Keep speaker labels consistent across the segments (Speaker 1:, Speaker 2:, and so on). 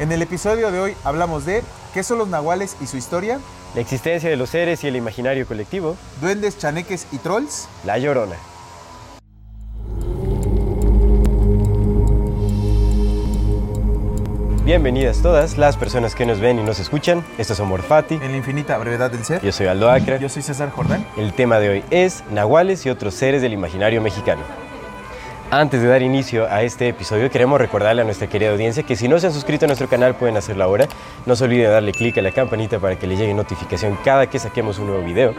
Speaker 1: En el episodio de hoy hablamos de qué son los nahuales y su historia,
Speaker 2: la existencia de los seres y el imaginario colectivo,
Speaker 1: duendes, chaneques y trolls,
Speaker 2: la llorona. Bienvenidas todas las personas que nos ven y nos escuchan. Esto es Amor Fati.
Speaker 1: En la infinita brevedad del ser.
Speaker 2: Yo soy Aldo Acra.
Speaker 1: Yo soy César Jordán.
Speaker 2: El tema de hoy es Nahuales y otros seres del imaginario mexicano. Antes de dar inicio a este episodio, queremos recordarle a nuestra querida audiencia que si no se han suscrito a nuestro canal pueden hacerlo ahora. No se olviden de darle clic a la campanita para que les llegue notificación cada que saquemos un nuevo video.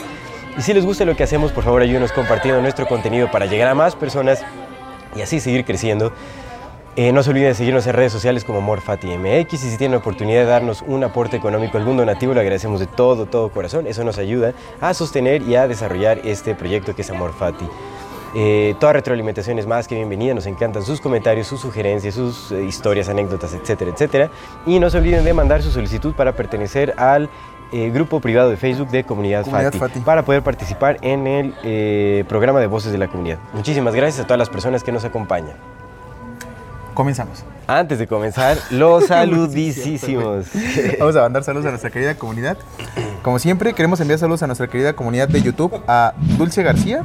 Speaker 2: Y si les gusta lo que hacemos, por favor ayúdenos compartiendo nuestro contenido para llegar a más personas y así seguir creciendo. Eh, no se olviden de seguirnos en redes sociales como MorFatiMX y si tienen la oportunidad de darnos un aporte económico, algún donativo, lo agradecemos de todo, todo corazón. Eso nos ayuda a sostener y a desarrollar este proyecto que es Amor Fati. Eh, toda retroalimentación es más que bienvenida, nos encantan sus comentarios, sus sugerencias, sus eh, historias, anécdotas, etcétera, etcétera. Y no se olviden de mandar su solicitud para pertenecer al eh, grupo privado de Facebook de Comunidad, Fati, para poder participar en el programa de Voces de la Comunidad. Muchísimas gracias a todas las personas que nos acompañan.
Speaker 1: Comenzamos.
Speaker 2: Antes de comenzar, los saludísimos.
Speaker 1: Vamos a mandar saludos a nuestra querida comunidad. Como siempre, queremos enviar saludos a nuestra querida comunidad de YouTube, a Dulce García,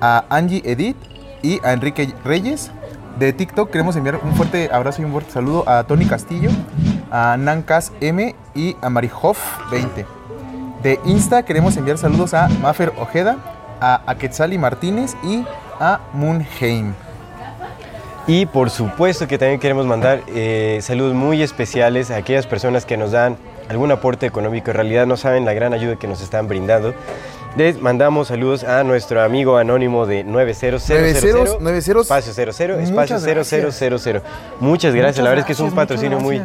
Speaker 1: a Angie Edith y a Enrique Reyes. De TikTok queremos enviar un fuerte abrazo y un fuerte saludo a Tony Castillo, a Nancas M y a Marihoff 20. De Insta queremos enviar saludos a Mafer Ojeda, a Aquetzali Martínez y a Moonheim.
Speaker 2: Y por supuesto que también queremos mandar eh, saludos muy especiales a aquellas personas que nos dan algún aporte económico. En realidad no saben la gran ayuda que nos están brindando. Les mandamos saludos a nuestro amigo anónimo de 9000 espacio 00 espacio 0000. Muchas gracias, la verdad es que es un patrocinio muy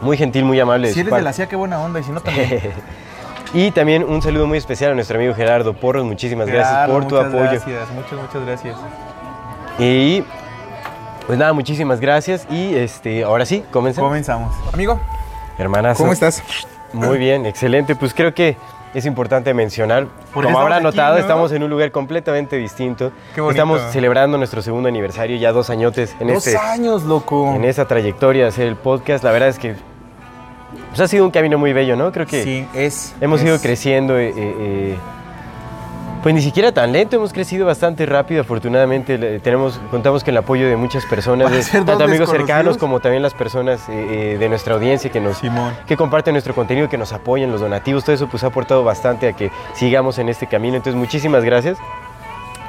Speaker 2: muy gentil, muy amable.
Speaker 1: Si eres de la CIA, qué buena onda, y si no también.
Speaker 2: y también un saludo muy especial a nuestro amigo Gerardo Porros, muchísimas gracias por tu apoyo.
Speaker 1: Gracias, muchas, muchas gracias.
Speaker 2: Y pues nada, muchísimas gracias y este, ahora sí, comenzamos.
Speaker 1: Comenzamos. Amigo.
Speaker 2: Hermanas.
Speaker 1: ¿Cómo estás?
Speaker 2: Muy bien, excelente. Pues creo que es importante mencionar. Como habrá notado, estamos en un lugar completamente distinto. Estamos celebrando nuestro segundo aniversario, ya dos añotes
Speaker 1: en dos este, años, loco.
Speaker 2: En esa trayectoria de hacer el podcast. La verdad es que pues, ha sido un camino muy bello, ¿no? Creo que
Speaker 1: sí, es,
Speaker 2: hemos ido creciendo. Eh, eh, pues ni siquiera tan lento, hemos crecido bastante rápido, afortunadamente tenemos, contamos con el apoyo de muchas personas, tanto amigos cercanos como también las personas eh, eh, de nuestra audiencia que nos que comparten nuestro contenido, que nos apoyan, los donativos, todo eso pues ha aportado bastante a que sigamos en este camino, entonces muchísimas gracias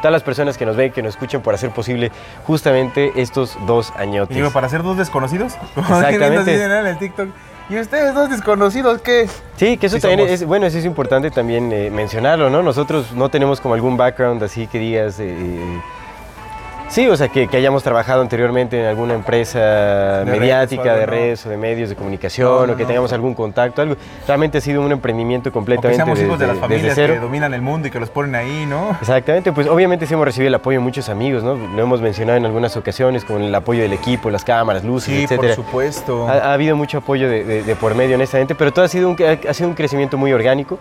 Speaker 2: todas las personas que nos ven, que nos escuchen por hacer posible justamente estos dos añotes.
Speaker 1: Digo, para ser dos desconocidos.
Speaker 2: Exactamente.
Speaker 1: en el TikTok. ¿Y ustedes dos desconocidos qué?
Speaker 2: Sí, que eso también es, bueno, eso es importante también eh, mencionarlo, ¿no? Nosotros no tenemos como algún background así que digas, eh, Sí, o sea, que, hayamos trabajado anteriormente en alguna empresa mediática de redes o de medios de comunicación o que tengamos algún contacto, algo. Realmente ha sido un emprendimiento completamente.
Speaker 1: O que hijos de, las familias que dominan el mundo y que los ponen ahí, ¿no?
Speaker 2: Exactamente, pues obviamente sí hemos recibido el apoyo de muchos amigos, ¿no? Lo hemos mencionado en algunas ocasiones con el apoyo del equipo, las cámaras, luces,
Speaker 1: sí,
Speaker 2: etcétera.
Speaker 1: por supuesto.
Speaker 2: Ha, habido mucho apoyo de, por medio, honestamente, pero todo ha sido, un, ha sido un crecimiento muy orgánico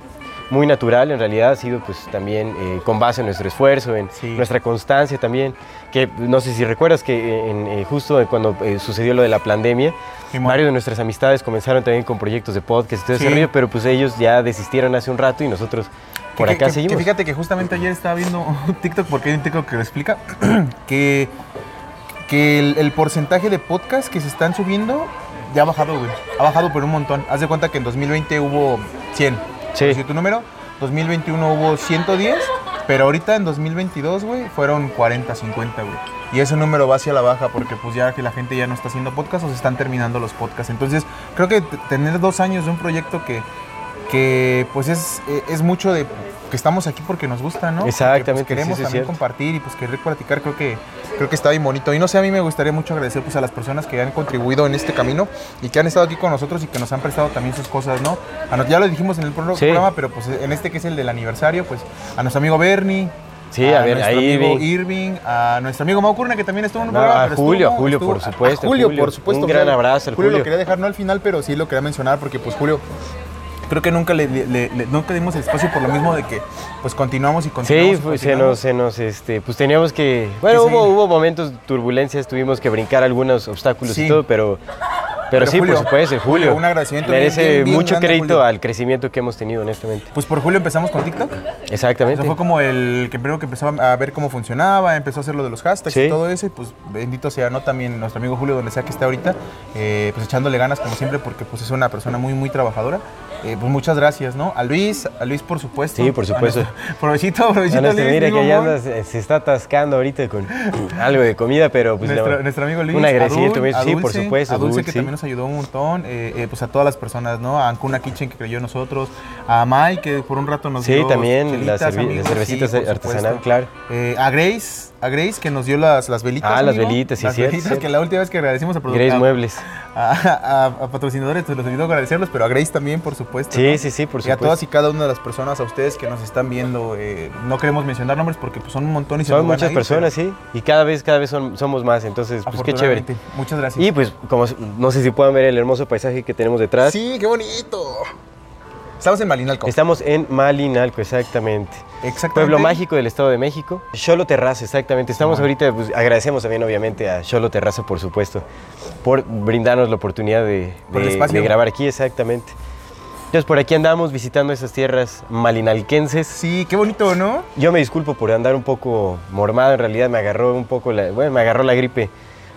Speaker 2: muy natural, en realidad ha sido pues también eh, con base en nuestro esfuerzo, en
Speaker 1: Sí.
Speaker 2: nuestra constancia también, que no sé si recuerdas que en, eh, justo cuando eh, sucedió lo de la pandemia, varios de nuestras amistades comenzaron también con proyectos de podcast y todo ese
Speaker 1: Sí.
Speaker 2: rollo, pero pues ellos ya desistieron hace un rato y nosotros por
Speaker 1: Que-
Speaker 2: acá
Speaker 1: que- que
Speaker 2: seguimos.
Speaker 1: fíjate que justamente ayer estaba viendo un TikTok, porque hay un TikTok que lo explica, que, que el, el porcentaje de podcasts que se están subiendo ya ha bajado, güey. Ha bajado por un montón. Haz de cuenta que en 2020 hubo 100.
Speaker 2: Sí.
Speaker 1: decir tu número. 2021 hubo 110, pero ahorita en 2022, güey, fueron 40, 50, güey. Y ese número va hacia la baja porque pues ya que la gente ya no está haciendo podcast o se están terminando los podcasts. Entonces creo que tener dos años de un proyecto que, que pues es, eh, es mucho de que estamos aquí porque nos gusta, ¿no? Pues,
Speaker 2: Exactamente, sí,
Speaker 1: queremos
Speaker 2: eso es
Speaker 1: también compartir y pues querer platicar, creo que, creo que está bien bonito. Y no sé, a mí me gustaría mucho agradecer pues a las personas que han contribuido en este camino y que han estado aquí con nosotros y que nos han prestado también sus cosas, ¿no? A ya lo dijimos en el pro-
Speaker 2: Sí.
Speaker 1: programa, pero pues en este que es el del aniversario, pues a nuestro amigo Bernie.
Speaker 2: Sí, a ver,
Speaker 1: nuestro
Speaker 2: ahí
Speaker 1: amigo
Speaker 2: vi-
Speaker 1: Irving, a nuestro amigo Mau Curna, que también estuvo en un
Speaker 2: No,
Speaker 1: programa.
Speaker 2: a Julio,
Speaker 1: estuvo-
Speaker 2: a Julio,
Speaker 1: estuvo-
Speaker 2: por supuesto,
Speaker 1: a Julio,
Speaker 2: Julio.
Speaker 1: por supuesto.
Speaker 2: Un gran abrazo
Speaker 1: Julio.
Speaker 2: Julio.
Speaker 1: lo quería dejar no al final, pero sí lo quería mencionar porque pues Julio creo que nunca le, le- le- nunca dimos el espacio por lo mismo de que pues continuamos y continuamos.
Speaker 2: Sí, pues, se nos, se nos, este, pues teníamos que, bueno,
Speaker 1: Que sí.
Speaker 2: hubo, hubo momentos, turbulencias, tuvimos que brincar algunos obstáculos
Speaker 1: Sí.
Speaker 2: y todo, pero, pero,
Speaker 1: Pero
Speaker 2: sí,
Speaker 1: Julio,
Speaker 2: por supuesto, Julio.
Speaker 1: Julio, un agradecimiento
Speaker 2: Merece
Speaker 1: bien, bien
Speaker 2: mucho crédito
Speaker 1: Julio.
Speaker 2: al crecimiento que hemos tenido, honestamente.
Speaker 1: Pues por Julio empezamos con TikTok.
Speaker 2: Exactamente.
Speaker 1: Eso fue como el que primero que empezó a ver cómo funcionaba, empezó a hacer lo de los hashtags y todo eso. Y pues bendito sea, ¿no? También nuestro amigo Julio, donde sea que esté ahorita, eh, pues echándole ganas como siempre, porque pues es una persona muy, muy trabajadora. Eh, pues muchas gracias, ¿no? A Luis, a Luis por supuesto.
Speaker 2: Sí, por supuesto.
Speaker 1: Provechito, provechito,
Speaker 2: no,
Speaker 1: Luis.
Speaker 2: mira que ya
Speaker 1: muy-
Speaker 2: anda, se, está atascando ahorita con algo de comida, pero pues
Speaker 1: nuestro,
Speaker 2: no.
Speaker 1: nuestro amigo Luis.
Speaker 2: Un agradecimiento,
Speaker 1: Dul- a
Speaker 2: sí, por supuesto,
Speaker 1: A Dulce
Speaker 2: Dul,
Speaker 1: que
Speaker 2: sí.
Speaker 1: también nos ayudó un montón. eh, eh, pues a todas las personas, ¿no? A Ancuna Kitchen que creyó en nosotros. A Mai que por un rato nos
Speaker 2: Sí,
Speaker 1: dio.
Speaker 2: también
Speaker 1: chelitas,
Speaker 2: la,
Speaker 1: amigos,
Speaker 2: la cervecita
Speaker 1: sí,
Speaker 2: artesanal, claro.
Speaker 1: Eh, a Grace, a Grace que nos dio las, las velitas.
Speaker 2: Ah, las velitas, sí,
Speaker 1: Las velitas que la última vez que agradecimos a
Speaker 2: Grace
Speaker 1: a-
Speaker 2: Muebles.
Speaker 1: A, a- a patrocinadores, pues los olvidó agradecerlos, pero a Grace también, por supuesto.
Speaker 2: Sí,
Speaker 1: ¿no?
Speaker 2: sí, sí, por
Speaker 1: Y a
Speaker 2: supuesto.
Speaker 1: todas y cada una de las personas, a ustedes que nos están viendo, eh, no queremos mencionar nombres porque pues, son un montón y se
Speaker 2: Son muchas
Speaker 1: ir,
Speaker 2: personas, sí. Y cada vez, cada vez son- somos más, entonces,
Speaker 1: pero
Speaker 2: pues qué chévere.
Speaker 1: Muchas gracias.
Speaker 2: Y pues, como no sé si puedan ver el hermoso paisaje que tenemos detrás.
Speaker 1: Sí, qué bonito. Estamos en Malinalco.
Speaker 2: Estamos en Malinalco, exactamente.
Speaker 1: Exactamente.
Speaker 2: Pueblo mágico del Estado de México. Xolo Terraza, exactamente. Estamos ahorita, pues, agradecemos también obviamente a Xolo Terraza, por supuesto, por brindarnos la oportunidad de, de grabar aquí, exactamente. Entonces, por aquí andamos visitando esas tierras malinalquenses.
Speaker 1: Sí, qué bonito, ¿no?
Speaker 2: Yo me disculpo por andar un poco mormado, en realidad me agarró un poco la, bueno, me agarró la gripe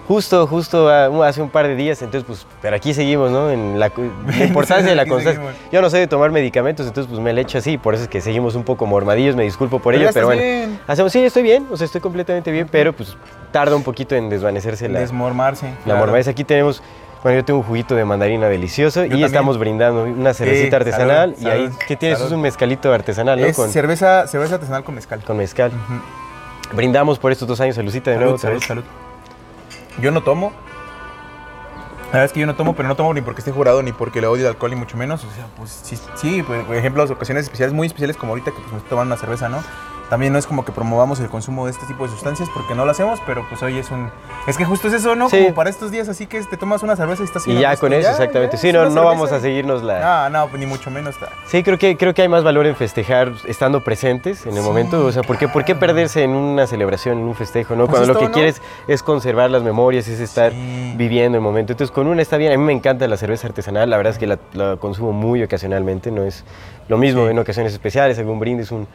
Speaker 2: justo, justo a- un- hace un par de días, entonces pues, pero aquí seguimos, ¿no? En la, la importancia de la constancia. Yo no sé de tomar medicamentos, entonces pues me le echo así, por eso es que seguimos un poco mormadillos, me disculpo por
Speaker 1: Pero
Speaker 2: ello, pero bueno.
Speaker 1: bien.
Speaker 2: Hacemos, sí, estoy bien, o sea, estoy completamente bien, pero pues tarda un poquito en desvanecerse la,
Speaker 1: Desmormarse.
Speaker 2: la
Speaker 1: claro.
Speaker 2: mormadez. Aquí tenemos, bueno, yo tengo un juguito de mandarina delicioso y
Speaker 1: también.
Speaker 2: estamos brindando una cervecita artesanal y ahí,
Speaker 1: salud,
Speaker 2: ¿qué tienes?
Speaker 1: salud.
Speaker 2: Es un mezcalito artesanal, ¿no?
Speaker 1: Es
Speaker 2: Con,
Speaker 1: cerveza, cerveza artesanal con mezcal.
Speaker 2: con mezcal. Brindamos por estos dos años, Salucita, de nuevo.
Speaker 1: Salud, salud. Yo no tomo. La verdad es que yo no tomo, pero no tomo ni porque esté jurado ni porque le odio el alcohol, ni mucho menos. O sea, pues sí, sí pues, por ejemplo, las ocasiones especiales, muy especiales como ahorita que pues, me estoy tomando una cerveza, ¿no? También no es como que promovamos el consumo de este tipo de sustancias porque no lo hacemos, pero pues hoy es un... Es que justo es eso, ¿no?
Speaker 2: Sí.
Speaker 1: Como para estos días, así que te tomas una cerveza y estás
Speaker 2: Y ya con eso, exactamente.
Speaker 1: ya,
Speaker 2: Sí, no, no vamos a seguirnos la...
Speaker 1: Ah, no, pues ni mucho menos. Está.
Speaker 2: Sí, creo que, creo que hay más valor en festejar estando presentes en el
Speaker 1: Sí,
Speaker 2: momento. O sea, ¿por qué, por qué perderse en una celebración, en un festejo, no?
Speaker 1: Pues
Speaker 2: Cuando lo que
Speaker 1: ¿no?
Speaker 2: quieres es conservar las memorias, es estar
Speaker 1: Sí.
Speaker 2: viviendo el momento. Entonces, con una está bien. A mí me encanta la cerveza artesanal. La verdad es que la, la consumo muy ocasionalmente. No es lo mismo en ocasiones especiales, algún brindis, un,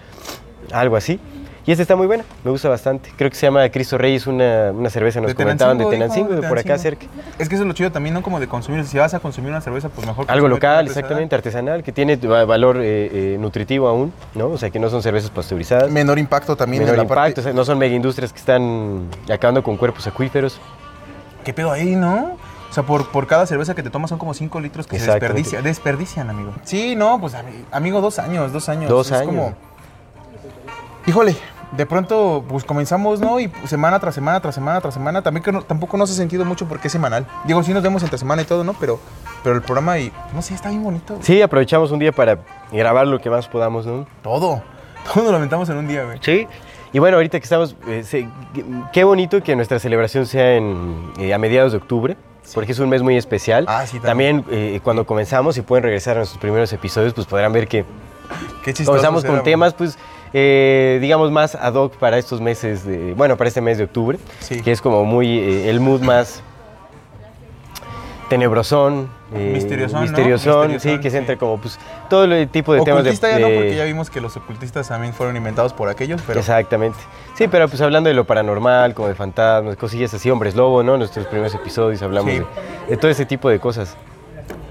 Speaker 2: algo así. Y esta está muy buena, me gusta bastante. Creo que se llama Cristo Reyes, una, una cerveza, nos
Speaker 1: De
Speaker 2: comentaban de
Speaker 1: Tenancingo,
Speaker 2: de por acá cerca.
Speaker 1: Es que eso es lo chido también, ¿no? Como de consumir. Si vas a consumir una cerveza, pues mejor.
Speaker 2: Algo local,
Speaker 1: artesanal.
Speaker 2: exactamente, artesanal, que tiene va- valor eh, eh, nutritivo aún, ¿no? O sea, que no son cervezas pasteurizadas.
Speaker 1: Menor impacto también
Speaker 2: menor
Speaker 1: en la
Speaker 2: impacto,
Speaker 1: parte...
Speaker 2: o sea, no son mega industrias que están acabando con cuerpos acuíferos.
Speaker 1: ¿Qué pedo ahí, no? O sea, por, por cada cerveza que te tomas son como 5 litros que se desperdicia, desperdician, amigo. Sí, no, pues ami- amigo, dos años, dos años.
Speaker 2: Dos
Speaker 1: Es
Speaker 2: años.
Speaker 1: como- Híjole, de pronto pues comenzamos, ¿no? Y semana tras semana, tras semana, tras semana. También que no- tampoco nos ha sentido mucho porque es semanal. Digo, sí nos vemos entre semana y todo, ¿no? Pero, pero el programa y, no sé, está bien bonito.
Speaker 2: Sí, aprovechamos un día para grabar lo que más podamos, ¿no?
Speaker 1: Todo. Todo lo aventamos en un día, güey.
Speaker 2: Sí. Y bueno, ahorita que estamos, eh, se- qué bonito que nuestra celebración sea en, eh, a mediados de octubre, porque es un mes muy especial.
Speaker 1: Ah, sí,
Speaker 2: También eh, cuando comenzamos, si pueden regresar a nuestros primeros episodios, pues podrán ver que
Speaker 1: Qué.
Speaker 2: Comenzamos con temas, pues, eh, digamos, más ad hoc para estos meses, de, bueno, para este mes de octubre,
Speaker 1: Sí.
Speaker 2: que es como muy eh, el mood más tenebrosón, eh,
Speaker 1: Misteriosón, ¿no?
Speaker 2: misteriosón, sí, que se
Speaker 1: sí.
Speaker 2: entre como, pues, todo el tipo de temas de...
Speaker 1: Ya no, porque ya vimos que los ocultistas también fueron inventados por aquellos, pero
Speaker 2: Exactamente. Sí, pero pues hablando de lo paranormal, como de fantasmas, cosillas así, hombres lobo, ¿no? Nuestros primeros episodios hablamos
Speaker 1: Sí.
Speaker 2: de, de todo ese tipo de cosas.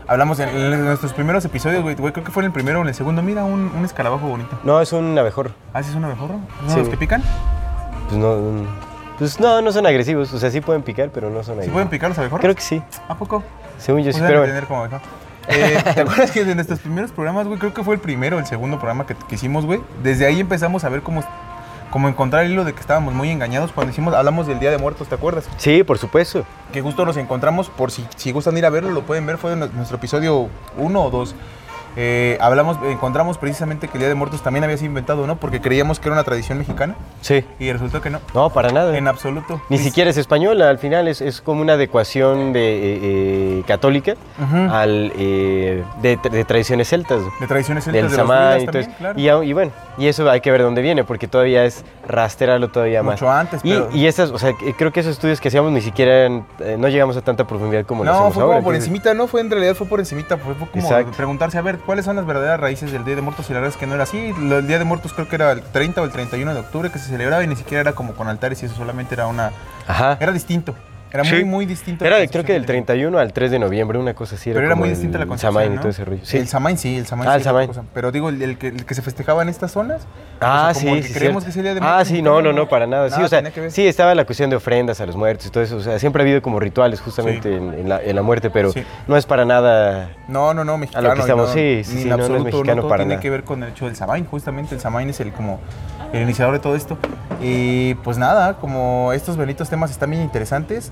Speaker 1: Hablamos en, en nuestros primeros episodios, güey, güey, creo que fue en el primero o en el segundo. Mira, un, un escarabajo bonito.
Speaker 2: No, es un abejorro.
Speaker 1: ¿Ah, sí es un abejorro? ¿No
Speaker 2: Sí.
Speaker 1: los que pican?
Speaker 2: Pues no, mm, pues no, no son agresivos. O sea, sí pueden picar, pero no son agresivos.
Speaker 1: ¿Sí pueden picar los abejorros?
Speaker 2: Creo que sí.
Speaker 1: ¿A poco?
Speaker 2: Según yo sí,
Speaker 1: Pues
Speaker 2: pero bueno.
Speaker 1: de tener como abejorro. Eh, ¿Te acuerdas que de nuestros primeros programas, güey? Creo que fue el primero o el segundo programa que, que hicimos, güey. Desde ahí empezamos a ver cómo, cómo encontrar el hilo de que estábamos muy engañados cuando hicimos, hablamos del Día de Muertos, ¿te acuerdas?
Speaker 2: Sí, por supuesto.
Speaker 1: que justo nos encontramos, por si, si gustan ir a verlo, lo pueden ver, fue en nuestro episodio 1 o 2. Hablamos, encontramos precisamente que el Día de Muertos también había sido inventado, ¿no? Porque creíamos que era una tradición mexicana
Speaker 2: Sí.
Speaker 1: y resultó que no,
Speaker 2: No, para nada.
Speaker 1: en absoluto.
Speaker 2: Ni siquiera es española, al final es, es como una adecuación de, eh, eh, católica al, eh, de, de tradiciones celtas.
Speaker 1: De tradiciones celtas,
Speaker 2: del
Speaker 1: de los
Speaker 2: samán
Speaker 1: druidas
Speaker 2: y
Speaker 1: también, claro.
Speaker 2: y, y bueno, y eso hay que ver dónde viene, porque todavía es rastrearlo todavía más.
Speaker 1: Mucho antes,
Speaker 2: y,
Speaker 1: pero-
Speaker 2: y esas, o sea, creo que esos estudios que hacíamos ni siquiera eran, eh, no llegamos a tanta profundidad como lo
Speaker 1: No,
Speaker 2: hacemos
Speaker 1: fue
Speaker 2: ahora.
Speaker 1: como por
Speaker 2: entonces-
Speaker 1: encimita, no fue en realidad fue por encimita, fue, fue como
Speaker 2: Exacto.
Speaker 1: preguntarse a ver cuáles son las verdaderas raíces del Día de Muertos y la verdad es que no era así. El Día de Muertos creo que era el 30 o el 31 de octubre que se celebraba y ni siquiera era como con altares y eso solamente era una
Speaker 2: Ajá.
Speaker 1: era distinto. Era
Speaker 2: Sí.
Speaker 1: muy muy distinto.
Speaker 2: Era,
Speaker 1: a
Speaker 2: creo que del
Speaker 1: concepción
Speaker 2: 31 al 3 de noviembre, una cosa así.
Speaker 1: Pero era muy distinta la concepción,
Speaker 2: Samhain y
Speaker 1: ¿no?
Speaker 2: todo ese rollo. Sí.
Speaker 1: El Samhain sí, el Samhain
Speaker 2: Ah,
Speaker 1: sí
Speaker 2: el
Speaker 1: es otra
Speaker 2: Samhain.
Speaker 1: cosa. Pero digo, el, el que, el que se festejaba en estas zonas.
Speaker 2: Ah,
Speaker 1: o sea, como
Speaker 2: sí,
Speaker 1: el que
Speaker 2: sí.
Speaker 1: creemos que es el Día de
Speaker 2: Ah, sí, no, no, no, para nada. Sí,
Speaker 1: Nada
Speaker 2: o sea,
Speaker 1: que
Speaker 2: sí, estaba la cuestión de ofrendas a los muertos y todo eso. O sea, siempre ha habido como rituales justamente
Speaker 1: Sí.
Speaker 2: en, en la, en la muerte, pero
Speaker 1: Sí.
Speaker 2: no es para nada.
Speaker 1: No, no, no, mexicano. y
Speaker 2: estamos-
Speaker 1: no,
Speaker 2: sí, sí, sí, no, no es mexicano para
Speaker 1: tiene
Speaker 2: nada.
Speaker 1: que ver con el hecho del Samhain. Justamente el Samhain es el como el iniciador de todo esto. Y pues nada, como estos benditos temas están bien interesantes,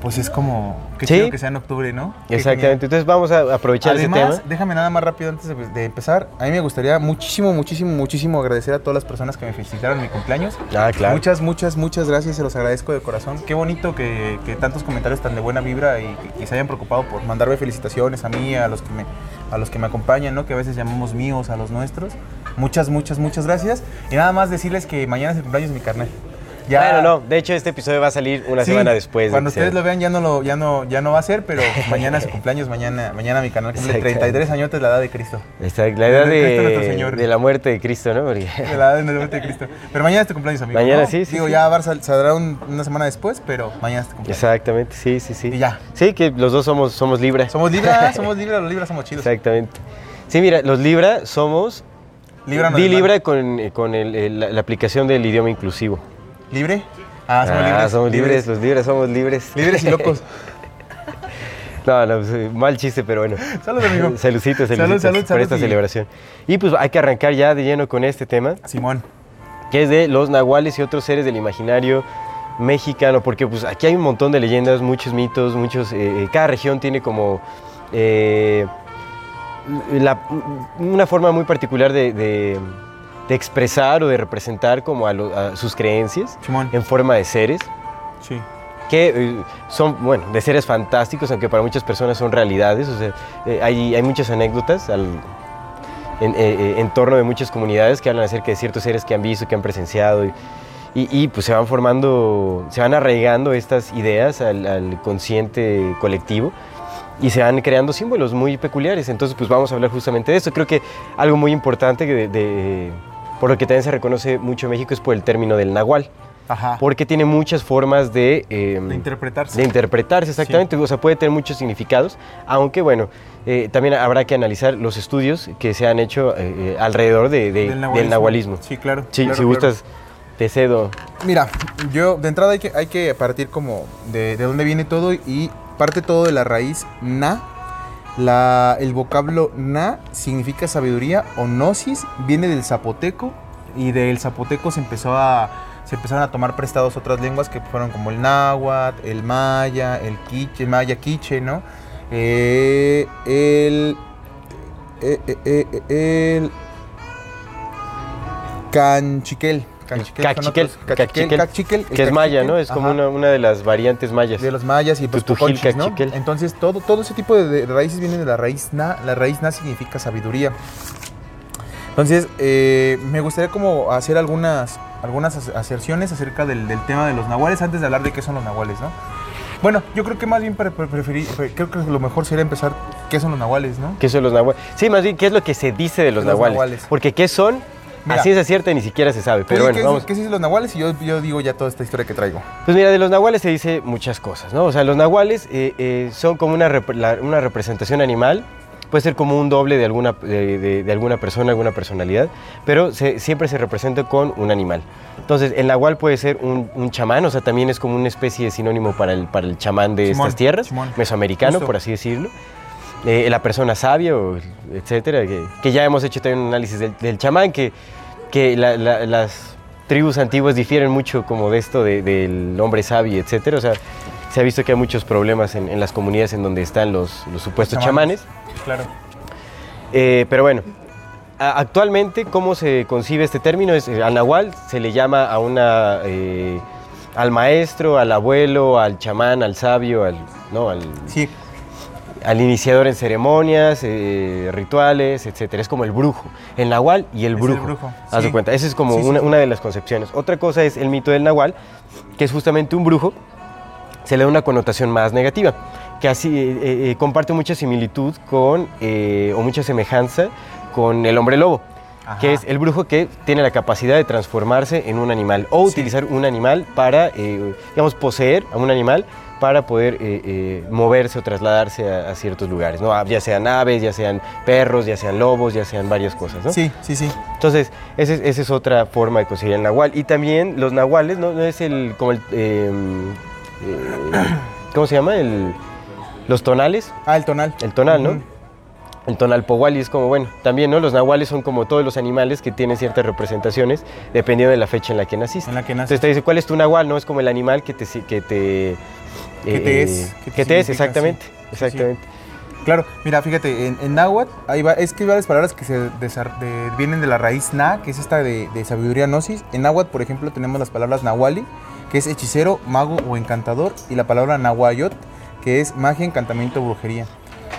Speaker 1: pues es como qué
Speaker 2: Sí.
Speaker 1: que sea en octubre, ¿no?
Speaker 2: Exactamente. Entonces vamos a aprovechar
Speaker 1: Además,
Speaker 2: ese tema.
Speaker 1: déjame nada más rápido antes de, de empezar. A mí me gustaría muchísimo, muchísimo, muchísimo agradecer a todas las personas que me felicitaron en mi cumpleaños.
Speaker 2: Ah, claro.
Speaker 1: Muchas, muchas, muchas gracias, se los agradezco de corazón. Qué bonito que, que tantos comentarios tan de buena vibra y que, que se hayan preocupado por mandarme felicitaciones a mí, a los que me, a los que me acompañan, ¿no? Que a veces llamamos míos, a los nuestros. Muchas, muchas, muchas gracias. Y nada más decirles que mañana es el cumpleaños de mi carnal.
Speaker 2: Bueno, no, de hecho este episodio va a salir una
Speaker 1: Sí,
Speaker 2: semana después. de
Speaker 1: Cuando
Speaker 2: que sea.
Speaker 1: ustedes lo vean ya no lo ya no ya no va a ser, pero mañana es su cumpleaños, mañana mañana mi canal cumple
Speaker 2: Exacto.
Speaker 1: 33 años la edad de Cristo.
Speaker 2: Exacto, la edad
Speaker 1: De
Speaker 2: de,
Speaker 1: Señor.
Speaker 2: de la muerte de Cristo, ¿no? Porque-
Speaker 1: De la edad de la muerte de Cristo. Pero mañana es tu cumpleaños, amigo.
Speaker 2: Mañana
Speaker 1: ¿no?
Speaker 2: sí, sí,
Speaker 1: Digo,
Speaker 2: sí.
Speaker 1: ya Barça saldrá un- una semana después, pero mañana es tu cumpleaños.
Speaker 2: Exactamente, sí, sí, sí.
Speaker 1: Y ya.
Speaker 2: Sí, que los dos somos, somos Libra.
Speaker 1: Somos Libra, somos Libra, los Libras somos chidos.
Speaker 2: Exactamente. Sí, mira, los Libra somos...
Speaker 1: Libra no
Speaker 2: Di. Libra con, con el- el- la, la aplicación del idioma inclusivo.
Speaker 1: ¿Libre? Ah, somos
Speaker 2: Ah,
Speaker 1: libres.
Speaker 2: somos libres, los libres somos libres.
Speaker 1: Libres y locos.
Speaker 2: no, no, pues, eh, mal chiste, pero bueno.
Speaker 1: Salud, amigo.
Speaker 2: Saludcitos,
Speaker 1: Salud,
Speaker 2: saludcitos
Speaker 1: salud,
Speaker 2: por
Speaker 1: salud
Speaker 2: esta
Speaker 1: y-
Speaker 2: celebración. Y pues hay que arrancar ya de lleno con este tema,
Speaker 1: Simón.
Speaker 2: que es de los nahuales y otros seres del imaginario mexicano, porque pues aquí hay un montón de leyendas, muchos mitos, muchos, eh, eh, cada región tiene como eh, la- una forma muy particular de, de- de expresar o de representar como a, lo- a sus creencias
Speaker 1: Simón.
Speaker 2: en forma de seres
Speaker 1: Sí.
Speaker 2: que eh, son, bueno, de seres fantásticos, aunque para muchas personas son realidades. O sea, eh, hay, hay muchas anécdotas al- en, eh, en torno de muchas comunidades que hablan acerca de ciertos seres que han visto, que han presenciado. Y, y- y, pues se van formando, se van arraigando estas ideas al, al consciente colectivo y se van creando símbolos muy peculiares. Entonces, pues vamos a hablar justamente de esto. Creo que algo muy importante de- de- por lo que también se reconoce mucho México es por el término del nahual
Speaker 1: Ajá.
Speaker 2: porque tiene muchas formas de, eh,
Speaker 1: De interpretarse.
Speaker 2: de interpretarse, exactamente. O sea, puede tener muchos significados, aunque bueno, eh, también habrá que analizar los estudios que se han hecho eh, eh, alrededor de- de- del, nahualismo.
Speaker 1: Sí, claro.
Speaker 2: Sí,
Speaker 1: claro,
Speaker 2: si
Speaker 1: claro.
Speaker 2: gustas, te cedo.
Speaker 1: Mira, yo de entrada hay que, hay que partir como de, de dónde viene todo y parte todo de la raíz na. La, el vocablo na significa sabiduría o gnosis, viene del zapoteco y del zapoteco se empezó a se empezaron a tomar prestados otras lenguas que fueron como el náhuatl, el maya, el quiche, el maya quiche, ¿no? Eh, el eh, eh, el canchiquel.
Speaker 2: Cachiquel,
Speaker 1: cachiquel,
Speaker 2: cachiquel,
Speaker 1: cachiquel, el
Speaker 2: que es maya, ¿no? Es como una, una de las variantes mayas.
Speaker 1: de los mayas y pues
Speaker 2: Tutujil,
Speaker 1: poconchis, ¿no? Entonces todo, todo ese tipo de, de raíces vienen de la raíz na. La raíz na significa sabiduría. Entonces, eh, me gustaría como hacer algunas, algunas as- aserciones acerca del, del tema de los nahuales antes de hablar de qué son los nahuales, ¿no? Bueno, yo creo que más bien pre- pre- preferí- pre- creo que lo mejor sería empezar qué son los nahuales, ¿no?
Speaker 2: ¿Qué son los nahuales? Sí, más bien, ¿qué es lo que se dice de los, nahuales. Porque ¿qué son?
Speaker 1: Mira.
Speaker 2: a ciencia cierta ni siquiera se sabe. Pero bueno,
Speaker 1: ¿qué,
Speaker 2: vamos.
Speaker 1: ¿Qué dicen los nahuales? Y yo, yo digo ya toda esta historia que traigo.
Speaker 2: Pues mira, de los nahuales se dice muchas cosas, ¿no? O sea, los nahuales eh, eh, son como una, rep- la- una representación animal, puede ser como un doble de alguna, de, de- de alguna persona, alguna personalidad, pero se- siempre se representa con un animal. Entonces, el nahual puede ser un, un chamán, o sea, también es como una especie de sinónimo para el, para el chamán de
Speaker 1: Simón,
Speaker 2: estas tierras,
Speaker 1: Simón.
Speaker 2: mesoamericano,
Speaker 1: Justo.
Speaker 2: por así decirlo. Eh, la persona sabia, o etcétera, que, que ya hemos hecho también un análisis del, del chamán, que, que la- la- las tribus antiguas difieren mucho como de esto de- del hombre sabio, etcétera. O sea, se ha visto que hay muchos problemas en, en las comunidades en donde están los, los supuestos chamanes.
Speaker 1: Claro.
Speaker 2: Eh, pero bueno, actualmente, ¿cómo se concibe este término? Es, eh, al nahual se le llama a una, eh, al maestro, al abuelo, al chamán, al sabio, al, ¿no? al,
Speaker 1: Sí,
Speaker 2: al iniciador en ceremonias, eh, rituales, etcétera. Es como el brujo, el nahual y el
Speaker 1: Es el
Speaker 2: brujo.
Speaker 1: brujo,
Speaker 2: Haz de
Speaker 1: sí.
Speaker 2: cuenta, esa es como
Speaker 1: Sí, sí,
Speaker 2: una, de las concepciones. Otra cosa es el mito del nahual, que es justamente un brujo, se le da una connotación más negativa, que así eh, eh, comparte mucha similitud con, o mucha semejanza con el hombre lobo.
Speaker 1: Ajá.
Speaker 2: Que es el brujo que tiene la capacidad de transformarse en un animal o utilizar un animal para, digamos, poseer a un animal para poder eh, eh, moverse o trasladarse a, a ciertos lugares, ¿no? Ah, Ya sean aves, ya sean perros, ya sean lobos, ya sean varias cosas, ¿no?
Speaker 1: sí, sí, sí.
Speaker 2: Entonces, esa es, esa es otra forma de conseguir el nahual. Y también los nahuales, ¿no? No es el, como el, eh, ¿cómo se llama? El, los tonales,
Speaker 1: Ah, el tonal.
Speaker 2: el tonal, ¿no?
Speaker 1: Ujú.
Speaker 2: El tonal powali es como, bueno, también, ¿no? Los nahuales son como todos los animales que tienen ciertas representaciones dependiendo de la fecha en la que naciste.
Speaker 1: En la que naces.
Speaker 2: Entonces te dice, ¿cuál es tu nahual? No es como el animal que te... Que te,
Speaker 1: Que te
Speaker 2: eh,
Speaker 1: es, que te
Speaker 2: que te es,
Speaker 1: significa,
Speaker 2: exactamente. Exactamente.
Speaker 1: Claro, mira, fíjate, en, en náhuatl hay va- es que hay varias palabras que se de- vienen de la raíz na, que es esta de, de sabiduría gnosis. En náhuatl, por ejemplo, tenemos las palabras nahuali, que es hechicero, mago o encantador, y la palabra nahuayot, que es magia, encantamiento, brujería.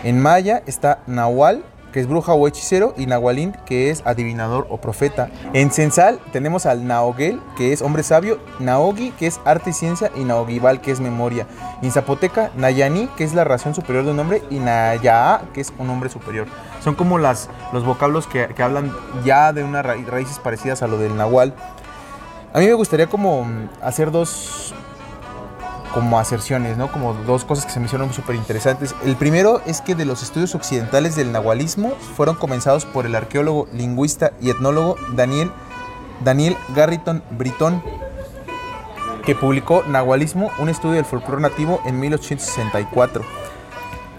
Speaker 1: En maya está nahual, que es bruja o hechicero, y nahualín, que es adivinador o profeta. En censal tenemos al naoguel, que es hombre sabio, naogi, que es arte y ciencia, y naogibal, que es memoria. En zapoteca, nayani, que es la razón superior de un hombre, y nayaa, que es un hombre superior. Son como las, los vocablos que, que hablan ya de unas ra- raíces parecidas a lo del nahual. A mí me gustaría como mm, hacer dos como aserciones, ¿no? Como dos cosas que se me hicieron súper interesantes. El primero es que de los estudios occidentales del nahualismo fueron comenzados por el arqueólogo, lingüista y etnólogo Daniel, Daniel Garriton Britton, que publicó Nahualismo, un estudio del folclore nativo en 1864.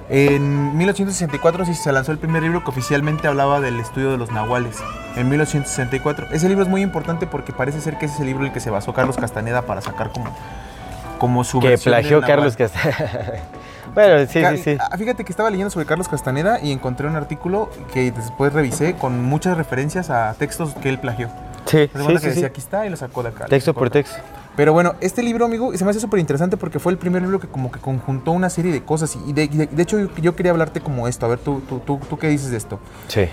Speaker 1: En 1864 sí se lanzó el primer libro que oficialmente hablaba del estudio de los nahuales. En 1864. Ese libro es muy importante porque parece ser que ese es el libro en el que se basó Carlos Castaneda para sacar como, como su
Speaker 2: Que
Speaker 1: versión
Speaker 2: plagió. Carlos Castaneda. bueno, sí,
Speaker 1: Ca-
Speaker 2: sí, sí.
Speaker 1: ah, Fíjate que estaba leyendo sobre Carlos Castaneda y encontré un artículo que después revisé con muchas referencias a textos que él plagió.
Speaker 2: Sí,
Speaker 1: ¿Te
Speaker 2: sí,
Speaker 1: acuerdas que
Speaker 2: sí,
Speaker 1: decía
Speaker 2: sí.
Speaker 1: aquí está y lo sacó de acá?
Speaker 2: Texto por texto.
Speaker 1: Pero bueno, este libro, amigo, se me hace súper interesante porque fue el primer libro que como que conjuntó una serie de cosas. Y de, de- de hecho yo, yo quería hablarte como esto. A ver, tú, tú, tú, tú qué dices de esto.
Speaker 2: Sí.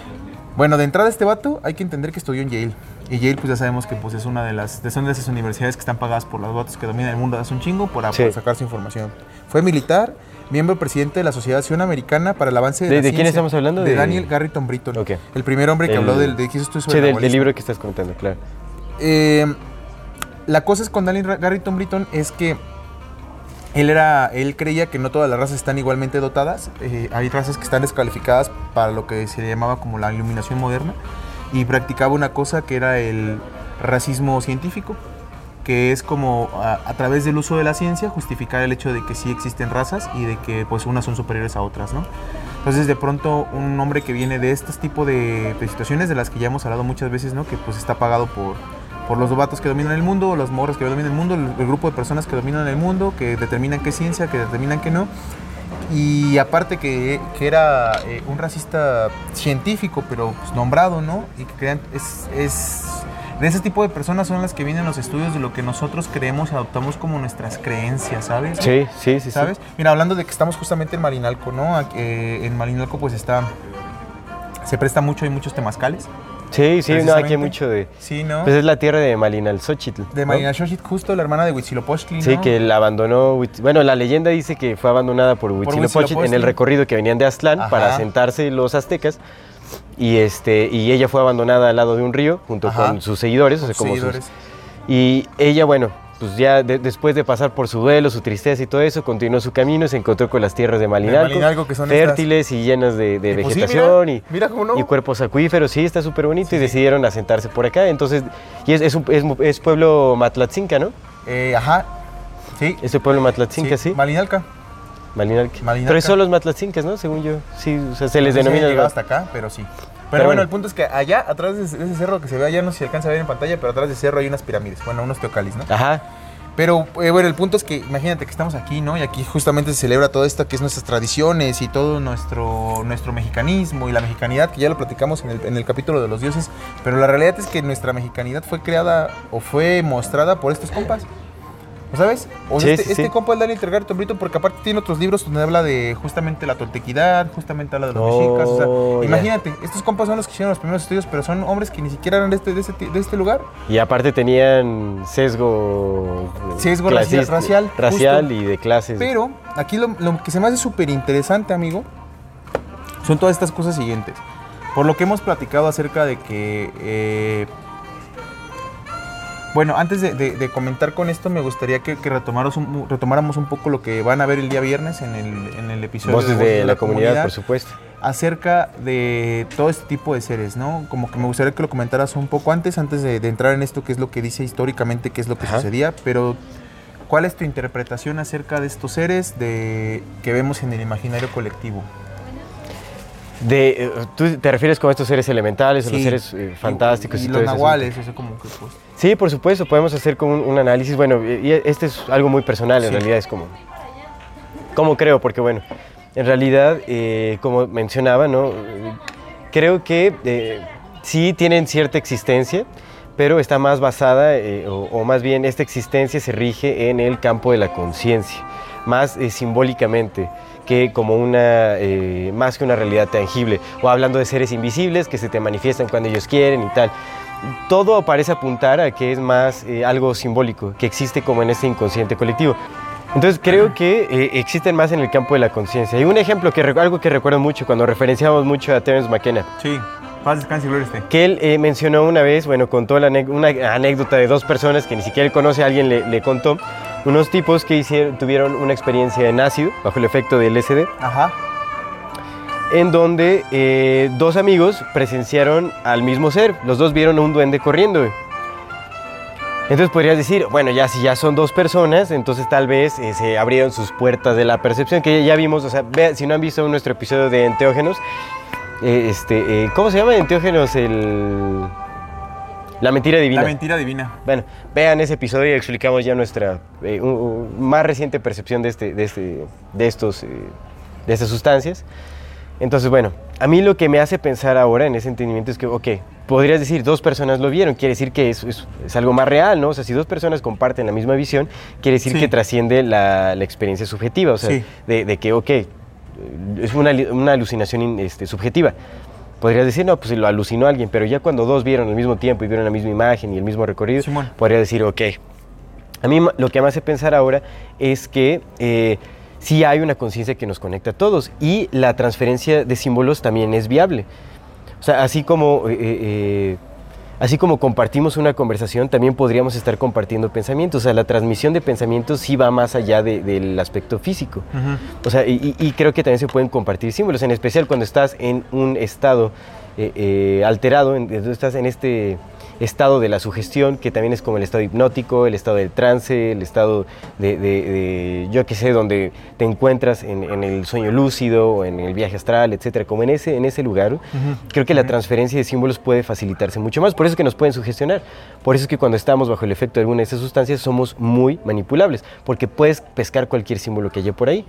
Speaker 1: Bueno, de entrada este vato hay que entender que estudió en Yale. Y Yale pues ya sabemos que pues es una de las de- son de esas universidades que están pagadas por los vatos que dominan el mundo hace un chingo para,
Speaker 2: Sí.
Speaker 1: sacar su información. Fue militar, miembro presidente de la Asociación Americana para el Avance de,
Speaker 2: ¿De-
Speaker 1: la
Speaker 2: de quién estamos hablando?
Speaker 1: De, Daniel Garrison Britton.
Speaker 2: Ok.
Speaker 1: El primer hombre que
Speaker 2: El-
Speaker 1: habló del, de que
Speaker 2: Sí,
Speaker 1: sobre
Speaker 2: del, del
Speaker 1: nahualismo.
Speaker 2: libro que estás contando, claro.
Speaker 1: Eh, la cosa es con Daniel Garrison Britton es que él era, él creía que no todas las razas están igualmente dotadas. Eh, hay razas que están descalificadas para lo que se llamaba como la iluminación moderna y practicaba una cosa que era el racismo científico, que es como a, través del uso de la ciencia justificar el hecho de que sí existen razas y de que pues unas son superiores a otras, ¿no? Entonces de pronto un hombre que viene de este tipo de, situaciones de las que ya hemos hablado muchas veces, ¿no? Que pues está pagado por, por los vatos que dominan el mundo, las morras que dominan el mundo, el, grupo de personas que dominan el mundo, que determinan qué ciencia, que determinan qué no. Y aparte que, que era eh, un racista científico, pero pues, nombrado, ¿no? Y que crean, es, es de ese tipo de personas son las que vienen los estudios de lo que nosotros creemos y adoptamos como nuestras creencias, ¿sabes?
Speaker 2: Sí, sí, sí. sí.
Speaker 1: ¿Sabes? Mira, hablando de que estamos justamente en Marinalco, ¿no? Eh, en Marinalco pues está, se presta mucho, hay muchos temazcales.
Speaker 2: Sí, sí, no, aquí hay mucho de...
Speaker 1: Sí, ¿no?
Speaker 2: Pues es la tierra de Malinalxóchitl.
Speaker 1: de Xochitl, justo la hermana de Huitzilopochtli,
Speaker 2: Sí,
Speaker 1: ¿no?
Speaker 2: que la abandonó. Bueno, la leyenda dice que fue abandonada por Huitzilopochtli en el recorrido que venían de Aztlán
Speaker 1: Ajá.
Speaker 2: para asentarse los aztecas. Y, este, y ella fue abandonada al lado de un río junto
Speaker 1: Ajá.
Speaker 2: con sus seguidores. o sea, como sus-
Speaker 1: seguidores.
Speaker 2: y ella, bueno, pues ya de- después de pasar por su duelo, su tristeza y todo eso, continuó su camino y se encontró con las tierras de Malinalco,
Speaker 1: Malinalco, que son
Speaker 2: fértiles y llenas de, de
Speaker 1: Y pues sí,
Speaker 2: vegetación
Speaker 1: mira,
Speaker 2: y,
Speaker 1: mira cómo no.
Speaker 2: y cuerpos acuíferos. Sí, está súper bonito
Speaker 1: Sí,
Speaker 2: y
Speaker 1: sí.
Speaker 2: decidieron asentarse por acá. Entonces, y es, es, un- es es pueblo Matlatzinca, ¿no?
Speaker 1: Eh, ajá. Sí.
Speaker 2: Ese pueblo Matlatzinca, sí.
Speaker 1: Malinalca.
Speaker 2: Malinalca.
Speaker 1: Malinalca.
Speaker 2: Pero son los Matlatzincas, ¿no? Según yo. Sí, o sea, se les
Speaker 1: No si
Speaker 2: denomina.
Speaker 1: llegado hasta acá, pero sí. Pero,
Speaker 2: bueno,
Speaker 1: el punto es que allá, atrás de ese, de ese cerro que se ve allá, no sé si alcanza a ver en pantalla, pero atrás del cerro hay unas pirámides, bueno, unos teocalis, ¿no?
Speaker 2: Ajá.
Speaker 1: Pero eh, bueno, el punto es que imagínate que estamos aquí, ¿no? Y aquí justamente se celebra todo esto que es nuestras tradiciones y todo nuestro, nuestro mexicanismo y la mexicanidad, que ya lo platicamos en el, en el capítulo de los dioses. Pero la realidad es que nuestra mexicanidad fue creada o fue mostrada por estos compas. ¿Lo sabes? O sea,
Speaker 2: Sí,
Speaker 1: este,
Speaker 2: sí,
Speaker 1: este compa es Daniel Tergarto Brito porque aparte tiene otros libros donde habla de justamente la toltequidad, justamente habla de los
Speaker 2: Oh,
Speaker 1: mexicas. O sea,
Speaker 2: ya.
Speaker 1: imagínate, estos compas son los que hicieron los primeros estudios, pero son hombres que ni siquiera eran de este, de este, de este lugar.
Speaker 2: Y aparte tenían sesgo. eh,
Speaker 1: Sesgo racial-
Speaker 2: clasista-
Speaker 1: racial,
Speaker 2: Racial
Speaker 1: justo.
Speaker 2: y de clases.
Speaker 1: Pero aquí lo, lo que se me hace súper interesante, amigo, son todas estas cosas siguientes. Por lo que hemos platicado acerca de que... eh, bueno, antes de, de- de comentar con esto, me gustaría que, un, retomáramos un poco lo que van a ver el día viernes en el, en el episodio
Speaker 2: Voces de, la, comunidad, por supuesto.
Speaker 1: acerca de todo este tipo de seres, ¿no? Como que me gustaría que lo comentaras un poco antes, antes de, de entrar en esto, qué es lo que dice históricamente, qué es lo que
Speaker 2: Ajá.
Speaker 1: sucedía, pero ¿cuál es tu interpretación acerca de estos seres de, que vemos en el imaginario colectivo?
Speaker 2: De, eh, ¿Tú te refieres con estos seres elementales o los seres eh, fantásticos y,
Speaker 1: los nahuales,
Speaker 2: asunto?
Speaker 1: o sea, como que pues...
Speaker 2: Sí, por supuesto, podemos hacer como un, un análisis. Bueno, y este es algo muy personal, en
Speaker 1: Sí.
Speaker 2: realidad es como. Como creo, porque bueno, en realidad, eh, como mencionaba, ¿no? Creo que eh, sí tienen cierta existencia, pero está más basada, eh, o, o más bien esta existencia se rige en el campo de la conciencia, más simbólicamente que como una, eh, más que una realidad tangible, o hablando de seres invisibles que se te manifiestan cuando ellos quieren y tal. Todo parece apuntar a que es más eh, algo simbólico, que existe como en este inconsciente colectivo. Entonces creo que eh, existen más en el campo de la conciencia. Y un ejemplo, que, algo que recuerdo mucho cuando referenciamos mucho a Terence McKenna,
Speaker 1: Sí, paz, descanse y
Speaker 2: que él eh, mencionó una vez, bueno, contó la una anécdota de dos personas que ni siquiera él conoce, alguien le, le contó, unos tipos que hicieron, tuvieron una experiencia en ácido, bajo el efecto del LSD,
Speaker 1: Ajá,
Speaker 2: en donde eh, dos amigos presenciaron al mismo ser, los dos vieron a un duende corriendo. Entonces podrías decir, bueno, ya si ya son dos personas, entonces tal vez eh, se abrieron sus puertas de la percepción, que ya vimos, o sea, vea, si no han visto nuestro episodio de enteógenos, eh, este, eh, ¿cómo se llama enteógenos? El... La mentira divina.
Speaker 1: la mentira divina.
Speaker 2: Bueno, vean ese episodio y explicamos ya nuestra eh, un- un- más reciente percepción de, este, de, este, de, estos, eh, de estas sustancias. Entonces, bueno, a mí lo que me hace pensar ahora en ese entendimiento es que, ok, podrías decir dos personas lo vieron, quiere decir que es, es- es algo más real, ¿no? O sea, si dos personas comparten la misma visión, quiere decir
Speaker 1: Sí.
Speaker 2: que trasciende la, la experiencia subjetiva, o sea,
Speaker 1: Sí.
Speaker 2: de, de que, ok, es una, una alucinación in- este, subjetiva. Podrías decir, no, pues lo alucinó alguien, pero ya cuando dos vieron al mismo tiempo y vieron la misma imagen y el mismo recorrido,
Speaker 1: Simón.
Speaker 2: podría decir, ok. A mí lo que me hace pensar ahora es que eh, sí hay una conciencia que nos conecta a todos y la transferencia de símbolos también es viable. O sea, así como, eh, eh, eh, así como compartimos una conversación, también podríamos estar compartiendo pensamientos. O sea, la transmisión de pensamientos sí va más allá de- del aspecto físico. O sea, y, creo que también se pueden compartir símbolos, en especial cuando estás en un estado eh, eh, alterado, en, estás en este estado de la sugestión, que también es como el estado hipnótico, el estado del trance, el estado de, de- de, yo qué sé, donde te encuentras en, en el sueño lúcido o en el viaje astral, etcétera, como en ese, en ese lugar, creo que la transferencia de símbolos puede facilitarse mucho más, por eso es que nos pueden sugestionar, por eso es que cuando estamos bajo el efecto de alguna de esas sustancias somos muy manipulables, porque puedes pescar cualquier símbolo que haya por ahí.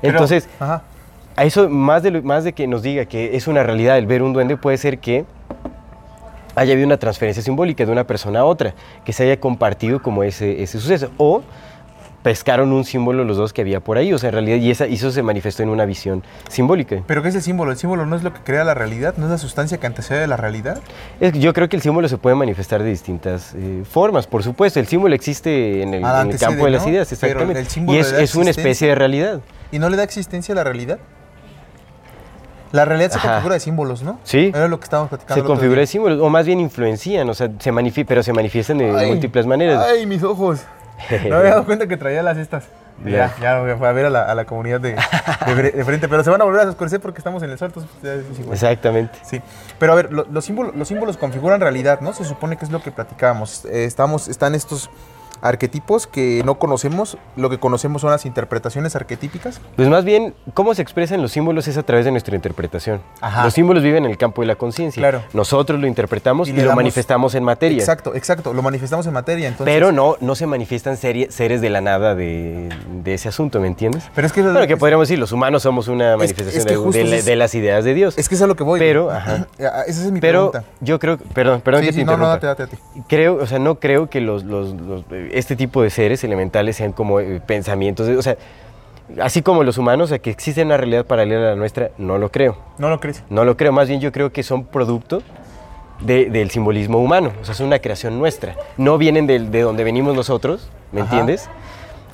Speaker 1: Pero-
Speaker 2: Entonces,
Speaker 1: ajá.
Speaker 2: a eso, más de, lo- más de que nos diga que es una realidad el ver un duende, puede ser que haya habido una transferencia simbólica de una persona a otra, que se haya compartido como ese, ese suceso. O pescaron un símbolo los dos que había por ahí, o sea, en realidad, y, esa, y eso se manifestó en una visión simbólica.
Speaker 1: ¿Pero qué es el símbolo? ¿El símbolo no es lo que crea la realidad? ¿No es la sustancia que antecede la realidad?
Speaker 2: Es yo creo que el símbolo se puede manifestar de distintas eh, formas, por supuesto. El símbolo existe en el,
Speaker 1: Ah,
Speaker 2: en el
Speaker 1: antecede,
Speaker 2: campo de las ideas,
Speaker 1: Pero
Speaker 2: exactamente.
Speaker 1: el
Speaker 2: y es, es una especie de realidad.
Speaker 1: ¿Y no le da existencia a la realidad? La realidad se
Speaker 2: Ajá.
Speaker 1: configura de símbolos, ¿no?
Speaker 2: Sí.
Speaker 1: Era lo que estábamos platicando.
Speaker 2: Se configura de símbolos, o más bien influencian, o sea, se pero se manifiestan de
Speaker 1: Ay,
Speaker 2: múltiples maneras.
Speaker 1: Ay, mis ojos. No había dado cuenta que traía las estas.
Speaker 2: Ya.
Speaker 1: Ya, a ver a la, a la comunidad de, de, fre- de frente. Pero se van a volver a oscurecer porque estamos en el sol. entonces, ya es igual.
Speaker 2: Exactamente.
Speaker 1: Sí, pero a ver, lo- los, símbolos, los símbolos configuran realidad, ¿no? Se supone que es lo que platicábamos. Eh, estamos, están estos arquetipos que no conocemos, lo que conocemos son las interpretaciones arquetípicas.
Speaker 2: Pues más bien, cómo se expresan los símbolos es a través de nuestra interpretación.
Speaker 1: Ajá.
Speaker 2: Los símbolos viven en el campo de la conciencia.
Speaker 1: Claro.
Speaker 2: Nosotros lo interpretamos
Speaker 1: Y
Speaker 2: lo
Speaker 1: damos-
Speaker 2: manifestamos en materia.
Speaker 1: Exacto, exacto, lo manifestamos en materia, entonces...
Speaker 2: Pero no, no se manifiestan serie- seres de la nada de, de ese asunto, ¿me entiendes?
Speaker 1: Pero es que...
Speaker 2: Bueno, que
Speaker 1: es-
Speaker 2: podríamos decir, los humanos somos una
Speaker 1: es
Speaker 2: manifestación
Speaker 1: que
Speaker 2: de-
Speaker 1: justo
Speaker 2: de, la-
Speaker 1: es-
Speaker 2: de las ideas de Dios.
Speaker 1: Es que es a lo que voy.
Speaker 2: Pero, ajá.
Speaker 1: Esa es mi
Speaker 2: Pero
Speaker 1: pregunta.
Speaker 2: yo creo, perdón, perdón
Speaker 1: Sí,
Speaker 2: que
Speaker 1: sí,
Speaker 2: te
Speaker 1: no, no,
Speaker 2: interrumpa.
Speaker 1: date, date, date.
Speaker 2: Creo, o sea, no creo que los, los- los, eh, este tipo de seres elementales sean como eh, pensamientos, de- o sea, así como los humanos, o sea, que existe una realidad paralela a la nuestra, no lo creo.
Speaker 1: No lo crees.
Speaker 2: No lo creo, más bien yo creo que son producto de- del simbolismo humano, o sea, es una creación nuestra. No vienen de, donde venimos nosotros, ¿me
Speaker 1: Ajá.
Speaker 2: entiendes?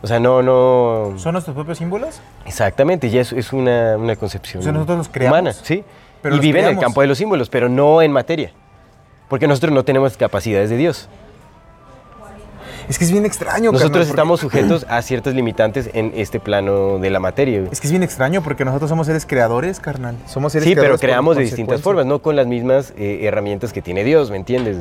Speaker 2: O sea, no, no...
Speaker 1: ¿Son nuestros propios símbolos?
Speaker 2: Exactamente, ya es, es una, una concepción
Speaker 1: O sea, nosotros los creamos,
Speaker 2: humana, sí.
Speaker 1: pero
Speaker 2: y
Speaker 1: los
Speaker 2: vive en el campo de los símbolos, pero no en materia. Porque nosotros no tenemos capacidades de Dios.
Speaker 1: Es que es bien extraño, carnal,
Speaker 2: Nosotros
Speaker 1: porque-
Speaker 2: estamos sujetos a ciertas limitantes en este plano de la materia. güey.
Speaker 1: Es que es bien extraño porque nosotros somos seres creadores, carnal. Somos seres
Speaker 2: Sí, pero
Speaker 1: creadores por
Speaker 2: creamos de distintas formas, no con las mismas eh, herramientas que tiene Dios, ¿me entiendes?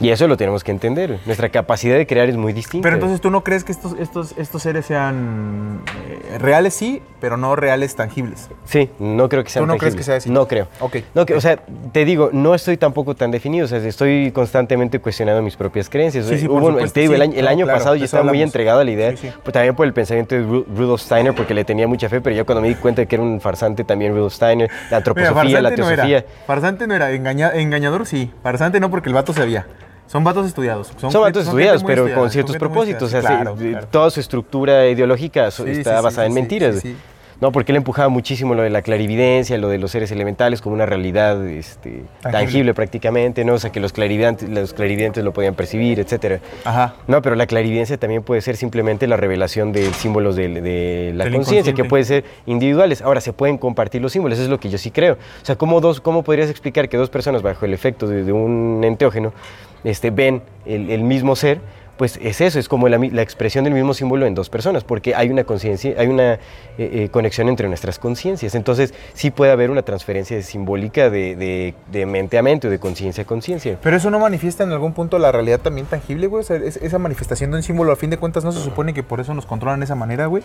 Speaker 2: Y eso lo tenemos que entender. Nuestra capacidad de crear es muy distinta.
Speaker 1: Pero entonces tú no crees que estos, estos, estos seres sean eh, reales, sí, pero no reales tangibles.
Speaker 2: Sí, no creo que sea
Speaker 1: ¿Tú no crees que sea así?
Speaker 2: No creo.
Speaker 1: Ok.
Speaker 2: No, o sea, te digo, no estoy tampoco tan definido. O sea, estoy constantemente cuestionando mis propias creencias.
Speaker 1: Sí, sí,
Speaker 2: Hubo
Speaker 1: supuesto,
Speaker 2: te digo, el año, el
Speaker 1: No,
Speaker 2: año
Speaker 1: claro,
Speaker 2: pasado yo estaba muy entregado a la idea, pues, también por el pensamiento de Ru- Rudolf Steiner, porque le tenía mucha fe, pero ya cuando me di cuenta de que era un farsante también Rudolf Steiner, la antroposofía, la
Speaker 1: no
Speaker 2: teosofía.
Speaker 1: era. Farsante no era. engaña- engañador sí. Farsante no porque el vato sabía. Son vatos estudiados.
Speaker 2: Son,
Speaker 1: gente-
Speaker 2: vatos estudiados, pero
Speaker 1: estudiada,
Speaker 2: con ciertos propósitos. O sea,
Speaker 1: Claro, claro.
Speaker 2: toda su estructura ideológica
Speaker 1: Sí,
Speaker 2: está
Speaker 1: sí,
Speaker 2: basada
Speaker 1: sí,
Speaker 2: en
Speaker 1: sí,
Speaker 2: mentiras. No, porque él empujaba muchísimo lo de la clarividencia, lo de los seres elementales como una realidad este, tangible.
Speaker 1: Tangible.
Speaker 2: prácticamente, ¿no? O sea, que los clarividentes, los clarividentes lo podían percibir, etcétera.
Speaker 1: Ajá.
Speaker 2: No, pero la clarividencia también puede ser simplemente la revelación de símbolos de, de la conciencia, que
Speaker 1: inconsciente.
Speaker 2: puede ser individuales. Ahora, se pueden compartir los símbolos, eso es lo que yo sí creo. O sea, ¿cómo, dos, cómo podrías explicar que dos personas bajo el efecto de, de un enteógeno este, ven el, el mismo ser? Pues es eso, es como la, la expresión del mismo símbolo en dos personas, porque hay una conciencia, hay una eh, eh, conexión entre nuestras conciencias. Entonces, sí puede haber una transferencia simbólica de, de- de mente a mente o de conciencia a conciencia.
Speaker 1: Pero eso no manifiesta en algún punto la realidad también tangible, güey. O sea, es- esa manifestación de un símbolo, a fin de cuentas, no se supone que por eso nos controlan de esa manera, güey.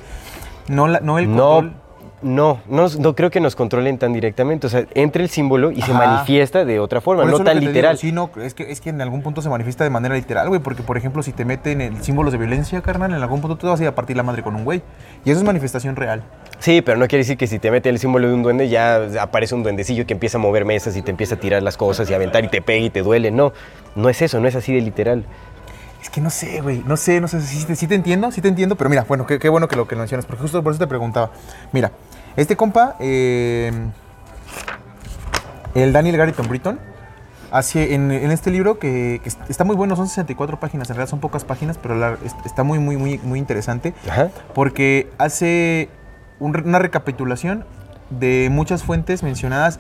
Speaker 1: No, la- no el control.
Speaker 2: No, no, no, no creo que nos controlen tan directamente. O sea, entra el símbolo y se manifiesta de otra forma, no tan literal.
Speaker 1: digo, sí, no, es que, es que en algún punto se manifiesta de manera literal, güey. Porque, por ejemplo, si te meten en símbolos de violencia, carnal, en algún punto te vas a ir a partir la madre con un güey. Y eso es manifestación real.
Speaker 2: Sí, pero no quiere decir que si te mete el símbolo de un duende ya aparece un duendecillo que empieza a mover mesas y te empieza a tirar las cosas y a aventar y te pega y te duele. No, no es eso, no es así de literal.
Speaker 1: Es que no sé, güey. No sé, no sé. Sí, te- sí te entiendo, sí te entiendo. Pero mira, bueno, qué, qué bueno que lo que lo mencionas. Porque justo por eso te preguntaba. Mira, este compa, eh, el Daniel Garrison Britton, hace en, en este libro que, que está muy bueno, son 64 páginas. En realidad son pocas páginas, pero la- está muy, muy, muy, muy interesante.
Speaker 2: Ajá.
Speaker 1: Porque hace un una recapitulación de muchas fuentes mencionadas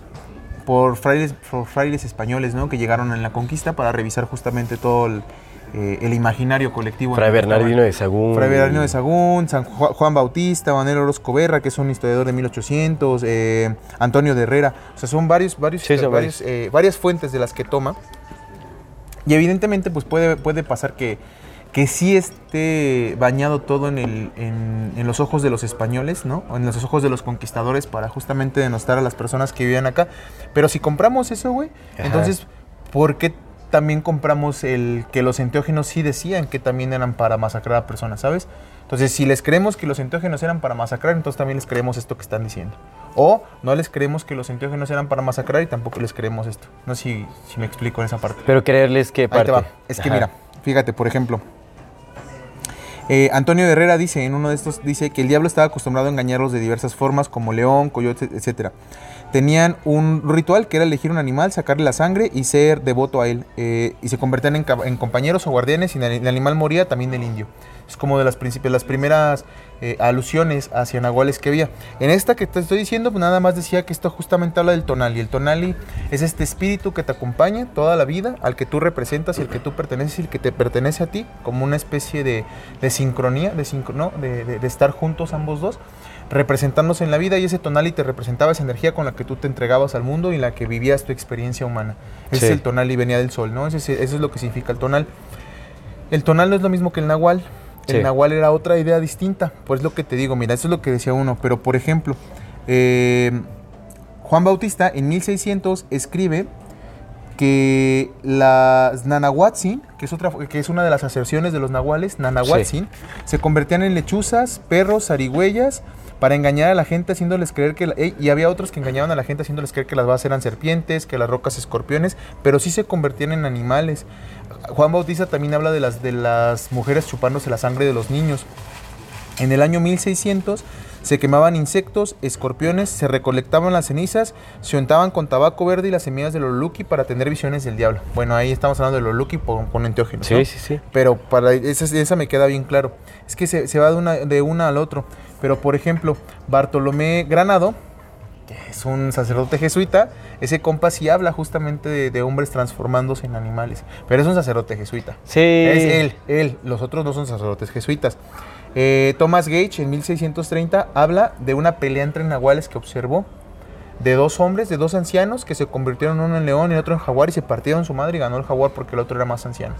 Speaker 1: por frailes, por frailes españoles, ¿no? Que llegaron en la conquista para revisar justamente todo el, eh, el imaginario colectivo.
Speaker 2: Fray. Bernardino de Sagún.
Speaker 1: Fray Bernardino de Sagún, San Ju- Juan Bautista, Manuel Orozco Berra, que es un historiador de 1800, eh, Antonio de Herrera. O sea, son varios, varios,
Speaker 2: Sí, son
Speaker 1: varios, eh, varias fuentes de las que toma. Y evidentemente, pues puede, puede pasar que, que sí esté bañado todo en, el, en, en los ojos de los españoles, ¿no? O en los ojos de los conquistadores para justamente denostar a las personas que vivían acá. Pero si compramos eso, güey, entonces, ¿por qué también compramos el que los enteógenos sí decían que también eran para masacrar a personas, ¿sabes? Entonces, si les creemos que los enteógenos eran para masacrar, entonces también les creemos esto que están diciendo. O no les creemos que los enteógenos eran para masacrar y tampoco les creemos esto. No sé si, si me explico en esa parte.
Speaker 2: Pero creerles que
Speaker 1: Ahí
Speaker 2: parte.
Speaker 1: te va. Es que mira, fíjate, por ejemplo, Eh, Antonio Herrera dice, en uno de estos, dice que el diablo estaba acostumbrado a engañarlos de diversas formas, como león, coyote, etc. Tenían un ritual que era elegir un animal, sacarle la sangre y ser devoto a él. eh, y se convertían en, compañeros o guardianes y el animal moría también del indio. Es como de las, las primeras eh, alusiones hacia nahuales que había. En esta que te estoy diciendo, pues nada más decía que esto justamente habla del tonali. El tonali es este espíritu que te acompaña toda la vida, al que tú representas y al que tú perteneces y el que te pertenece a ti, como una especie de, de sincronía, de, de, de- de estar juntos ambos dos, representándose en la vida y ese tonali te representaba esa energía con la que tú te entregabas al mundo y en la que vivías tu experiencia humana. Ese
Speaker 2: Sí.
Speaker 1: es el tonali, venía del sol, ¿no? Ese es- eso es lo que significa el tonal. El tonal no es lo mismo que el nahual. El nahual era otra idea distinta. Pues lo que te digo, mira, eso es lo que decía uno. Pero por ejemplo, eh, Juan Bautista en 1600 escribe que las Nanahuatzin, que es, otra, que es una de las aserciones de los nahuales, Nanahuatzin, se convertían en lechuzas, perros, zarigüeyas, para engañar a la gente haciéndoles creer que... y había otros que engañaban a la gente haciéndoles creer que las bases eran serpientes, que las rocas escorpiones, pero sí se convertían en animales. Juan Bautista también habla de las, de las mujeres chupándose la sangre de los niños. En el año 1600 se quemaban insectos, escorpiones, se recolectaban las cenizas, se untaban con tabaco verde y las semillas del oluluki para tener visiones del diablo. Bueno, ahí estamos hablando del oluluki con, con enteógenos.
Speaker 2: Sí,
Speaker 1: ¿no?
Speaker 2: sí, sí.
Speaker 1: Pero para esa, esa me queda bien claro. Es que se, se va de una, de una al otro. Pero por ejemplo, Bartolomé Granado, que es un sacerdote jesuita, ese compa sí habla justamente de, de hombres transformándose en animales. Pero es un sacerdote jesuita.
Speaker 2: Sí.
Speaker 1: Es él, él. Los otros no son sacerdotes jesuitas. Eh, Thomas Gage en 1630 habla de una pelea entre nahuales que observó. De dos hombres, de dos ancianos que se convirtieron uno en león y otro en jaguar y se partieron su madre y ganó el jaguar porque el otro era más anciano.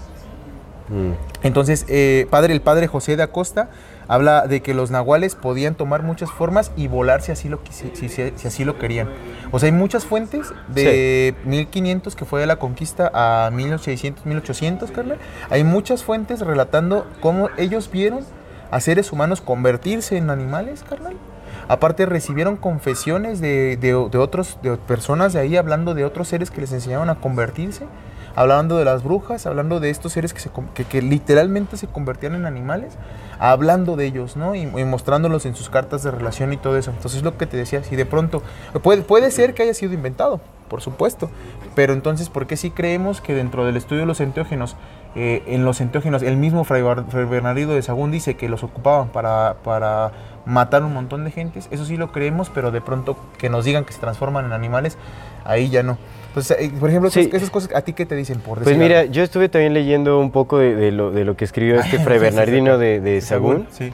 Speaker 2: Mm.
Speaker 1: Entonces, eh, padre, el padre José de Acosta habla de que los nahuales podían tomar muchas formas y volar si así lo, si, si- si así lo querían. O sea, hay muchas fuentes de 1500 que fue de la conquista a 1600, 1800, carnal. Hay muchas fuentes relatando cómo ellos vieron a seres humanos convertirse en animales, carnal. Aparte recibieron confesiones de, de, de personas de ahí hablando de otros seres que les enseñaron a convertirse, hablando de las brujas, hablando de estos seres que, se, que, literalmente se convertían en animales, hablando de ellos, ¿no? Y, mostrándolos en sus cartas de relación y todo eso. Entonces lo que te decía, si de pronto, puede, puede ser que haya sido inventado, por supuesto, pero entonces, ¿por qué sí creemos que dentro del estudio de los enteógenos, eh, en los enteógenos, el mismo Fray, Bar- Fray Bernardino de Sagún dice que los ocupaban para, para matar un montón de gentes? Eso sí lo creemos, pero de pronto que nos digan que se transforman en animales, ahí ya no. Entonces, eh, por ejemplo,
Speaker 2: Sí.
Speaker 1: esas, esas cosas, ¿a ti qué te dicen? Por
Speaker 2: Pues mira,
Speaker 1: algo?
Speaker 2: yo estuve también leyendo un poco de, de lo, de lo que escribió este Fray Bernardino de, de Sagún.
Speaker 1: Sí.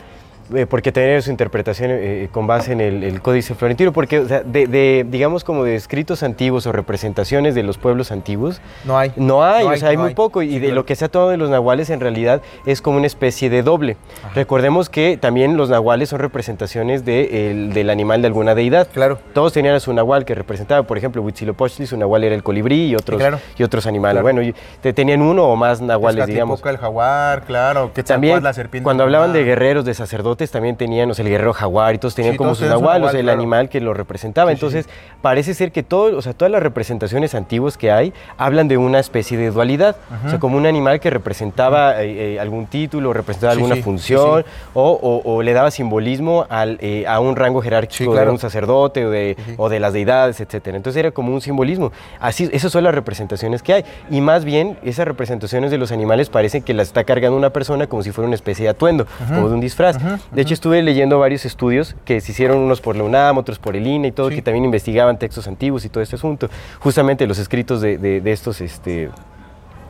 Speaker 2: Eh, porque tenía su interpretación eh, con base en el, el Códice Florentino, porque o sea, de, de, digamos como de escritos antiguos o representaciones de los pueblos antiguos,
Speaker 1: No hay.
Speaker 2: no hay,
Speaker 1: No
Speaker 2: o sea, hay
Speaker 1: no
Speaker 2: muy poco, y de lo que se ha tomado de los nahuales en realidad es como una especie de doble. Recordemos que también los nahuales son representaciones de el- del animal de alguna deidad.
Speaker 1: Claro.
Speaker 2: Todos tenían a su nahual que representaba, por ejemplo, Huitzilopochtli, su nahual era el colibrí y otros,
Speaker 1: claro.
Speaker 2: y otros animales.
Speaker 1: Claro.
Speaker 2: Bueno, y te- tenían uno o más nahuales, digamos.
Speaker 1: El jaguar, claro. Que
Speaker 2: También,
Speaker 1: la serpiente.
Speaker 2: cuando hablaban de guerreros, de sacerdotes, también tenían, o sea, el guerrero jaguar y todos tenían
Speaker 1: Sí,
Speaker 2: como
Speaker 1: todos
Speaker 2: su nahual, o sea, el
Speaker 1: claro.
Speaker 2: animal que lo representaba.
Speaker 1: Sí, sí,
Speaker 2: Entonces, parece ser que todo, o sea, todas las representaciones antiguas que hay hablan de una especie de dualidad. O sea, como un animal que representaba eh, eh, algún título, representaba alguna función. O, o- o le daba simbolismo al, eh, a un rango jerárquico
Speaker 1: claro.
Speaker 2: de un sacerdote o de, o de las deidades, etcétera. Entonces era como un simbolismo. Así, esas son las representaciones que hay. Y más bien, esas representaciones de los animales parecen que las está cargando una persona como si fuera una especie de atuendo, como de un disfraz. De hecho, estuve leyendo varios estudios que se hicieron unos por la UNAM, otros por el INE y todo,
Speaker 1: Sí.
Speaker 2: que también investigaban textos antiguos y todo este asunto. Justamente los escritos de, de- de estos... Este,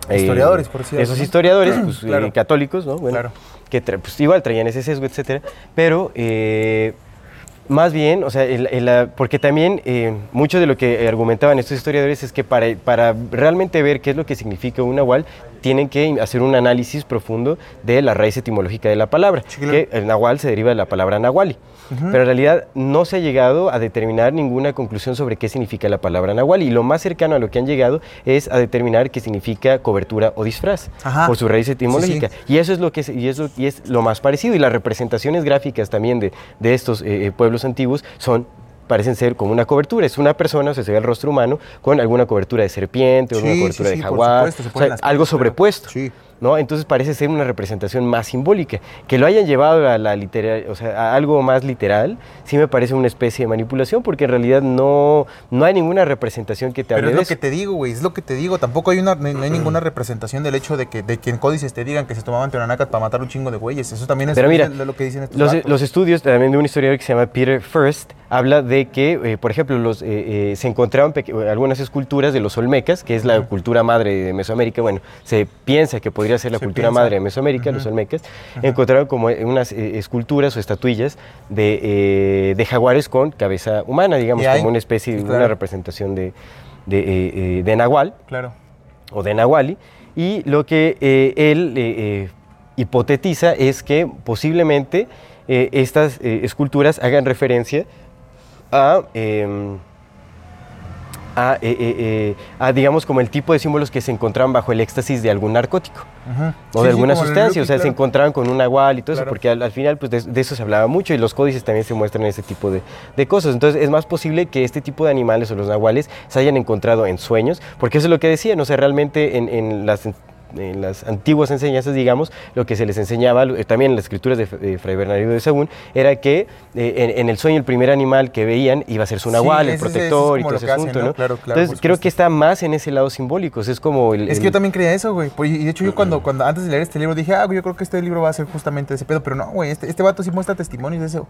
Speaker 2: eh,
Speaker 1: Historiadores, por decir
Speaker 2: Esos historiadores, pues,
Speaker 1: Claro.
Speaker 2: eh, católicos, ¿no? Bueno,
Speaker 1: Claro.
Speaker 2: que tra- pues, igual traían ese sesgo, etcétera, pero eh, más bien, o sea, el- el, porque también eh, mucho de lo que argumentaban estos historiadores es que para, para realmente ver qué es lo que significa un nahual, tienen que hacer un análisis profundo de la raíz etimológica de la palabra,
Speaker 1: Sí, claro.
Speaker 2: que el nahual se deriva de la palabra nahuali. Pero en realidad no se ha llegado a determinar ninguna conclusión sobre qué significa la palabra nahual y lo más cercano a lo que han llegado es a determinar qué significa cobertura o disfraz
Speaker 1: Ajá.
Speaker 2: por su raíz etimológica.
Speaker 1: Sí,
Speaker 2: Y eso es lo que es, y eso y es lo más parecido. Y las representaciones gráficas también de, de estos eh, eh, pueblos antiguos son parecen ser como una cobertura. Es una persona, o sea, se ve el rostro humano con alguna cobertura de serpiente o
Speaker 1: Sí,
Speaker 2: una cobertura
Speaker 1: sí,
Speaker 2: de jaguar,
Speaker 1: supuesto,
Speaker 2: o sea, algo sobrepuesto.
Speaker 1: Sí.
Speaker 2: ¿No? Entonces parece ser una representación más simbólica. Que lo hayan llevado a la literal, o sea, a algo más literal, sí me parece una especie de manipulación, porque en realidad no, no hay ninguna representación que te
Speaker 1: Pero
Speaker 2: hable
Speaker 1: es
Speaker 2: de
Speaker 1: lo
Speaker 2: eso.
Speaker 1: que te digo, güey, es lo que te digo. Tampoco hay una, no hay no hay ninguna representación del hecho de que, de que en códices te digan que se tomaban teonanácat para matar un chingo de güeyes. Eso también es
Speaker 2: Pero mira,
Speaker 1: lo que dicen estos
Speaker 2: Los, estudios también de un historiador que se llama Peter First habla de que, eh, por ejemplo, los, eh, eh, se encontraron peque- algunas esculturas de los olmecas, que es la cultura madre de Mesoamérica. Bueno, se piensa que podría ser la cultura
Speaker 1: piensa.
Speaker 2: madre de Mesoamérica, los olmecas. Encontraron como unas eh, esculturas o estatuillas de, eh, de jaguares con cabeza humana, digamos, como una especie,
Speaker 1: claro.
Speaker 2: una representación de, de, eh, de nahual
Speaker 1: Claro.
Speaker 2: o de Nahuali, y lo que él hipotetiza es que posiblemente estas esculturas hagan referencia a, em, a, eh, eh, eh, a, digamos, como el tipo de símbolos que se encontraban bajo el éxtasis de algún narcótico o
Speaker 1: Sí,
Speaker 2: de alguna sustancia, o sea, se encontraban con un nahual y todo eso, porque al, al final pues, de, de eso se hablaba mucho y los códices también se muestran ese tipo de, de cosas. Entonces es más posible que este tipo de animales o los nahuales se hayan encontrado en sueños, porque eso es lo que decían, o sea, realmente en, en las... en las antiguas enseñanzas, digamos, lo que se les enseñaba, eh, también en las escrituras de, de Fray Bernardino de Sahagún, era que eh, en, en el sueño el primer animal que veían iba a ser su
Speaker 1: Sí,
Speaker 2: nahual, el
Speaker 1: es- es
Speaker 2: protector y todo ese
Speaker 1: hacen,
Speaker 2: asunto,
Speaker 1: ¿no?
Speaker 2: ¿no?
Speaker 1: Claro, claro,
Speaker 2: Entonces creo que está más en ese lado simbólico, o sea, es como el...
Speaker 1: Es que yo también creía eso, güey. Pues, y de hecho, yo cuando, cuando antes de leer este libro dije, ah, güey, yo creo que este libro va a ser justamente ese pedo. Pero no, güey, este, este vato sí muestra testimonios de eso.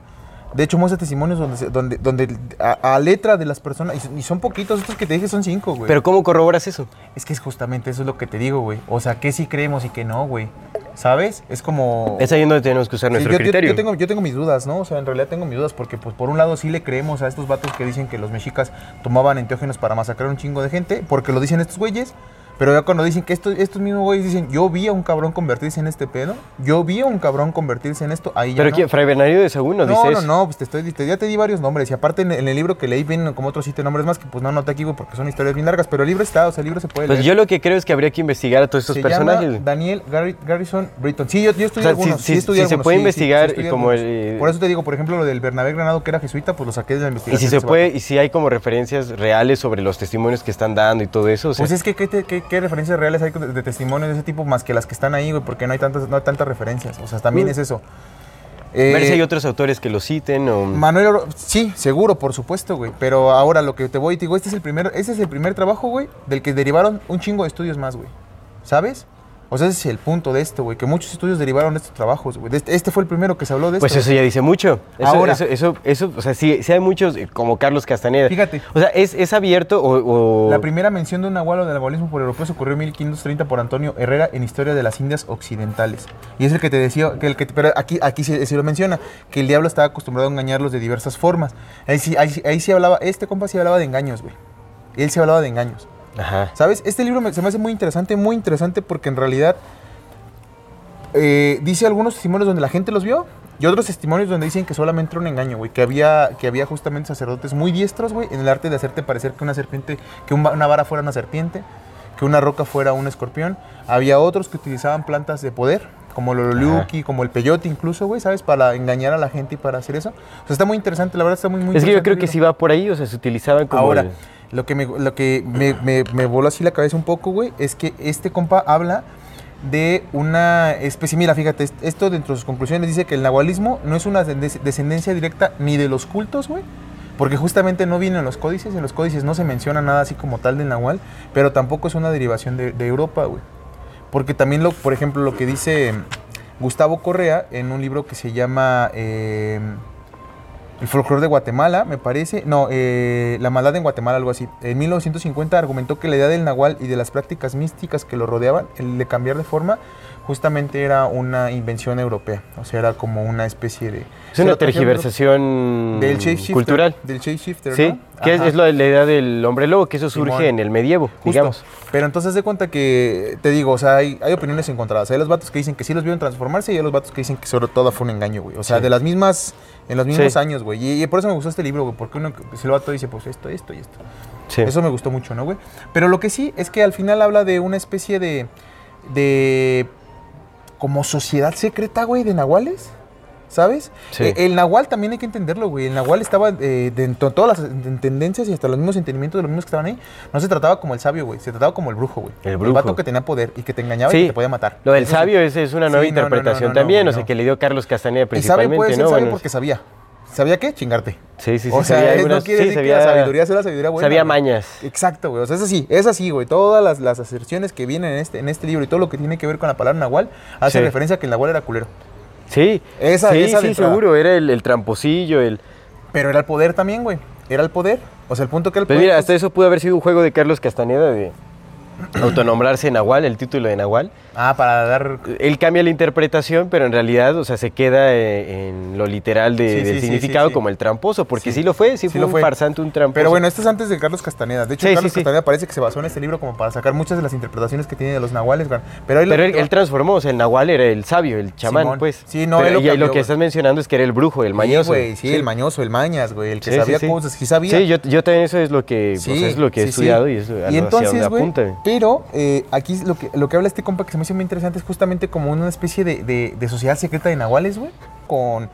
Speaker 1: De hecho, muestra testimonios donde, donde, donde a, a letra de las personas, y son, y son poquitos, estos que te dije son cinco, güey.
Speaker 2: Pero ¿cómo corroboras eso?
Speaker 1: es que es justamente eso es lo que te digo, güey. O sea, que sí creemos y que no, güey. ¿Sabes? Es como...
Speaker 2: Es ahí donde tenemos que usar
Speaker 1: Sí,
Speaker 2: nuestro
Speaker 1: yo, yo-
Speaker 2: criterio.
Speaker 1: yo tengo, yo tengo mis dudas, ¿no? O sea, en realidad tengo mis dudas porque, pues, por un lado sí le creemos a estos vatos que dicen que los mexicas tomaban enteógenos para masacrar un chingo de gente, porque lo dicen estos güeyes, pero ya cuando dicen que estos, estos mismos güeyes dicen, yo vi a un cabrón convertirse en este pedo, yo vi a un cabrón convertirse en esto, ahí ya
Speaker 2: Pero
Speaker 1: no.
Speaker 2: que Fray Bernardino de Sahagún no,
Speaker 1: No,
Speaker 2: dice
Speaker 1: no,
Speaker 2: eso.
Speaker 1: no, pues te estoy, te- ya te di varios nombres. Y aparte en, en el libro que leí vienen como otros siete nombres más que pues no anoté aquí, porque son historias bien largas. Pero el libro está, o sea, el libro se puede
Speaker 2: Pues
Speaker 1: leer.
Speaker 2: yo lo que creo es que habría que investigar a todos estos
Speaker 1: se
Speaker 2: personajes.
Speaker 1: llama Daniel Garri- Garrison Britton. Sí, yo, yo estudié
Speaker 2: O sea, sí,
Speaker 1: algunos.
Speaker 2: sí,
Speaker 1: Sí, estudié
Speaker 2: sí se puede
Speaker 1: sí, sí,
Speaker 2: investigar
Speaker 1: sí estudié
Speaker 2: como el-
Speaker 1: Por eso te digo, por ejemplo, lo del Bernabé Granado, que era jesuita, pues lo saqué de la
Speaker 2: Y
Speaker 1: investigación.
Speaker 2: si
Speaker 1: de
Speaker 2: se puede, y si hay como referencias reales sobre los testimonios que están dando y todo eso.
Speaker 1: Pues es que, ¿qué, te- qué- referencias reales hay de, de testimonios de ese tipo más que las que están ahí, güey? Porque no hay tantas, no hay tantas referencias. O sea, también es eso.
Speaker 2: ver si
Speaker 1: Eh,
Speaker 2: hay otros autores que lo citen o...
Speaker 1: Manuel Oro- sí, seguro, por supuesto, güey. Pero ahora lo que te voy y te digo, este es el primer, ese es el primer trabajo, güey, del que derivaron un chingo de estudios más, güey. ¿Sabes? O sea, ese es el punto de esto, güey, que muchos estudios derivaron de estos trabajos, güey. Este, este fue el primero que se habló de
Speaker 2: Pues
Speaker 1: esto.
Speaker 2: eso ya dice mucho. Eso,
Speaker 1: Ahora.
Speaker 2: eso, eso, eso, o sea, sí, sí hay muchos, eh, como Carlos Castaneda.
Speaker 1: Fíjate.
Speaker 2: O sea, es, es abierto o... o-
Speaker 1: La primera mención de un nahual o del nahualismo por europeos ocurrió en 1530 por Antonio Herrera en Historia de las Indias Occidentales. Y es el que te decía, que el que pero aquí, aquí sí lo menciona, que el diablo estaba acostumbrado a engañarlos de diversas formas. Ahí sí, ahí, sí- ahí sí hablaba, este compa sí hablaba de engaños, güey. Él sí hablaba de engaños.
Speaker 2: Ajá.
Speaker 1: ¿Sabes? Este libro me- se me hace muy interesante, muy interesante porque en realidad eh, dice algunos testimonios donde la gente los vio y otros testimonios donde dicen que solamente era un engaño, güey. Que había, que había justamente sacerdotes muy diestros, güey, en el arte de hacerte parecer que una serpiente, que una vara fuera una serpiente, que una roca fuera un escorpión. Había otros que utilizaban plantas de poder, como el ololiuki, como el peyote incluso, güey, ¿sabes? Para engañar a la gente y para hacer eso. O sea, está muy interesante, la verdad está muy, muy
Speaker 2: Es que yo creo que sí va por ahí, o sea, se utilizaban como...
Speaker 1: Ahora,
Speaker 2: el-
Speaker 1: lo que, me, lo que me, me- me voló así la cabeza un poco, güey, es que este compa habla de una especie, mira, fíjate, est- esto dentro de sus conclusiones dice que el nahualismo no es una descend- descendencia directa ni de los cultos, güey, porque justamente no viene en los códices, en los códices no se menciona nada así como tal del nahual, pero tampoco es una derivación de, de Europa, güey. Porque también, lo, por ejemplo, lo que dice Gustavo Correa en un libro que se llama... eh, el folclore de Guatemala, me parece. No, eh, La maldad en Guatemala, algo así. En 1950 argumentó que la idea del nahual y de las prácticas místicas que lo rodeaban, el de cambiar de forma, justamente era una invención europea. O sea, era como una especie de.
Speaker 2: Es una tergiversación
Speaker 1: Del
Speaker 2: cultural.
Speaker 1: Del shapeshifter,
Speaker 2: Sí,
Speaker 1: ¿no?
Speaker 2: que es, la idea del hombre lobo, que eso surge
Speaker 1: Simón.
Speaker 2: en el medievo,
Speaker 1: Justo.
Speaker 2: digamos.
Speaker 1: Pero entonces de cuenta que, te digo, o sea, hay, hay opiniones encontradas. Hay los vatos que dicen que sí los vieron transformarse y hay los vatos que dicen que sobre todo fue un engaño, güey. O sea,
Speaker 2: Sí.
Speaker 1: de las mismas, en los mismos
Speaker 2: Sí.
Speaker 1: años, güey. Y, y por eso me gustó este libro, güey, porque uno, si el vato dice, pues esto, esto y esto.
Speaker 2: Sí.
Speaker 1: Eso me gustó mucho, ¿no, güey? Pero lo que sí es que al final habla de una especie de, de, como sociedad secreta, güey, de nahuales. ¿sabes?
Speaker 2: Sí.
Speaker 1: Eh, el nahual también hay que entenderlo, güey. El nahual estaba eh, dentro de todas las en- tendencias y hasta los mismos entendimientos de los mismos que estaban ahí. No se trataba como el sabio, güey. Se trataba como el brujo, güey.
Speaker 2: El brujo.
Speaker 1: vato que tenía poder y que te engañaba y que te podía matar.
Speaker 2: Lo del sabio es, es una nueva
Speaker 1: Sí, no, no, no,
Speaker 2: interpretación también, o sea, que le dio Carlos Castaneda
Speaker 1: El sabio
Speaker 2: principalmente,
Speaker 1: puede ser sabio porque sabía. ¿Sabía qué? Chingarte.
Speaker 2: sí, sí, sí,
Speaker 1: o sea,
Speaker 2: sabía
Speaker 1: es- no
Speaker 2: algunas-
Speaker 1: quiere
Speaker 2: sí,
Speaker 1: decir que
Speaker 2: sabía-
Speaker 1: la sabiduría sea la sabiduría buena.
Speaker 2: Sabía
Speaker 1: güey.
Speaker 2: mañas.
Speaker 1: Exacto, güey. O sea, es así, es así, güey. Todas las, las aserciones que vienen en este, en este libro y todo lo que tiene que ver con la palabra nahual hace
Speaker 2: Sí.
Speaker 1: referencia a que el nahual era culero.
Speaker 2: Sí,
Speaker 1: Esa-
Speaker 2: sí,
Speaker 1: esa
Speaker 2: sí, seguro, era el, el tramposillo, el...
Speaker 1: Pero era el poder también, güey. Era el poder. O sea, el punto que el
Speaker 2: Pues
Speaker 1: poder.
Speaker 2: mira, hasta eso pudo haber sido un juego de Carlos Castaneda de autonombrarse Nahual, el título de Nahual.
Speaker 1: Ah, para dar.
Speaker 2: Él cambia la interpretación, pero en realidad, o sea, se queda eh, en lo literal de-
Speaker 1: Sí,
Speaker 2: del
Speaker 1: sí,
Speaker 2: significado
Speaker 1: sí,
Speaker 2: como el tramposo, porque sí, lo fue, sí, fue
Speaker 1: lo
Speaker 2: un
Speaker 1: fue.
Speaker 2: farsante, un tramposo.
Speaker 1: Pero bueno, esto es antes de Carlos Castaneda. De hecho, Carlos. Castaneda parece que se basó en este libro como para sacar muchas de las interpretaciones que tiene de los nahuales. Pero,
Speaker 2: Pero él, él transformó, o sea, el Nahual era el sabio, el chamán,
Speaker 1: Simón.
Speaker 2: pues.
Speaker 1: Sí, no,
Speaker 2: Pero-
Speaker 1: él lo
Speaker 2: y
Speaker 1: cambió,
Speaker 2: lo que estás mencionando es que era el brujo, el
Speaker 1: Sí,
Speaker 2: mañoso.
Speaker 1: güey, sí, el mañoso, el mañas, güey. El que sabía cosas, sí sabía.
Speaker 2: Sí, yo, yo también eso es lo que, sea, es lo que he estudiado y eso
Speaker 1: Y
Speaker 2: hacia
Speaker 1: entonces,
Speaker 2: apunta.
Speaker 1: Pero eh, aquí lo que, lo que habla este compa que se me hizo muy interesante es justamente como una especie de, de- de sociedad secreta de nahuales, güey, con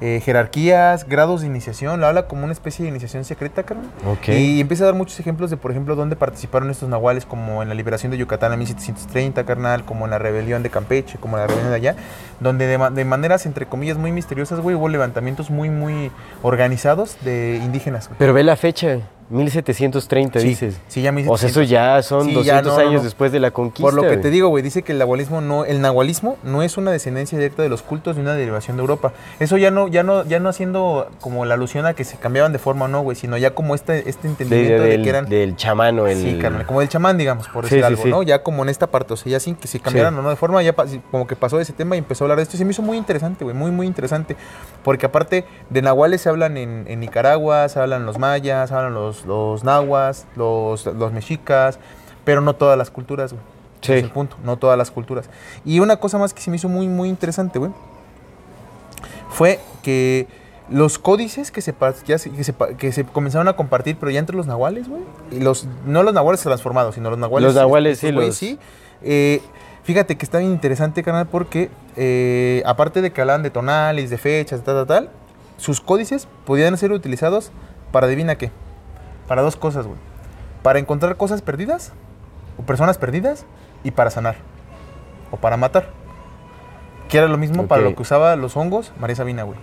Speaker 1: eh, jerarquías, grados de iniciación, lo habla como una especie de iniciación secreta, carnal.
Speaker 2: Ok.
Speaker 1: Y empieza a dar muchos ejemplos de, por ejemplo, dónde participaron estos nahuales, como en la liberación de Yucatán en 1730, carnal, como en la rebelión de Campeche, como en la rebelión de allá, donde de, ma- de maneras, entre comillas, muy misteriosas, güey, hubo levantamientos muy, muy organizados de indígenas.
Speaker 2: Pero ve la fecha, 1730
Speaker 1: Sí,
Speaker 2: dices.
Speaker 1: sí, ya
Speaker 2: O sea,
Speaker 1: 1700.
Speaker 2: eso ya son
Speaker 1: Sí,
Speaker 2: 200
Speaker 1: ya, no, no,
Speaker 2: años
Speaker 1: no.
Speaker 2: después de la conquista.
Speaker 1: Por lo que te digo, güey, dice que el nahualismo no, el nahualismo no es una descendencia directa de los cultos ni una derivación de Europa. Eso ya no, ya no, ya no haciendo como la alusión a que se cambiaban de forma o no, güey, sino ya como este, este
Speaker 2: De-
Speaker 1: entendimiento de, que eran.
Speaker 2: del chamano, el...
Speaker 1: Sí, carnal, como del chamán, digamos, por decir
Speaker 2: sí,
Speaker 1: algo. ¿no? Ya como en esta parte, o sea, ya sin que se cambiaran o no de forma, ya como que pasó de ese tema y empezó a hablar de esto. Y se me hizo muy interesante, güey, muy, muy interesante. Porque aparte de nahuales se hablan en, en Nicaragua, se hablan los mayas, se hablan los, los nahuas, los, los mexicas, pero no todas las culturas, güey.
Speaker 2: Sí.
Speaker 1: Es el punto, no todas las culturas. Y una cosa más que se me hizo muy, muy interesante, güey, fue que los códices que se, que, se, que se comenzaron a compartir, pero ya entre los nahuales, güey, y los, no los nahuales transformados, sino los nahuales.
Speaker 2: Los nahuales,
Speaker 1: estos
Speaker 2: sí, los-
Speaker 1: sí. Eh, fíjate que está bien interesante, canal, porque eh, aparte de que hablan de tonales, de fechas, tal, tal, tal, sus códices podían ser utilizados para adivina qué. Para dos cosas, güey. Para encontrar cosas perdidas, o personas perdidas, y para sanar, o para matar. Que era lo mismo para lo que usaba los hongos María Sabina, güey.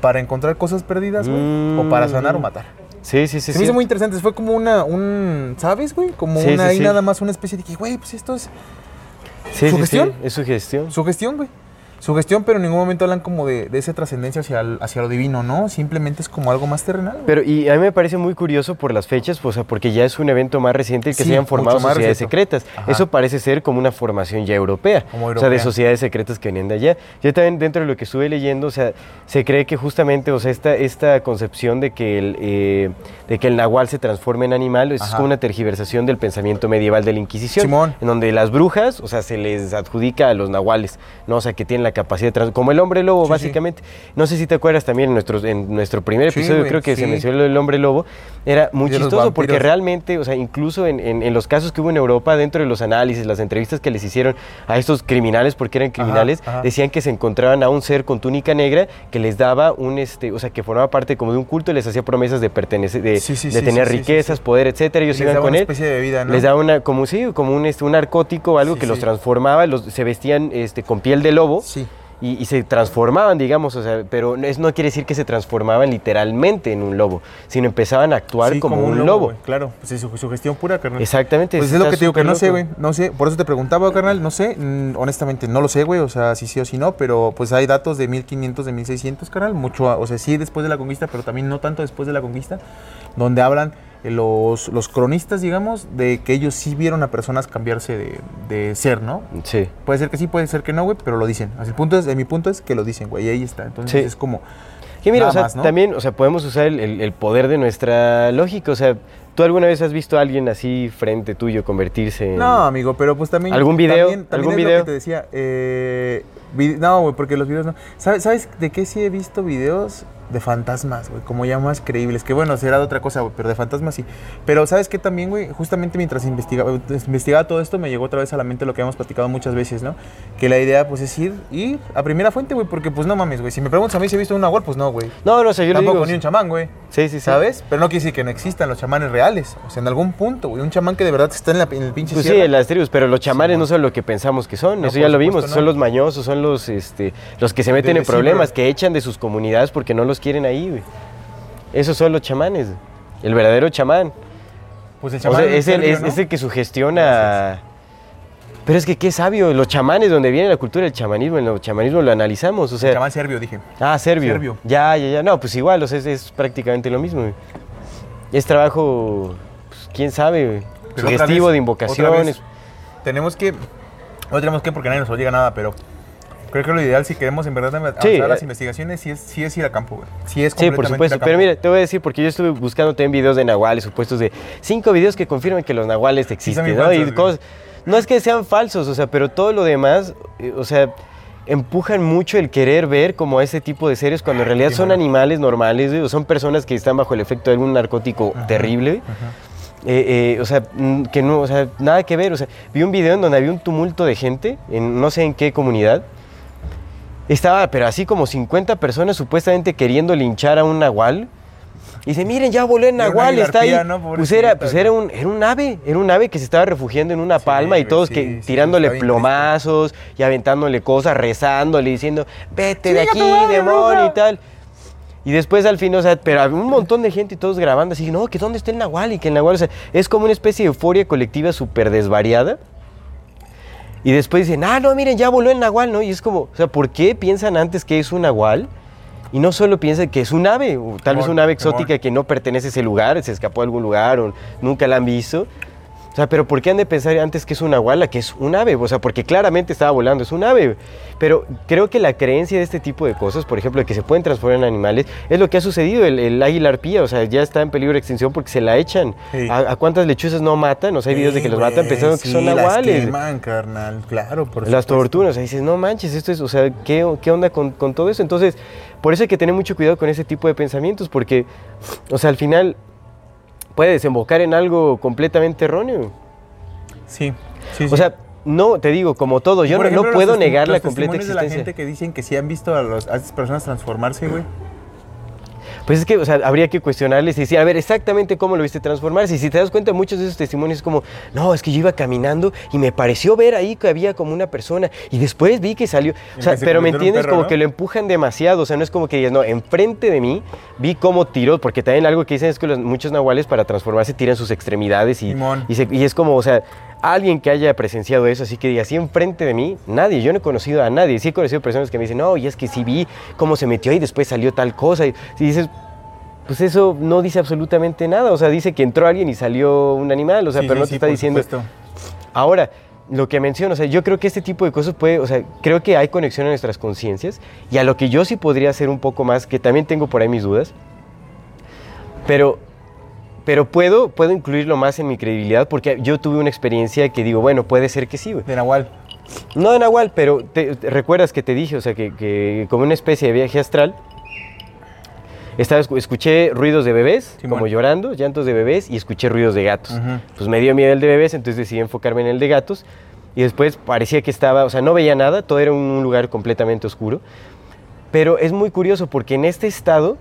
Speaker 1: Para encontrar cosas perdidas, güey, o para sanar o
Speaker 2: Mm.
Speaker 1: matar.
Speaker 2: Sí, sí, sí.
Speaker 1: Se me hizo muy interesante. Fue como una, un, ¿sabes, güey? Como
Speaker 2: Sí,
Speaker 1: una,
Speaker 2: sí,
Speaker 1: ahí nada más una especie de que, güey, pues esto es ¿Sugestión?
Speaker 2: Es sugestión.
Speaker 1: sugestión, güey. Sugestión, pero en ningún momento hablan como de, de esa trascendencia hacia, el- hacia lo divino, ¿no? Simplemente es como algo más terrenal.
Speaker 2: Pero y a mí me parece muy curioso por las fechas, pues, o sea, porque ya es un evento más reciente el que
Speaker 1: Sí,
Speaker 2: se hayan formado sociedades secretas.
Speaker 1: Ajá.
Speaker 2: Eso parece ser como una formación ya europea,
Speaker 1: Como
Speaker 2: O sea, de
Speaker 1: europea.
Speaker 2: sociedades secretas que venían de allá. Yo también dentro de lo que estuve leyendo, o sea, se cree que justamente, o sea, esta, esta concepción de que el eh, de que el nahual se transforme en animal es
Speaker 1: Ajá.
Speaker 2: como una tergiversación del pensamiento medieval de la Inquisición,
Speaker 1: Simón.
Speaker 2: en donde las brujas, o sea, se les adjudica a los nahuales, no, o sea, que tienen la capacidad de como el hombre lobo
Speaker 1: Sí, sí.
Speaker 2: básicamente. No sé si te acuerdas también en nuestro en nuestro primer episodio creo que se mencionó el hombre lobo, era muy
Speaker 1: de
Speaker 2: chistoso porque realmente, o sea, incluso en, en- en los casos que hubo en Europa, dentro de los análisis, las entrevistas que les hicieron a estos criminales, porque eran criminales,
Speaker 1: ajá.
Speaker 2: decían que se encontraban a un ser con túnica negra que les daba un, este, o sea, que formaba parte como de un culto y les hacía promesas de pertenecer, de, tener riquezas, poder, etcétera. Ellos
Speaker 1: Les
Speaker 2: iban
Speaker 1: daba
Speaker 2: con
Speaker 1: una
Speaker 2: él.
Speaker 1: especie de bebida, ¿no?
Speaker 2: Les daba una, como sí, como un, este, un narcótico o algo que los transformaba, los, se vestían este, con piel de lobo
Speaker 1: Sí.
Speaker 2: Y, y se transformaban, digamos, o sea, pero no- eso no quiere decir que se transformaban literalmente en un lobo, sino empezaban a actuar
Speaker 1: Sí,
Speaker 2: como, un lobo.
Speaker 1: claro, pues es su, sugestión pura, carnal.
Speaker 2: Exactamente.
Speaker 1: Pues es lo que te digo, que no sé, güey. No sé, por eso te preguntaba, carnal. No sé, mm, honestamente, no lo sé, güey. O sea, si sí o si no, pero pues hay datos de 1500, de 1600, carnal. Mucho, o sea, sí después de la conquista, pero también no tanto después de la conquista, donde hablan los, los cronistas, digamos, de que ellos sí vieron a personas cambiarse de, de ser, ¿no?
Speaker 2: Sí.
Speaker 1: Puede ser que sí, puede ser que no, güey, pero lo dicen. Así, el punto es, de mi punto es que lo dicen, güey, y ahí está. Entonces
Speaker 2: Sí.
Speaker 1: es como.
Speaker 2: Que mira, o sea,
Speaker 1: más, ¿no?
Speaker 2: también, o sea, podemos usar el, el- el poder de nuestra lógica. O sea, ¿tú alguna vez has visto a alguien así frente tuyo convertirse en...
Speaker 1: No, amigo, pero pues también.
Speaker 2: ¿Algún video?
Speaker 1: También, también
Speaker 2: ¿Algún
Speaker 1: es
Speaker 2: video?
Speaker 1: Lo que te decía. eh, no, güey, porque los videos no. ¿Sabes, ¿Sabes de qué sí he visto videos? De fantasmas, güey, como ya más creíbles. Que bueno, será de otra cosa, güey, pero de fantasmas sí. Pero ¿sabes qué también, güey? Justamente mientras investigaba, investigaba todo esto, me llegó otra vez a la mente lo que hemos platicado muchas veces, ¿no? Que la idea, pues, es ir, ir a primera fuente, güey, porque, pues, no mames, güey. Si me preguntas a mí si he visto un nahual, pues no, güey.
Speaker 2: No, no, sea, yo le
Speaker 1: Tampoco
Speaker 2: digo...
Speaker 1: ni un chamán, güey.
Speaker 2: Sí, sí, sí.
Speaker 1: ¿Sabes? Pero no quiere decir que no existan los chamanes reales. O sea, en algún punto, güey. Un chamán que de verdad está en, la, en el pinche
Speaker 2: Pues sí,
Speaker 1: sierra.
Speaker 2: las tribus, pero los chamanes
Speaker 1: Sí,
Speaker 2: no son lo que pensamos que son,
Speaker 1: No,
Speaker 2: eso ya lo vimos,
Speaker 1: no.
Speaker 2: son los mañosos, son los este los que se meten en problemas, que echan de sus comunidades porque no los quieren ahí, güey. Esos son los chamanes. El verdadero chamán.
Speaker 1: Pues el
Speaker 2: O
Speaker 1: chamán
Speaker 2: sea, es, el,
Speaker 1: serbio,
Speaker 2: es,
Speaker 1: ¿no?
Speaker 2: es el que sugestiona. Pero es que qué sabio, los chamanes, donde viene la cultura del chamanismo, en el chamanismo lo analizamos, o sea,
Speaker 1: El chamán serbio, dije.
Speaker 2: Ah, serbio.
Speaker 1: Serbio.
Speaker 2: Ya, ya, ya. No, pues igual, o sea, es, es prácticamente lo mismo. güey. Es trabajo, pues, quién sabe, sugestivo
Speaker 1: vez,
Speaker 2: de invocaciones.
Speaker 1: Tenemos que. No tenemos que porque nadie nos obliga a nada, pero. Creo que lo ideal, si queremos en verdad avanzar
Speaker 2: Sí,
Speaker 1: las
Speaker 2: eh.
Speaker 1: investigaciones, sí es, sí es ir a campo, güey. Sí es
Speaker 2: Sí, por supuesto. Pero mira, te voy a decir, porque yo estuve buscando también videos de nahuales, supuestos de cinco videos que confirman que los nahuales existen, ¿no?
Speaker 1: falsos,
Speaker 2: Y
Speaker 1: güey.
Speaker 2: cosas- no es que sean falsos, o sea, pero todo lo demás, eh, o sea, empujan mucho el querer ver como a ese tipo de seres cuando en realidad
Speaker 1: Sí,
Speaker 2: son
Speaker 1: bueno.
Speaker 2: animales normales, güey, o son personas que están bajo el efecto de algún narcótico terrible. Eh, eh, o sea, que no, o sea, nada que ver. O sea, vi un video en donde había un tumulto de gente, en no sé en qué comunidad. Estaba, pero así como 50 personas supuestamente queriendo linchar a un nahual. Y dice, miren, ya voló el nahual, está ahí. Pues era, pues era un, era un ave, era un ave que se estaba refugiando en una
Speaker 1: Sí,
Speaker 2: palma y todos
Speaker 1: sí,
Speaker 2: que,
Speaker 1: sí,
Speaker 2: tirándole plomazos y aventándole cosas, rezándole, diciendo, vete de aquí, demonio
Speaker 1: bruja".
Speaker 2: y tal. Y después al fin, o sea, pero había un montón de gente y todos grabando así, no, que dónde está el nahual y que el nahual, o sea, es como una especie de euforia colectiva súper desvariada. Y después dicen, ah, no, miren, ya voló el nahual, ¿no? Y es como, o sea, ¿por qué piensan antes que es un nahual? Y no solo piensan que es un ave, o tal vez un ave exótica que no pertenece a ese lugar, se escapó a algún lugar o nunca la han visto. O sea, pero ¿por qué han de pensar antes que es una nahual, que es un ave? O sea, porque claramente estaba volando, es un ave. Pero creo que la creencia de este tipo de cosas, por ejemplo, de que se pueden transformar en animales, es lo que ha sucedido. El, el águila arpía, o sea, ya está en peligro de extinción porque se la echan.
Speaker 1: Sí.
Speaker 2: ¿A, a cuántas lechuzas no matan? O sea, hay videos de que los matan pensando que son
Speaker 1: las
Speaker 2: nahuales.
Speaker 1: queman, carnal, claro, por
Speaker 2: Las tortugas, o sea, dices, no manches, esto es, o sea, ¿qué, qué onda con, con todo eso? Entonces, por eso hay que tener mucho cuidado con ese tipo de pensamientos, porque, o sea, al final puede desembocar en algo completamente erróneo.
Speaker 1: Sí, sí, sí.
Speaker 2: O sea, no, te digo, como todo, yo no, puedo
Speaker 1: los
Speaker 2: negar la completa
Speaker 1: testimonios de la
Speaker 2: existencia.
Speaker 1: gente que dicen que sí han visto a, los- a estas personas transformarse, güey.
Speaker 2: Pues es que, o sea, habría que cuestionarles y decir, a ver, exactamente cómo lo viste transformarse. Y si te das cuenta, muchos de esos testimonios es como, no, es que yo iba caminando y me pareció ver ahí que había como una persona y después vi que salió. O sea, pero me entiendes,
Speaker 1: perro,
Speaker 2: como
Speaker 1: ¿no?
Speaker 2: que lo empujan demasiado. O sea, no es como que digas, no, enfrente de mí vi cómo tiró, porque también algo que dicen es que los, muchos nahuales para transformarse tiran sus extremidades y, se- y es como, o sea, alguien que haya presenciado eso, así que diga, así enfrente de mí, nadie, yo no he conocido a nadie. Sí he conocido personas que me dicen, no, y es que sí vi cómo se metió ahí y después salió tal cosa. Y si dices, pues eso no dice absolutamente nada. O sea, dice que entró alguien y salió un animal, o sea,
Speaker 1: Sí,
Speaker 2: pero
Speaker 1: sí,
Speaker 2: no te
Speaker 1: sí,
Speaker 2: está diciendo.
Speaker 1: supuesto.
Speaker 2: Ahora, lo que menciono, o sea, yo creo que este tipo de cosas puede, o sea, creo que hay conexión en nuestras conciencias y a lo que yo sí podría hacer un poco más, que también tengo por ahí mis dudas, pero, pero puedo, puedo incluirlo más en mi credibilidad porque yo tuve una experiencia que digo, bueno, puede ser que sí, güey.
Speaker 1: De Nahual.
Speaker 2: No de Nahual, pero te, te- recuerdas que te dije, o sea, que, que como una especie de viaje astral, estaba, escu- escuché ruidos de bebés,
Speaker 1: Simón.
Speaker 2: como llorando, llantos de bebés, y escuché ruidos de gatos.
Speaker 1: Ujú.
Speaker 2: Pues me dio miedo el de bebés, entonces decidí enfocarme en el de gatos, y después parecía que estaba, o sea, no veía nada, todo era un lugar completamente oscuro, pero es muy curioso porque en este estado,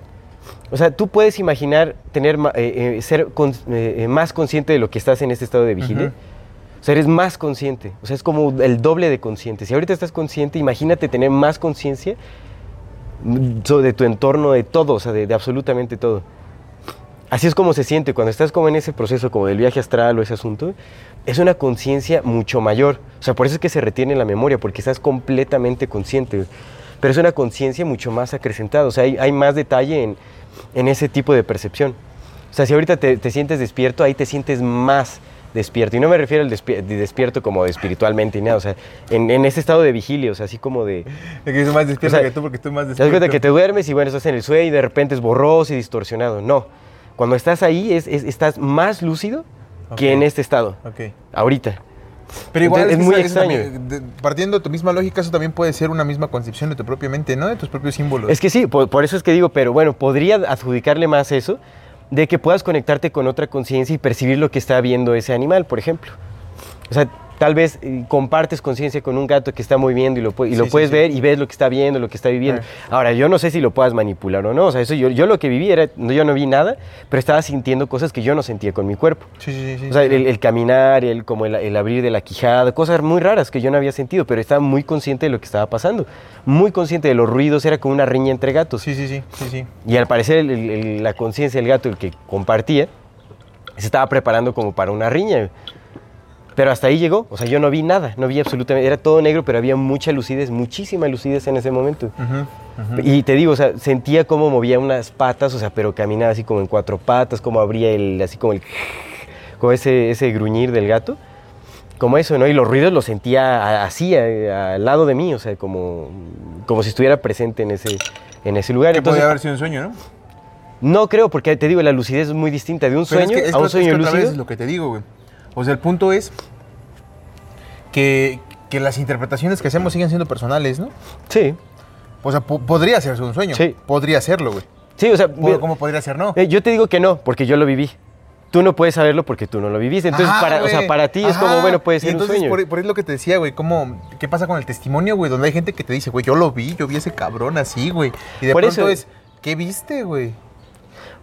Speaker 2: o sea, tú puedes imaginar tener, eh, eh, ser con- eh, eh, más consciente de lo que estás en este estado de vigilia.
Speaker 1: Ujú.
Speaker 2: O sea, eres más consciente. O sea, es como el doble de consciente. Si ahorita estás consciente, imagínate tener más conciencia de tu entorno, de todo, o sea, de, de absolutamente todo. Así es como se siente cuando estás como en ese proceso, como del viaje astral o ese asunto. Es una conciencia mucho mayor. O sea, por eso es que se retiene en la memoria, porque estás completamente consciente. Pero es una conciencia mucho más acrecentada. O sea, hay, hay más detalle en, en ese tipo de percepción. O sea, si ahorita te, te sientes despierto, ahí te sientes más despierto. Y no me refiero al despi- de despierto como de espiritualmente y nada. O sea, en, en ese estado de vigilia, o sea, así como de...
Speaker 1: Es que soy más despierto
Speaker 2: O sea,
Speaker 1: que tú porque estoy más
Speaker 2: Te das
Speaker 1: despierto.
Speaker 2: cuenta que te duermes y bueno, estás en el sueño y de repente es borroso y distorsionado. No. Cuando estás ahí, es, es- estás más lúcido que en este estado,
Speaker 1: Ok.
Speaker 2: ahorita.
Speaker 1: Pero igual
Speaker 2: Entonces, es muy extraño.
Speaker 1: también, de- partiendo de tu misma lógica, eso también puede ser una misma concepción de tu propia mente, ¿no? De tus propios símbolos.
Speaker 2: Es que sí, por, por eso es que digo, pero bueno, podría adjudicarle más eso de que puedas conectarte con otra conciencia y percibir lo que está viendo ese animal, por ejemplo. O sea, tal vez eh, compartes conciencia con un gato que está moviendo y lo, y
Speaker 1: Sí,
Speaker 2: puedes
Speaker 1: sí.
Speaker 2: ver y ves lo que está viendo, lo que está viviendo. Ahora, yo no sé si lo puedas manipular o no. O sea, eso yo, yo lo que viví era, no, yo no vi nada, pero estaba sintiendo cosas que yo no sentía con mi cuerpo.
Speaker 1: sí, sí, sí.
Speaker 2: O sea, el, el caminar, el, como el, el abrir de la quijada, cosas muy raras que yo no había sentido, pero estaba muy consciente de lo que estaba pasando. Muy consciente de los ruidos, era como una riña entre gatos.
Speaker 1: sí, sí, sí, sí, sí.
Speaker 2: Y al parecer el- la conciencia del gato, el que compartía, se estaba preparando como para una riña. Pero hasta ahí llegó, o sea, yo no vi nada, no vi absolutamente, era todo negro, pero había mucha lucidez, muchísima lucidez en ese momento. Y te digo, o sea, sentía cómo movía unas patas, o sea, pero caminaba así como en cuatro patas, como abría el, así como el, como ese, ese gruñir del gato, como eso, ¿no? Y los ruidos los sentía así, a- al lado de mí, o sea, como, como si estuviera presente en ese, en ese lugar.
Speaker 1: Que
Speaker 2: Entonces,
Speaker 1: podría haber sido un sueño, ¿no?
Speaker 2: no creo, porque te digo, la lucidez es muy distinta de un
Speaker 1: Pero
Speaker 2: sueño
Speaker 1: es que, es
Speaker 2: a un
Speaker 1: es que
Speaker 2: sueño
Speaker 1: vez
Speaker 2: lúcido.
Speaker 1: es lo que te digo, güey. O sea, el punto es que, que las interpretaciones que hacemos siguen siendo personales, ¿no?
Speaker 2: Sí,
Speaker 1: O sea, po- podría ser un sueño.
Speaker 2: Sí.
Speaker 1: Podría serlo, güey.
Speaker 2: sí, o sea, mira,
Speaker 1: ¿Cómo podría ser no?
Speaker 2: eh, yo te digo que no, porque yo lo viví. Tú no puedes saberlo porque tú no lo viviste. Entonces,
Speaker 1: Ajá,
Speaker 2: para, o sea, para ti es como, bueno, puede
Speaker 1: Y
Speaker 2: ser un
Speaker 1: entonces,
Speaker 2: sueño.
Speaker 1: Por, por eso es lo que te decía, güey, ¿cómo, ¿qué pasa con el testimonio, güey? Donde hay gente que te dice, güey, yo lo vi, yo vi ese cabrón así, güey. Y de
Speaker 2: Por
Speaker 1: pronto
Speaker 2: eso-
Speaker 1: es, ¿qué viste, güey?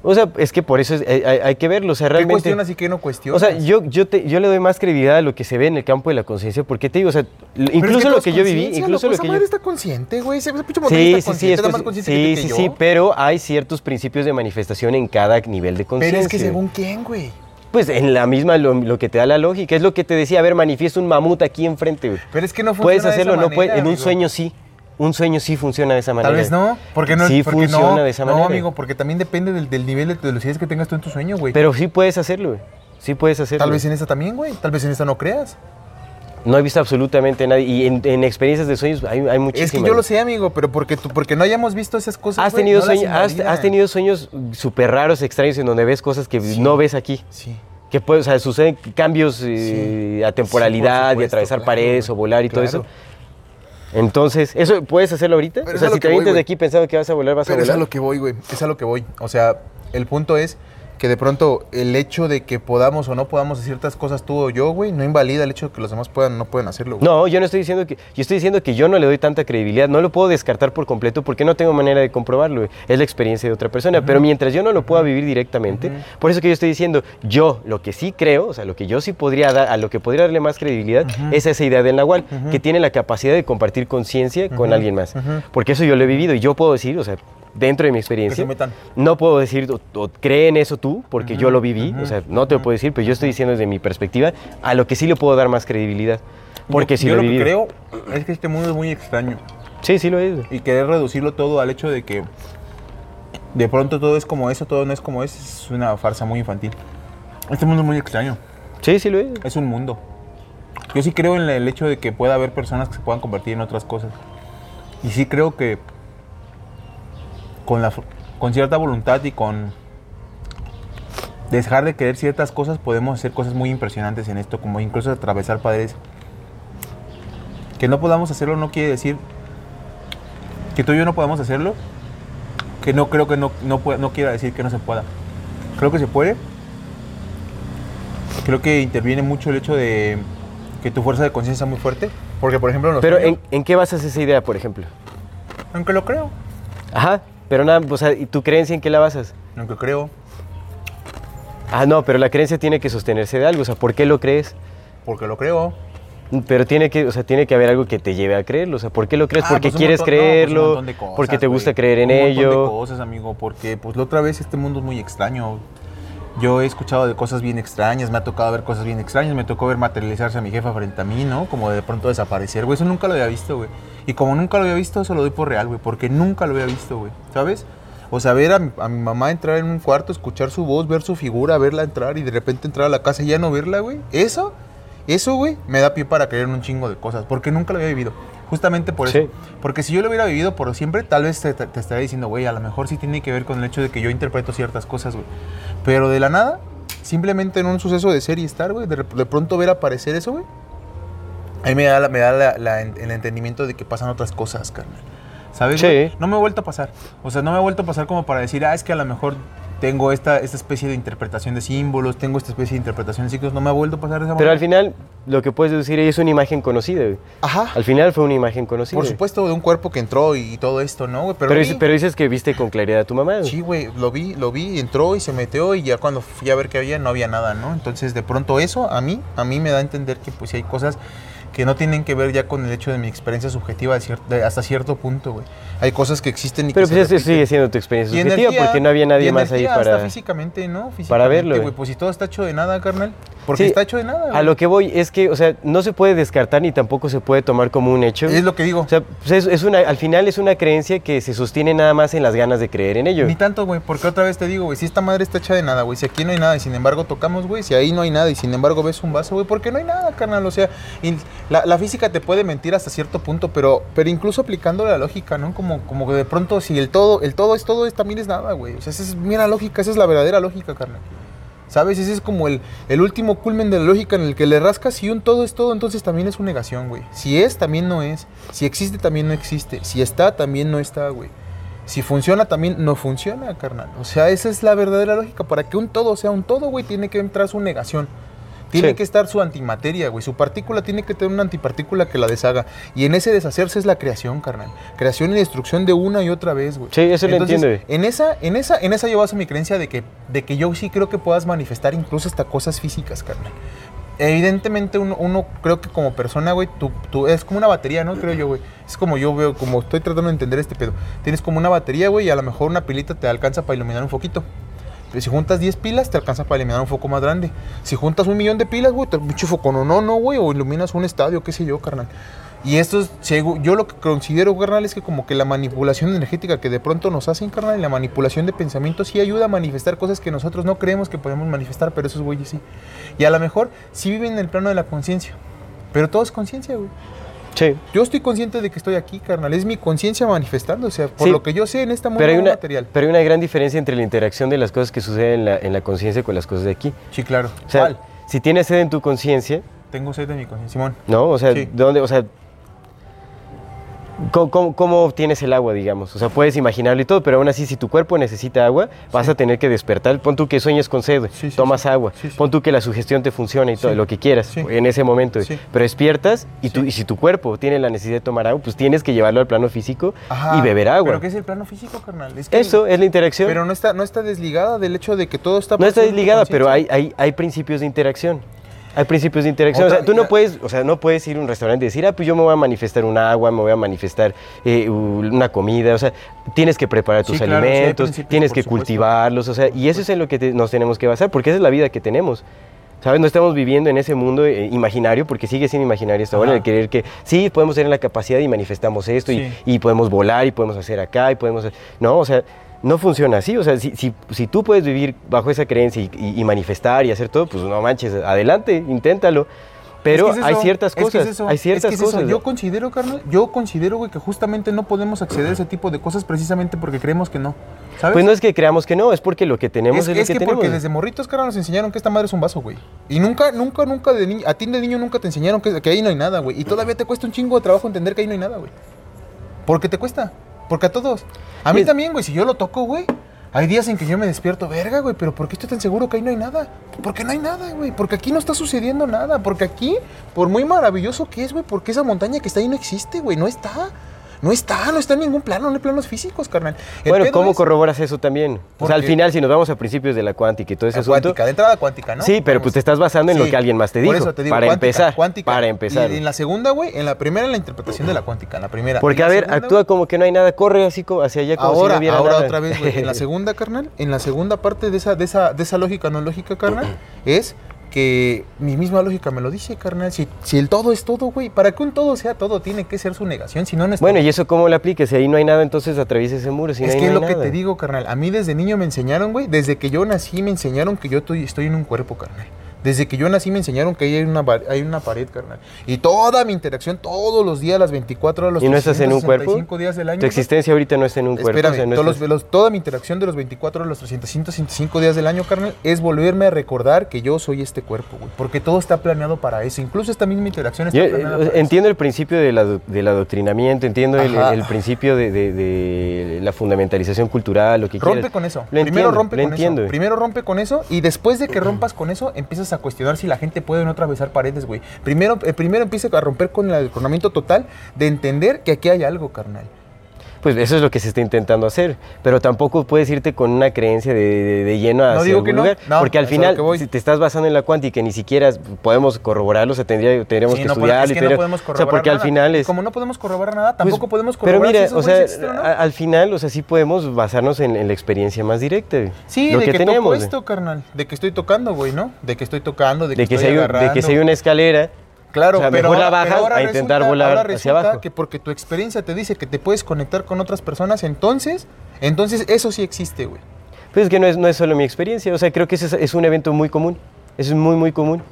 Speaker 2: O sea, es que por eso es- hay, que verlo. O sea,
Speaker 1: ¿Qué
Speaker 2: realmente.
Speaker 1: cuestionas y qué no cuestionas?
Speaker 2: O sea, yo, yo, te- yo le doy más credibilidad a lo que se ve en el campo de la conciencia, porque te digo, o sea,
Speaker 1: Pero es
Speaker 2: incluso
Speaker 1: todo
Speaker 2: lo que yo viví, incluso
Speaker 1: loco,
Speaker 2: lo
Speaker 1: esa
Speaker 2: que yo...
Speaker 1: madre está consciente, güey. Ese pinche
Speaker 2: Sí,
Speaker 1: está
Speaker 2: sí, sí,
Speaker 1: consciente,
Speaker 2: es
Speaker 1: está más
Speaker 2: consci-
Speaker 1: consciente
Speaker 2: sí,
Speaker 1: que,
Speaker 2: sí,
Speaker 1: que
Speaker 2: sí, pero hay ciertos principios de manifestación en cada nivel de conciencia.
Speaker 1: Pero es que según quién, güey.
Speaker 2: Pues en la misma, lo, lo que te da la lógica, es lo que te decía, a ver, manifiesta un mamut aquí enfrente, güey.
Speaker 1: Pero es que no funciona
Speaker 2: Puedes
Speaker 1: de
Speaker 2: hacerlo,
Speaker 1: esa
Speaker 2: no puedes,
Speaker 1: manera,
Speaker 2: en un sueño sí. Un sueño sí funciona de esa manera.
Speaker 1: Tal vez no, porque no
Speaker 2: Sí
Speaker 1: porque
Speaker 2: funciona
Speaker 1: no,
Speaker 2: de esa
Speaker 1: no,
Speaker 2: manera.
Speaker 1: amigo, porque también depende del, del nivel de velocidad que tengas tú en tu sueño, güey.
Speaker 2: Pero sí puedes hacerlo, güey. Sí puedes hacerlo.
Speaker 1: Tal vez en esta también, güey. Tal vez en esta no creas.
Speaker 2: No he visto absolutamente nadie. Y en, en experiencias de sueños hay, hay muchísimas.
Speaker 1: Es que yo lo sé, amigo, pero porque, tú, porque no hayamos visto esas cosas.
Speaker 2: Has
Speaker 1: güey,
Speaker 2: tenido,
Speaker 1: no las
Speaker 2: sueños, has, has tenido sueños súper raros, extraños, en donde ves cosas que
Speaker 1: Sí.
Speaker 2: no ves aquí.
Speaker 1: Sí.
Speaker 2: Que puede, o sea, suceden cambios eh, a temporalidad
Speaker 1: Sí,
Speaker 2: y atravesar
Speaker 1: claro,
Speaker 2: paredes o volar y todo eso. Entonces, ¿eso puedes hacerlo ahorita?
Speaker 1: Pero
Speaker 2: o
Speaker 1: es
Speaker 2: sea, si
Speaker 1: que
Speaker 2: te avientas de aquí pensando que vas a volar, vas
Speaker 1: Pero
Speaker 2: a
Speaker 1: es a
Speaker 2: volar.
Speaker 1: lo que voy, güey. Es a lo que voy. O sea, el punto es que de pronto el hecho de que podamos o no podamos hacer ciertas cosas tú o yo, güey, no invalida el hecho de que los demás puedan o no puedan hacerlo, güey.
Speaker 2: No, yo no estoy diciendo que. Yo estoy diciendo que yo no le doy tanta credibilidad. No lo puedo descartar por completo porque no tengo manera de comprobarlo. güey. Es la experiencia de otra persona. Pero mientras yo no lo pueda vivir directamente, por eso que yo estoy diciendo, yo lo que sí creo, o sea, lo que yo sí podría dar, a lo que podría darle más credibilidad, es esa idea del Nahual, que tiene la capacidad de compartir conciencia con alguien más. Porque eso yo lo he vivido y yo puedo decir, o sea, dentro de mi experiencia, no puedo decir, o, o cree en eso tú, porque yo lo viví, o sea, no te lo puedo decir, pero yo estoy diciendo desde mi perspectiva, a lo que sí le puedo dar más credibilidad. Porque
Speaker 1: yo,
Speaker 2: sí
Speaker 1: yo
Speaker 2: lo
Speaker 1: que creo es que este mundo es muy extraño.
Speaker 2: Sí, sí lo es.
Speaker 1: Y querer reducirlo todo al hecho de que de pronto todo es como eso, todo no es como es, es una farsa muy infantil. Este mundo es muy extraño.
Speaker 2: Sí, sí lo es.
Speaker 1: Es un mundo. Yo sí creo en el hecho de que pueda haber personas que se puedan convertir en otras cosas. Y sí creo que con, la, con cierta voluntad y con dejar de querer ciertas cosas podemos hacer cosas muy impresionantes en esto, como incluso atravesar paredes. Que no podamos hacerlo no quiere decir que tú y yo no podamos hacerlo. Que no creo que no, no, no quiera decir que no se pueda. Creo que se puede. Creo que interviene mucho el hecho de que tu fuerza de conciencia sea muy fuerte. Porque, por ejemplo, en los
Speaker 2: Pero ¿en, en qué basas esa idea, por ejemplo?
Speaker 1: aunque lo creo.
Speaker 2: Ajá, pero nada, o sea, ¿y tu creencia en qué la basas?
Speaker 1: Aunque creo.
Speaker 2: Ah, no, pero la creencia tiene que sostenerse de algo, o sea, ¿por qué lo crees?
Speaker 1: Porque lo creo.
Speaker 2: Pero tiene que, o sea, tiene que haber algo que te lleve a creerlo, o sea, ¿por qué lo crees?
Speaker 1: Ah,
Speaker 2: porque
Speaker 1: pues
Speaker 2: quieres
Speaker 1: montón- no, pues
Speaker 2: creerlo,
Speaker 1: cosas,
Speaker 2: porque te gusta creer en
Speaker 1: Un montón de
Speaker 2: ello.
Speaker 1: cosas, amigo, porque pues la otra vez este mundo es muy extraño. Yo he escuchado de cosas bien extrañas, me ha tocado ver cosas bien extrañas, me tocó ver materializarse a mi jefa frente a mí, ¿no? Como de pronto desaparecer, güey, eso nunca lo había visto, güey. Y como nunca lo había visto, eso lo doy por real, güey, porque nunca lo había visto, güey, ¿sabes? O sea, ver a mi, mamá entrar en un cuarto, escuchar su voz, ver su figura, verla entrar y de repente entrar a la casa y ya no verla, güey. Eso, eso, güey, me da pie para creer en un chingo de cosas, porque nunca lo había vivido. Justamente por eso.
Speaker 2: Sí.
Speaker 1: Porque si yo lo hubiera vivido por siempre, tal vez te, estaría diciendo, güey, a lo mejor sí tiene que ver con el hecho de que yo interpreto ciertas cosas, güey. Pero de la nada, simplemente en un suceso de ser y estar, güey, de, de pronto ver aparecer eso, güey, A mí me da, la- me da la- la- el entendimiento de que pasan otras cosas, carnal. ¿Sabes?
Speaker 2: Sí.
Speaker 1: No me ha vuelto a pasar. O sea, no me ha vuelto a pasar como para decir, ah, es que a lo mejor tengo esta, esta especie de interpretación de símbolos, tengo esta especie de interpretación de ciclos. No me ha vuelto a pasar de esa
Speaker 2: Pero
Speaker 1: manera.
Speaker 2: al final, lo que puedes deducir es una imagen conocida. güey.
Speaker 1: Ajá.
Speaker 2: Al final fue una imagen conocida.
Speaker 1: Por supuesto, de un cuerpo que entró y todo esto, ¿no, güey? Pero,
Speaker 2: Pero,
Speaker 1: vi-
Speaker 2: dices, pero dices que viste con claridad a tu mamá. güey.
Speaker 1: Sí, güey, lo vi, lo vi, entró y se metió y ya cuando fui a ver qué había, no había nada, ¿no? Entonces, de pronto eso a mí, a mí me da a entender que pues hay cosas que no tienen que ver ya con el hecho de mi experiencia subjetiva de cier- de- hasta cierto punto, güey. Hay cosas que existen y
Speaker 2: Pero
Speaker 1: que
Speaker 2: pues
Speaker 1: se
Speaker 2: eso sigue siendo tu experiencia
Speaker 1: Y
Speaker 2: subjetiva
Speaker 1: energía,
Speaker 2: porque no había nadie más ahí para...
Speaker 1: Hasta físicamente, ¿no? Físicamente,
Speaker 2: para verlo,
Speaker 1: güey. Pues si todo está hecho de nada, carnal. Porque
Speaker 2: Sí,
Speaker 1: está hecho de nada,
Speaker 2: A
Speaker 1: güey.
Speaker 2: lo que voy es que, o sea, no se puede descartar ni tampoco se puede tomar como un hecho.
Speaker 1: Es lo que digo.
Speaker 2: O sea, pues es, es una, al final es una creencia que se sostiene nada más en las ganas de creer en ello.
Speaker 1: Ni tanto, güey, porque otra vez te digo, güey, si esta madre está hecha de nada, güey, si aquí no hay nada y sin embargo tocamos, güey, si ahí no hay nada y sin embargo ves un vaso, güey, porque no hay nada, carnal, o sea, y la, física te puede mentir hasta cierto punto, pero, pero incluso aplicando la lógica, ¿no? Como, como que de pronto si el todo, el todo es todo, es, también es nada, güey, o sea, esa es, mira lógica, esa es la verdadera lógica, carnal. ¿Sabes? Ese es como el, el último culmen de la lógica en el que le rascas si un todo es todo, entonces también es una negación, güey. Si es, también no es. Si existe, también no existe. Si está, también no está, güey. Si funciona, también no funciona, carnal. O sea, esa es la verdadera lógica. Para que un todo sea un todo, güey, tiene que entrar su negación. Tiene
Speaker 2: Sí.
Speaker 1: que estar su antimateria, güey. Su partícula tiene que tener una antipartícula que la deshaga. Y en ese deshacerse es la creación, carnal. Creación y destrucción de una y otra vez, güey.
Speaker 2: Sí, eso lo entiendo.
Speaker 1: En esa, en esa, en esa yo baso mi creencia de que, de que yo sí creo que puedas manifestar incluso hasta cosas físicas, carnal. Evidentemente uno, uno creo que como persona, güey, tú, tú- es como una batería, ¿no? Creo yo, güey. Es como yo veo, como estoy tratando de entender este pedo. Tienes como una batería, güey, y a lo mejor una pilita te alcanza para iluminar un foquito. Pero si juntas 10 pilas, te alcanza para iluminar un foco más grande. Si juntas un millón de pilas, güey, te mucho foco no, no, no, güey, o iluminas un estadio, qué sé yo, carnal. Y esto es, yo lo que considero, carnal, es que como que la manipulación energética que de pronto nos hacen, carnal, y la manipulación de pensamientos sí ayuda a manifestar cosas que nosotros no creemos que podemos manifestar, pero esos güeyes sí. Y a lo mejor sí viven en el plano de la conciencia. Pero todo es conciencia, güey.
Speaker 2: Sí.
Speaker 1: Yo estoy consciente de que estoy aquí, carnal. Es mi conciencia manifestándose. Por
Speaker 2: Sí.
Speaker 1: lo que yo sé en esta mundo
Speaker 2: Pero hay, una,
Speaker 1: material.
Speaker 2: pero hay una gran diferencia entre la interacción de las cosas que suceden en la, en la conciencia con las cosas de aquí.
Speaker 1: Sí, claro.
Speaker 2: O sea,
Speaker 1: ¿Cuál?
Speaker 2: si tienes sed en tu conciencia,
Speaker 1: Tengo sed de mi conciencia. Simón.
Speaker 2: ¿no? O sea,
Speaker 1: Sí.
Speaker 2: ¿de dónde? O sea, ¿cómo, cómo, cómo obtienes el agua, digamos? O sea, puedes imaginarlo y todo, pero aún así, si tu cuerpo necesita agua, vas a tener que despertar. Pon tú que sueñes con sed,
Speaker 1: Sí, sí,
Speaker 2: tomas agua. Pon tú que la sugestión te funciona y todo, lo que quieras en ese momento. Pero despiertas y, tú, y si tu cuerpo tiene la necesidad de tomar agua, pues tienes que llevarlo al plano físico
Speaker 1: Ajá.
Speaker 2: y beber agua.
Speaker 1: ¿Pero qué es el plano físico, carnal? Es que-
Speaker 2: Eso es la interacción.
Speaker 1: Pero no está, no está desligada del hecho de que todo está...
Speaker 2: No está desligada, pero hay, hay, hay principios de interacción. Hay principios de interacción.
Speaker 1: Otra-
Speaker 2: o sea, tú no
Speaker 1: ya-
Speaker 2: puedes, o sea, no puedes ir a un restaurante y decir, ah, pues yo me voy a manifestar un agua, me voy a manifestar eh, una comida. O sea, tienes que preparar tus
Speaker 1: Sí, claro,
Speaker 2: alimentos, tienes que
Speaker 1: supuesto.
Speaker 2: cultivarlos. O sea, y eso es en lo que te- nos tenemos que basar, porque esa es la vida que tenemos. ¿Sabes? No estamos viviendo en ese mundo eh, imaginario, porque sigue siendo imaginario hasta ahora, el querer que sí, podemos tener la capacidad y manifestamos esto,
Speaker 1: Sí.
Speaker 2: y, y podemos volar, y podemos hacer acá, y podemos... No, o sea, no funciona así. O sea, si, si, si tú puedes vivir bajo esa creencia y, y- y manifestar y hacer todo, pues no manches, adelante, inténtalo. Pero
Speaker 1: Es que es
Speaker 2: hay ciertas
Speaker 1: es que
Speaker 2: cosas,
Speaker 1: es eso,
Speaker 2: hay
Speaker 1: es
Speaker 2: ciertas
Speaker 1: que es eso.
Speaker 2: cosas.
Speaker 1: Yo considero, carnal, yo considero, güey, que justamente no podemos acceder a ese tipo de cosas precisamente porque creemos que no. ¿Sabes?
Speaker 2: Pues no es que creamos que no, es porque lo que tenemos
Speaker 1: es,
Speaker 2: es, lo
Speaker 1: es
Speaker 2: que,
Speaker 1: que
Speaker 2: tenemos.
Speaker 1: porque desde morritos, carnal, nos enseñaron que esta madre es un vaso, güey. Y nunca, nunca, nunca de niño, a ti de niño nunca te enseñaron que, que ahí no hay nada, güey. Y todavía te cuesta un chingo de trabajo entender que ahí no hay nada, güey. Porque te cuesta. Porque a todos. A mí también, güey, si yo lo toco, güey. Hay días en que yo me despierto, verga, güey, pero ¿por qué estoy tan seguro que ahí no hay nada? Porque no hay nada, güey. Porque aquí no está sucediendo nada. Porque aquí, por muy maravilloso que es, güey, porque esa montaña que está ahí no existe, güey. No está. No está, no está en ningún plano, no hay planos físicos, carnal. El
Speaker 2: Bueno, ¿cómo
Speaker 1: es-
Speaker 2: corroboras eso también? O sea, al final, si nos vamos a principios de la cuántica y todo ese
Speaker 1: La
Speaker 2: asunto,
Speaker 1: cuántica, de entrada cuántica, ¿no?
Speaker 2: Sí, pero pues te estás basando en lo que alguien más te
Speaker 1: por
Speaker 2: dijo,
Speaker 1: eso te digo,
Speaker 2: para
Speaker 1: cuántica,
Speaker 2: empezar,
Speaker 1: cuántica.
Speaker 2: para empezar.
Speaker 1: Y en la segunda, güey, en la primera en la interpretación de la cuántica, en la primera.
Speaker 2: porque a ver,
Speaker 1: segunda,
Speaker 2: actúa como que no hay nada, corre así como hacia allá como si
Speaker 1: Ahora,
Speaker 2: no hubiera
Speaker 1: ahora
Speaker 2: nada.
Speaker 1: otra vez, güey. En la segunda, carnal, en la segunda parte de esa, de esa, de esa lógica no lógica, carnal, es que mi misma lógica me lo dice, carnal. Si, si el todo es todo, güey, para que un todo sea todo, tiene que ser su negación, si no, no es
Speaker 2: Bueno,
Speaker 1: todo.
Speaker 2: ¿y eso cómo lo apliques? Si ahí no hay nada, entonces atraviesa ese muro. Si
Speaker 1: es que
Speaker 2: no
Speaker 1: es lo que te digo, carnal. A mí desde niño me enseñaron, güey. Desde que yo nací me enseñaron que yo estoy, estoy en un cuerpo, carnal. Desde que yo nací me enseñaron que ahí hay una, hay una pared, carnal. Y toda mi interacción, todos los días, las 24 horas, los
Speaker 2: ¿Y no estás en un cuerpo?
Speaker 1: 365 días del año.
Speaker 2: Tu existencia ahorita no está en un cuerpo.
Speaker 1: Espérame,
Speaker 2: o sea, no
Speaker 1: todos
Speaker 2: estás-
Speaker 1: los- toda mi interacción de los 24 horas, los 365 días del año, carnal, es volverme a recordar que yo soy este cuerpo, güey. Porque todo está planeado para eso. Incluso esta misma interacción está
Speaker 2: Yo, eh,
Speaker 1: planeada para eso.
Speaker 2: entiendo el principio del, ado- del adoctrinamiento, entiendo el, principio de, de- de la fundamentalización cultural, lo que
Speaker 1: Rompe
Speaker 2: quieras.
Speaker 1: con eso.
Speaker 2: Lo
Speaker 1: Primero
Speaker 2: entiendo,
Speaker 1: rompe con
Speaker 2: entiendo.
Speaker 1: eso. Primero rompe con eso y después de que rompas con eso, empiezas a cuestionar si la gente puede no atravesar paredes, güey. Primero, eh, primero empieza a romper con el coronamiento total de entender que aquí hay algo, carnal.
Speaker 2: Pues eso es lo que se está intentando hacer, pero tampoco puedes irte con una creencia de, de- de lleno hacia
Speaker 1: digo
Speaker 2: algún
Speaker 1: que no,
Speaker 2: lugar,
Speaker 1: no,
Speaker 2: porque al final si te estás basando en la cuántica y ni siquiera podemos corroborarlo, o sea, tendría, tendríamos
Speaker 1: Sí,
Speaker 2: que
Speaker 1: no, pero
Speaker 2: estudiarlo
Speaker 1: es que
Speaker 2: tendría-
Speaker 1: podemos
Speaker 2: o
Speaker 1: corroborar
Speaker 2: sea, porque al final es
Speaker 1: Como no podemos corroborar nada,
Speaker 2: Pues,
Speaker 1: tampoco podemos
Speaker 2: Pero
Speaker 1: corroborar
Speaker 2: mira,
Speaker 1: si esos
Speaker 2: o sea,
Speaker 1: existen o
Speaker 2: al final, o sea, sí podemos basarnos en, en la experiencia más directa.
Speaker 1: Sí,
Speaker 2: lo
Speaker 1: de
Speaker 2: que,
Speaker 1: que,
Speaker 2: tenemos.
Speaker 1: toco esto, carnal. De que estoy tocando, güey, ¿no? De que estoy tocando, de que,
Speaker 2: de que,
Speaker 1: estoy
Speaker 2: si hay, un- de que si hay una escalera,
Speaker 1: Claro,
Speaker 2: o sea,
Speaker 1: pero
Speaker 2: mejor la
Speaker 1: ahora- pero
Speaker 2: bajas
Speaker 1: ahora
Speaker 2: a intentar
Speaker 1: resulta-
Speaker 2: volar
Speaker 1: ahora
Speaker 2: hacia abajo.
Speaker 1: que porque tu experiencia te dice que te puedes conectar con otras personas, entonces, entonces eso sí existe, güey.
Speaker 2: pues es que no es, no es solo mi experiencia, o sea, creo que ese es, es un evento muy común. Es muy, muy común.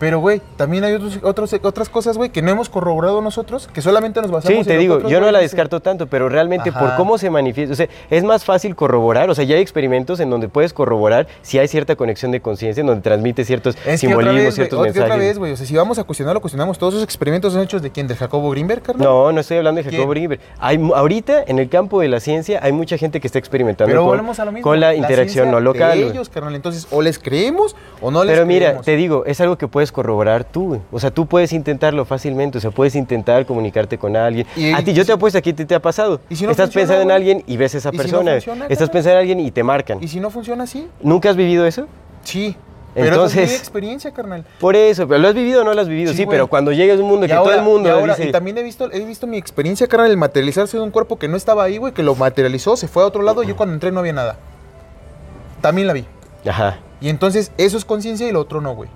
Speaker 1: Pero, güey, también hay otros, otros, otras cosas, güey, que no hemos corroborado nosotros, que solamente nos basamos
Speaker 2: Sí,
Speaker 1: en
Speaker 2: te
Speaker 1: lo que
Speaker 2: digo,
Speaker 1: otros
Speaker 2: yo no la descarto tanto, pero realmente por cómo se manifiesta, o sea, es más fácil corroborar, o sea, ya hay experimentos en donde puedes corroborar si hay cierta conexión de conciencia, en donde transmite ciertos
Speaker 1: Es
Speaker 2: simbolismos,
Speaker 1: vez,
Speaker 2: ciertos
Speaker 1: otra- que otra
Speaker 2: mensajes.
Speaker 1: vez, güey, o sea, si vamos a cuestionarlo, cuestionamos. Todos esos experimentos son hechos de quién, de Jacobo Greenberg, carnal.
Speaker 2: No, no estoy hablando de
Speaker 1: ¿Quién?
Speaker 2: Jacobo Greenberg. Hay, ahorita, en el campo de la ciencia, hay mucha gente que está experimentando
Speaker 1: Pero
Speaker 2: con,
Speaker 1: volvemos a lo mismo.
Speaker 2: con la interacción no local.
Speaker 1: De
Speaker 2: güey.
Speaker 1: ellos, carnal. Entonces, o les creemos o no les
Speaker 2: Pero mira,
Speaker 1: creemos.
Speaker 2: te digo, es algo que puedes corroborar tú. O sea, tú puedes intentarlo fácilmente. O sea, puedes intentar comunicarte con alguien.
Speaker 1: Y-
Speaker 2: a ti, yo
Speaker 1: si-
Speaker 2: te apuesto a que te, te ha pasado.
Speaker 1: ¿Y si no
Speaker 2: Estás
Speaker 1: funciona,
Speaker 2: pensando en alguien y ves a esa
Speaker 1: ¿Y si no
Speaker 2: persona.
Speaker 1: funciona,
Speaker 2: Estás pensando en alguien y te marcan.
Speaker 1: ¿Y si no funciona así?
Speaker 2: ¿Nunca has vivido eso?
Speaker 1: Sí. Pero Entonces,
Speaker 2: Entonces-
Speaker 1: es mi experiencia, carnal.
Speaker 2: Por eso, pero ¿lo has vivido o no lo has vivido?
Speaker 1: Sí,
Speaker 2: Sí, pero cuando llegas a un mundo
Speaker 1: Y
Speaker 2: que
Speaker 1: ahora-
Speaker 2: todo el mundo
Speaker 1: y, ahora-
Speaker 2: dice...
Speaker 1: y también he visto, he visto mi experiencia, carnal, el materializarse de un cuerpo que no estaba ahí, güey, que lo materializó, se fue a otro lado y yo cuando entré no había nada. También la vi.
Speaker 2: Ajá.
Speaker 1: Y entonces eso es conciencia y lo otro no, güey.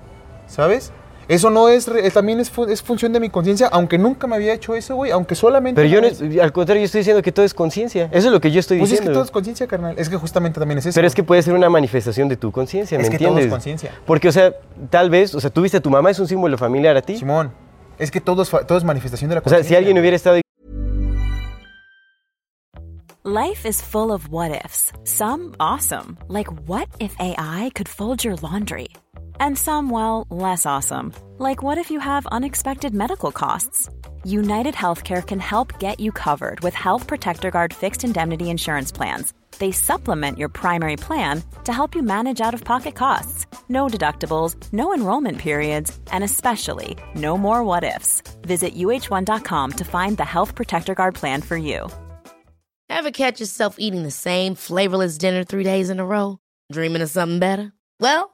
Speaker 1: ¿Sabes? Eso no es, re- también es, fu- es función de mi conciencia, aunque nunca me había hecho eso, güey, aunque solamente...
Speaker 2: Pero yo no, al contrario, yo estoy diciendo que todo es conciencia. Eso es lo que yo estoy
Speaker 1: Pues es que
Speaker 2: diciendo.
Speaker 1: todo es conciencia, carnal. Es que justamente también es eso.
Speaker 2: Pero es que puede ser una manifestación de tu conciencia, ¿me
Speaker 1: Es que todo
Speaker 2: entiendes?
Speaker 1: es conciencia.
Speaker 2: Porque, o sea, tal vez, o sea, tú viste a tu mamá, es un símbolo familiar a ti.
Speaker 1: Simón, es que todo es, todo manifestación de la
Speaker 2: O sea,
Speaker 1: conciencia.
Speaker 2: si alguien hubiera estado
Speaker 3: Life is full of what ifs. Some awesome, like what if AI could fold your laundry? And some, well, less awesome, like what if you have unexpected medical costs? United Healthcare can help get you covered with Health Protector Guard fixed indemnity insurance plans. They supplement your primary plan to help you manage out of pocket costs. No deductibles, no enrollment periods, and especially no more what ifs. Visit uh1.com to find the Health Protector Guard plan for you.
Speaker 4: Ever catch yourself eating the same flavorless dinner three days in a row? Dreaming of something better? Well,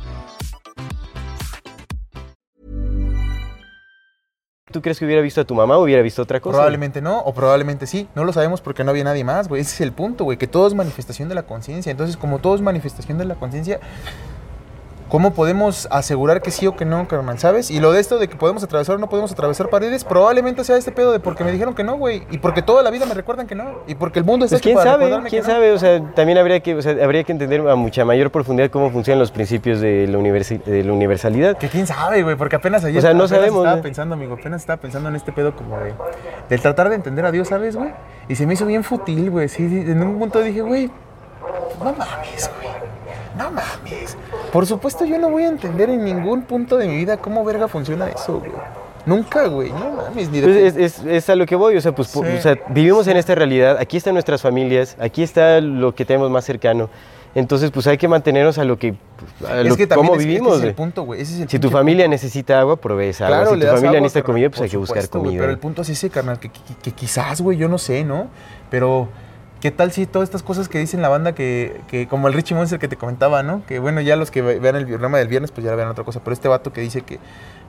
Speaker 2: ¿Tú crees que hubiera visto a tu mamá o hubiera visto otra cosa?
Speaker 1: Probablemente no, o probablemente sí. No lo sabemos porque no había nadie más, güey. Ese es el punto, güey, que todo es manifestación de la conciencia. Entonces, como todo es manifestación de la conciencia, ¿cómo podemos asegurar que sí o que no, carnal? ¿Sabes? Y lo de esto de que podemos atravesar o no podemos atravesar paredes, probablemente sea este pedo de porque me dijeron que no, güey. Y porque toda la vida me recuerdan que no. Y porque el mundo está
Speaker 2: Pues
Speaker 1: hecho
Speaker 2: quién
Speaker 1: para
Speaker 2: sabe, quién
Speaker 1: que no.
Speaker 2: sabe, o sea, también habría que, o sea, habría que entender a mucha mayor profundidad cómo funcionan los principios de la, universi- de la universalidad.
Speaker 1: Que quién sabe, güey, porque apenas ayer
Speaker 2: O sea, no
Speaker 1: apenas
Speaker 2: sabemos,
Speaker 1: estaba
Speaker 2: güey.
Speaker 1: pensando, amigo, apenas estaba pensando en este pedo como de del tratar de entender a Dios, ¿sabes, güey? Y se me hizo bien fútil, güey. Sí, sí, en un punto dije, güey, no mames, güey. No mames. Por supuesto, yo no voy a entender en ningún punto de mi vida cómo verga funciona eso, güey. Nunca, güey. No mames, ni de
Speaker 2: Pues es, es- es a lo que voy, o sea, pues, po-
Speaker 1: Sí.
Speaker 2: o sea, vivimos en esta realidad, aquí están nuestras familias, aquí está lo que tenemos más cercano. Entonces, pues hay que mantenernos a lo que, a
Speaker 1: Es
Speaker 2: lo,
Speaker 1: que también
Speaker 2: cómo
Speaker 1: es-
Speaker 2: vivimos.
Speaker 1: es el punto, güey. Ese es el
Speaker 2: Si tu familia necesita agua, provees agua.
Speaker 1: Claro,
Speaker 2: si tu familia
Speaker 1: agua,
Speaker 2: necesita comida, pues hay que buscar
Speaker 1: supuesto,
Speaker 2: comida.
Speaker 1: Pero el punto es ese, carnal, que, que- que quizás, güey, yo no sé, ¿no? Pero ¿Qué tal si todas estas cosas que dicen la banda que, que como el Richie Monster que te comentaba, ¿no? Que bueno, ya los que ve- vean el programa del viernes, pues ya vean otra cosa. Pero este vato que dice que,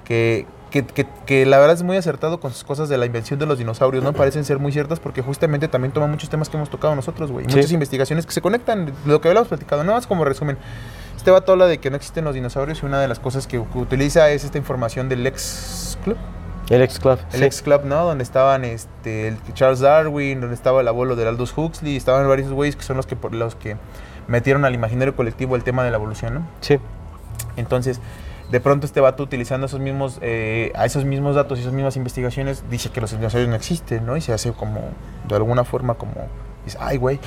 Speaker 1: que, que, que- que la verdad es muy acertado con sus cosas de la invención de los dinosaurios, ¿no? Parecen ser muy ciertas porque justamente también toma muchos temas que hemos tocado nosotros, güey.
Speaker 2: Sí.
Speaker 1: Muchas investigaciones que se conectan, lo que habíamos platicado, nada más como resumen. Este vato habla de que no existen los dinosaurios y una de las cosas que, que utiliza es esta información del ex club.
Speaker 2: El ex club.
Speaker 1: El
Speaker 2: sí.
Speaker 1: ex club, ¿no? Donde estaban este, el Charles Darwin, donde estaba el abuelo de Aldous Huxley, estaban varios güeyes que son los que, los que metieron al imaginario colectivo el tema de la evolución, ¿no?
Speaker 2: Sí.
Speaker 1: Entonces, de pronto este vato utilizando esos mismos, eh, a esos mismos datos y esas mismas investigaciones, dice que los dinosaurios no existen, ¿no? Y se hace como, de alguna forma, como, dice, ay, güey,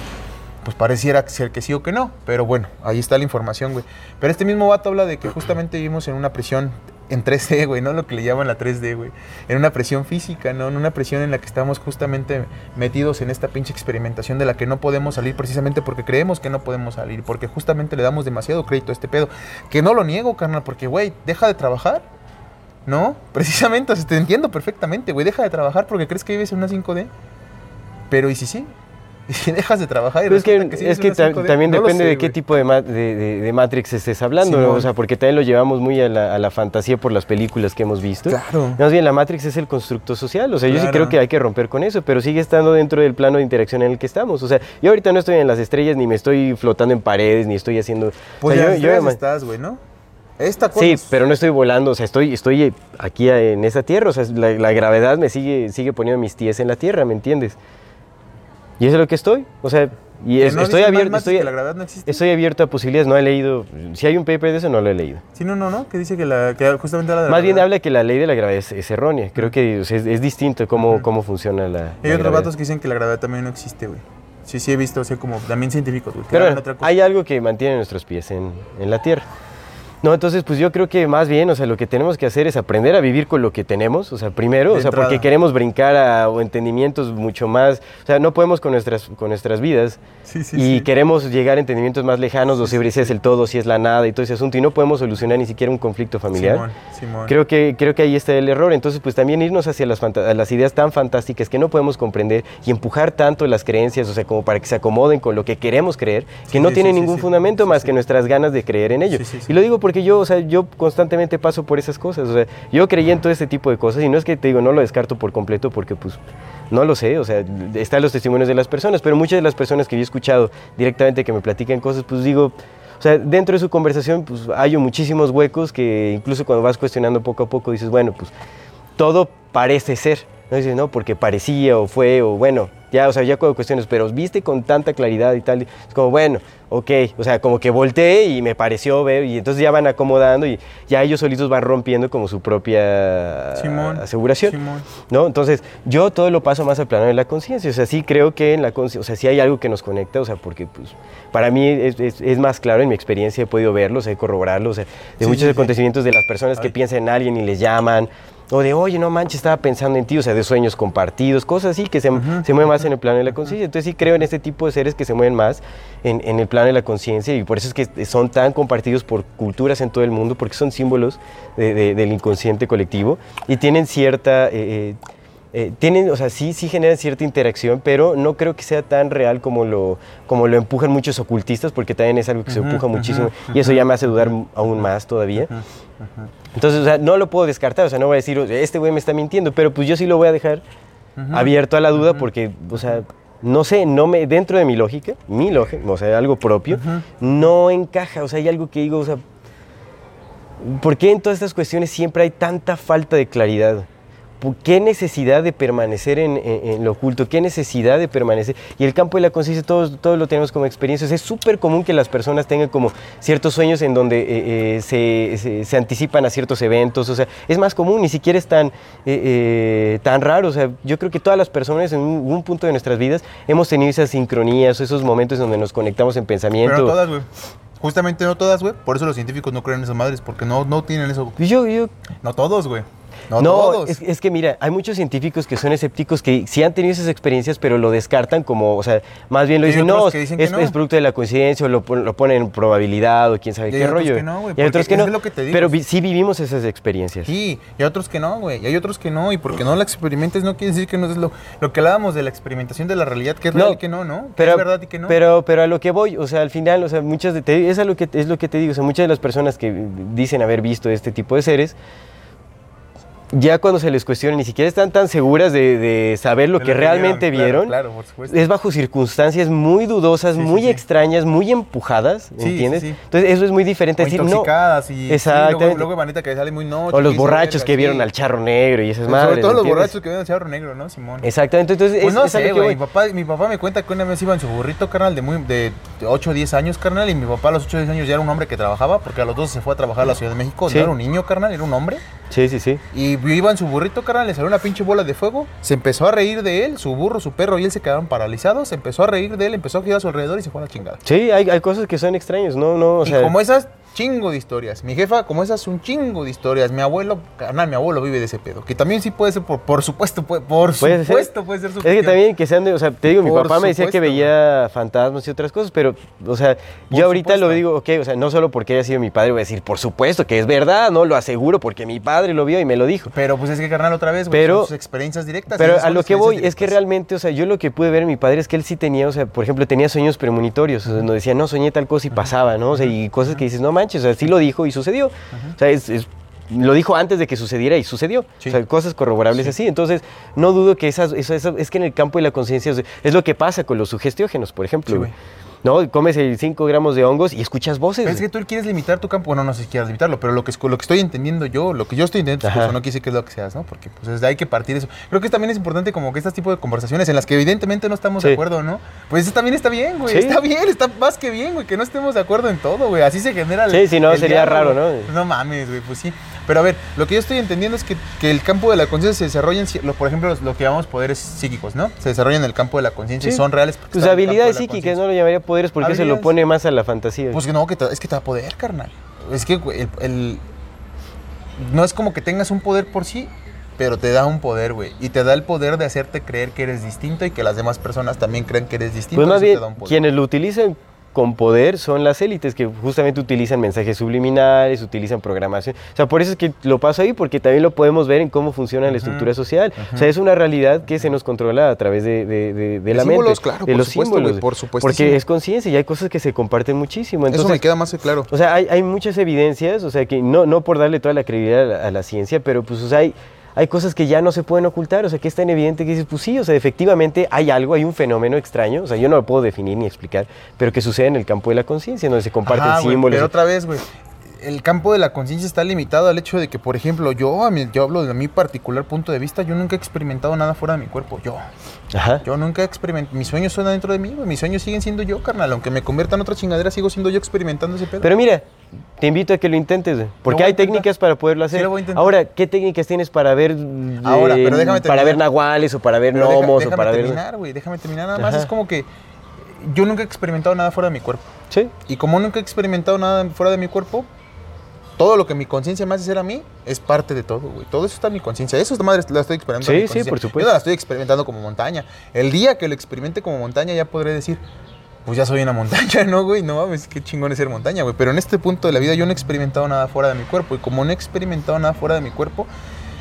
Speaker 1: pues pareciera ser que sí o que no, pero bueno, ahí está la información, güey. Pero este mismo vato habla de que justamente vivimos en una presión en 3D, güey, ¿no? Lo que le llaman la 3D, güey. En una presión física, ¿no? En una presión en la que estamos justamente metidos en esta pinche experimentación de la que no podemos salir precisamente porque creemos que no podemos salir, porque justamente le damos demasiado crédito a este pedo. Que no lo niego, carnal, porque, güey, deja de trabajar. ¿No? Precisamente, o sea, te entiendo perfectamente, güey. Deja de trabajar porque crees que vives en una 5D. Pero, ¿y si sí? ¿Y si dejas de trabajar y
Speaker 2: es que,
Speaker 1: resulta sí
Speaker 2: es
Speaker 1: vives
Speaker 2: que
Speaker 1: en una
Speaker 2: ta-
Speaker 1: 5D?
Speaker 2: también
Speaker 1: No
Speaker 2: depende
Speaker 1: sé,
Speaker 2: de qué tipo de, ma- de, de- de Matrix estés hablando, o sea, porque también lo llevamos muy a la, a la fantasía por las películas que hemos visto.
Speaker 1: Claro.
Speaker 2: Más bien, la Matrix es el constructo social, o sea, yo sí creo que hay que romper con eso, pero sigue estando dentro del plano de interacción en el que estamos. O sea, yo ahorita no estoy en las estrellas, ni me estoy flotando en paredes, ni estoy haciendo...
Speaker 1: Pues
Speaker 2: o sea, yo- yo
Speaker 1: estás, güey, ¿no? Esta cosa
Speaker 2: Sí, pero no estoy volando, o sea, estoy, estoy aquí en esa tierra, o sea, la, la gravedad me sigue, sigue poniendo mis pies en la tierra, ¿me entiendes? Y eso es lo que estoy, o sea, y
Speaker 1: que
Speaker 2: es-
Speaker 1: no
Speaker 2: estoy abierto, estoy,
Speaker 1: que la gravedad no existe.
Speaker 2: estoy abierto a posibilidades, no he leído, si hay un paper de eso, no lo he leído.
Speaker 1: Sí, no, no, no, que dice que, la, que justamente habla de la
Speaker 2: Más bien habla que la ley de la gravedad es, es errónea, creo que o sea, es, es distinto cómo, cómo funciona la...
Speaker 1: Hay
Speaker 2: la
Speaker 1: otros
Speaker 2: gravedad.
Speaker 1: vatos que dicen que la gravedad también no existe, güey. Sí, sí he visto, o sea, como también científicos, güey. que
Speaker 2: Pero bueno,
Speaker 1: otra cosa.
Speaker 2: hay algo que mantiene nuestros pies en, en la tierra. No, entonces pues yo creo que más bien, o sea, lo que tenemos que hacer es aprender a vivir con lo que tenemos, o sea, primero,
Speaker 1: De
Speaker 2: o sea,
Speaker 1: entrada.
Speaker 2: porque queremos brincar a o entendimientos mucho más, o sea, no podemos con nuestras, con nuestras vidas
Speaker 1: Sí, sí,
Speaker 2: y
Speaker 1: sí.
Speaker 2: queremos llegar a entendimientos más lejanos, o si es el todo, si es la nada y todo ese asunto, y no podemos solucionar ni siquiera un conflicto familiar.
Speaker 1: Simón, Simón.
Speaker 2: Creo que, creo que ahí está el error. Entonces, pues también irnos hacia las, las ideas tan fantásticas que no podemos comprender y empujar tanto las creencias, o sea, como para que se acomoden con lo que queremos creer, que no
Speaker 1: sí,
Speaker 2: ningún fundamento más que nuestras ganas de creer en ello. Y lo digo porque yo, o sea, yo constantemente paso por esas cosas. O sea, yo creí en todo este tipo de cosas y no es que te digo, no lo descarto por completo porque, pues, no lo sé. O sea, están los testimonios de las personas, pero muchas de las personas que yo he escuchado directamente que me platican cosas, pues digo, o sea, dentro de su conversación, pues hay muchísimos huecos que incluso cuando vas cuestionando poco a poco dices, bueno, pues todo parece ser. No dices, no, porque parecía o fue o bueno, ya, o sea, ya cuestiones, pero viste con tanta claridad y tal, es como, bueno, ok, o sea, como que volteé y me pareció ver y entonces ya van acomodando y ya ellos solitos van rompiendo como su propia
Speaker 1: Simón,
Speaker 2: aseguración.
Speaker 1: Simón.
Speaker 2: ¿no? Entonces, yo todo lo paso más al plano de la conciencia. O sea, sí creo que en la conciencia, o sea, sí hay algo que nos conecta, o sea, porque pues, para mí es, es- es más claro en mi experiencia, he podido verlo, o sea, he corroborarlo, o sea, de
Speaker 1: Sí,
Speaker 2: muchos
Speaker 1: sí, sí.
Speaker 2: acontecimientos de las personas que
Speaker 1: Ay.
Speaker 2: piensan en alguien y les llaman. O de, oye, no manches, estaba pensando en ti, o sea, de sueños compartidos, cosas así que se, se mueven más en el plano de la conciencia. Entonces sí creo en este tipo de seres que se mueven más en, en el plano de la conciencia y por eso es que son tan compartidos por culturas en todo el mundo, porque son símbolos de- de- del inconsciente colectivo y tienen cierta... eh, eh, eh, tienen, o sea, sí, sí generan cierta interacción, pero no creo que sea tan real como lo, como lo empujan muchos ocultistas, porque también es algo que se empuja muchísimo y eso ya me hace dudar aún más todavía. Entonces, o sea, no lo puedo descartar, o sea, no voy a decir, este güey me está mintiendo, pero pues yo sí lo voy a dejar abierto a la duda porque, o sea, no sé, no me, dentro de mi lógica, mi lógica, o sea, algo propio, no encaja, o sea, hay algo que digo, o sea, ¿por qué en todas estas cuestiones siempre hay tanta falta de claridad? ¿Por ¿Qué necesidad de permanecer en, en- en lo oculto? ¿Qué necesidad de permanecer? Y el campo de la conciencia, todos, todos lo tenemos como experiencias. Es súper común que las personas tengan como ciertos sueños en donde eh, eh, se, se- se anticipan a ciertos eventos. O sea, es más común, ni siquiera es tan, eh, eh, tan raro. O sea, yo creo que todas las personas en un, un punto de nuestras vidas hemos tenido esas sincronías, esos momentos donde nos conectamos en pensamiento.
Speaker 1: Pero no todas, güey. Justamente no todas, güey. Por eso los científicos no creen en esas madres, porque no, no tienen eso.
Speaker 2: Y yo, yo,
Speaker 1: No todos, güey. No
Speaker 2: No,
Speaker 1: todos.
Speaker 2: es, es que mira, hay muchos científicos que son escépticos que sí han tenido esas experiencias, pero lo descartan como, o sea, más bien lo
Speaker 1: hay
Speaker 2: dicen,
Speaker 1: otros
Speaker 2: no,
Speaker 1: dicen
Speaker 2: es,
Speaker 1: no.
Speaker 2: es producto de la coincidencia o lo, lo ponen en probabilidad o quién sabe
Speaker 1: Y hay
Speaker 2: qué
Speaker 1: otros
Speaker 2: rollo.
Speaker 1: que no, güey,
Speaker 2: y hay otros que no.
Speaker 1: es lo que te digo.
Speaker 2: Pero vi- sí vivimos esas experiencias.
Speaker 1: Sí, y hay otros que no, güey. Y hay otros que no. Y porque no la experimentes no quiere decir que no es lo, lo que hablábamos de la experimentación de la realidad, que es real y que no, ¿no?
Speaker 2: Pero,
Speaker 1: es verdad y que no.
Speaker 2: Pero, pero a lo que voy, o sea, al final, o sea, muchas de, te- es, a lo que, es lo que te digo, o sea, muchas de las personas que dicen haber visto este tipo de seres, ya cuando se les cuestiona, ni siquiera están tan seguras de, de saber lo
Speaker 1: De
Speaker 2: que realmente
Speaker 1: claro,
Speaker 2: vieron.
Speaker 1: Claro, por supuesto.
Speaker 2: Es bajo circunstancias muy dudosas,
Speaker 1: Sí,
Speaker 2: muy
Speaker 1: sí.
Speaker 2: extrañas, muy empujadas, ¿entiendes?
Speaker 1: sí, sí.
Speaker 2: Entonces eso es muy diferente.
Speaker 1: O
Speaker 2: decir, no,
Speaker 1: intoxicadas y sí,
Speaker 2: Exactamente.
Speaker 1: luego, luego manita que sale muy noche.
Speaker 2: o los borrachos
Speaker 1: "Verga",
Speaker 2: que vieron al charro negro y esas
Speaker 1: Sobre
Speaker 2: madres.
Speaker 1: todo los borrachos que vieron al charro negro, ¿no, Simón?
Speaker 2: Exactamente, entonces
Speaker 1: Pues
Speaker 2: es,
Speaker 1: no
Speaker 2: es
Speaker 1: sé, güey. Mi papá, mi papá me cuenta que una vez iba en su burrito, carnal, de, muy, de 8 o 10 años, carnal. Y mi papá a los 8 o 10 años ya era un hombre que trabajaba, porque a los 12 se fue a trabajar a la Ciudad de México. No era un niño, carnal, era un hombre.
Speaker 2: Sí, sí, sí.
Speaker 1: Y iba en su burrito, carnal, le salió una pinche bola de fuego. Se empezó a reír de él, su burro, su perro y él se quedaron paralizados. Se empezó a reír de él, empezó a girar a su alrededor y se fue a la chingada.
Speaker 2: Sí, hay, hay cosas que son extrañas, no, no, o
Speaker 1: y
Speaker 2: sea,
Speaker 1: como esas, chingo de historias. Mi jefa, como esas, un chingo de historias. Mi abuelo, carnal, mi abuelo vive de ese pedo. Que también sí puede ser, por, por supuesto, puede, por
Speaker 2: Puede ser.
Speaker 1: supuesto, puede ser su
Speaker 2: Es que también que sean de, o sea, te digo, mi
Speaker 1: Por
Speaker 2: papá me decía que
Speaker 1: supuesto,
Speaker 2: veía fantasmas y otras cosas, pero, o sea,
Speaker 1: Por
Speaker 2: yo ahorita
Speaker 1: supuesto.
Speaker 2: lo digo, ok, o sea, no solo porque haya sido mi padre, voy a decir, por supuesto que es verdad, no, lo aseguro porque mi padre lo vio y me lo dijo.
Speaker 1: Pero pues es que, carnal, otra vez, güey,
Speaker 2: Pero-
Speaker 1: son sus experiencias directas.
Speaker 2: Pero a lo que voy es que realmente, o sea, yo lo que pude ver en mi padre es que él sí tenía, o sea, por ejemplo, tenía sueños premonitorios, o sea, nos decía, no, soñé tal cosa y pasaba, ¿no? O sea, y cosas que dices, no manches, o sea, sí lo dijo y sucedió. O sea, es, es- lo dijo antes de que sucediera y sucedió.
Speaker 1: Sí.
Speaker 2: O sea, cosas corroborables así. Entonces, no dudo que esas, eso, eso- es que en el campo de la conciencia sea, es lo que pasa con los sugestiógenos, por ejemplo.
Speaker 1: Sí,
Speaker 2: ¿No? Comes 5 gramos de hongos y escuchas voces.
Speaker 1: Es que tú quieres limitar tu campo. Bueno, no sé si quieras limitarlo, pero lo que, es- lo que estoy entendiendo yo, lo que yo estoy entendiendo, pues, no decir que es lo que seas, ¿no? Porque pues desde hay que partir eso. Creo que también es importante como que este tipo de conversaciones en las que evidentemente no estamos de acuerdo, ¿no? Pues eso también está bien, güey.
Speaker 2: Sí.
Speaker 1: Está bien, está más que bien, güey, que no estemos de acuerdo en todo, güey. Así se genera el
Speaker 2: Sí, si no,
Speaker 1: el
Speaker 2: sería
Speaker 1: diálogo.
Speaker 2: raro, ¿no?
Speaker 1: No mames, güey, pues sí. Pero a ver, lo que yo estoy entendiendo es que, que el campo de la conciencia se desarrolla en, por ejemplo, lo que llamamos poderes psíquicos, ¿no? Se desarrollan en el campo de la conciencia y son reales.
Speaker 2: Tus
Speaker 1: el
Speaker 2: habilidades psíquicas, no lo llamaría poderes porque se lo pone más a la fantasía.
Speaker 1: Pues que no, que te- es que te da poder, carnal. Es que güey, el, el- no es como que tengas un poder por sí, pero te da un poder, güey. Y te da el poder de hacerte creer que eres distinto y que las demás personas también creen que eres distinto.
Speaker 2: Pues más
Speaker 1: eso
Speaker 2: bien,
Speaker 1: te da un poder.
Speaker 2: quienes lo utilizan con poder son las élites que justamente utilizan mensajes subliminales, utilizan programación. O sea, por eso es que lo paso ahí, porque también lo podemos ver en cómo funciona la estructura social. O sea, es una realidad que se nos controla a través de, de- de- de la
Speaker 1: símbolos,
Speaker 2: mente.
Speaker 1: claro,
Speaker 2: de
Speaker 1: por
Speaker 2: los
Speaker 1: supuesto,
Speaker 2: símbolos.
Speaker 1: por supuestísimo.
Speaker 2: Porque es conciencia y hay cosas que se comparten muchísimo.
Speaker 1: Eso me queda más claro.
Speaker 2: o sea, hay, hay muchas evidencias, o sea, que no, no por darle toda la credibilidad a la, a la ciencia, pero pues, o sea, hay, hay cosas que ya no se pueden ocultar, o sea, que es tan evidente que dices, pues sí, o sea, efectivamente hay algo, hay un fenómeno extraño, o sea, yo no lo puedo definir ni explicar, pero que sucede en el campo de la conciencia, donde se comparten
Speaker 1: Ajá,
Speaker 2: símbolos.
Speaker 1: pero otra vez, güey. El campo de la conciencia está limitado al hecho de que, por ejemplo, yo, a mí- yo hablo de mi particular punto de vista, yo nunca he experimentado nada fuera de mi cuerpo. Yo.
Speaker 2: Ajá.
Speaker 1: Yo nunca he experimentado. Mis sueños son adentro de mí, güey. Mis sueños siguen siendo yo, carnal. Aunque me convierta en otra chingadera, sigo siendo yo experimentando ese pedo.
Speaker 2: Pero mira, te invito a que lo intentes, güey, porque hay técnicas para poderlo hacer.
Speaker 1: Sí, lo voy a.
Speaker 2: Ahora, ¿qué técnicas tienes para ver
Speaker 1: Ahora, pero déjame
Speaker 2: para ver
Speaker 1: terminar.
Speaker 2: nahuales o para ver
Speaker 1: Pero deja-
Speaker 2: gnomos o
Speaker 1: déjame
Speaker 2: para ver
Speaker 1: terminar, güey. Déjame terminar. Nada más
Speaker 2: Ajá.
Speaker 1: es como que yo nunca he experimentado nada fuera de mi cuerpo.
Speaker 2: Sí.
Speaker 1: Y como nunca he experimentado nada fuera de mi cuerpo, todo lo que mi conciencia me hace hacer a mí es parte de todo, güey. Todo eso está en mi conciencia. Eso esta madre la estoy experimentando.
Speaker 2: Sí, sí, por supuesto.
Speaker 1: Yo no la estoy experimentando como montaña. El día que lo experimente como montaña ya podré decir, pues ya soy una montaña, ¿no, güey? No mames, qué chingón es ser montaña, güey. Pero en este punto de la vida yo no he experimentado nada fuera de mi cuerpo. Y como no he experimentado nada fuera de mi cuerpo,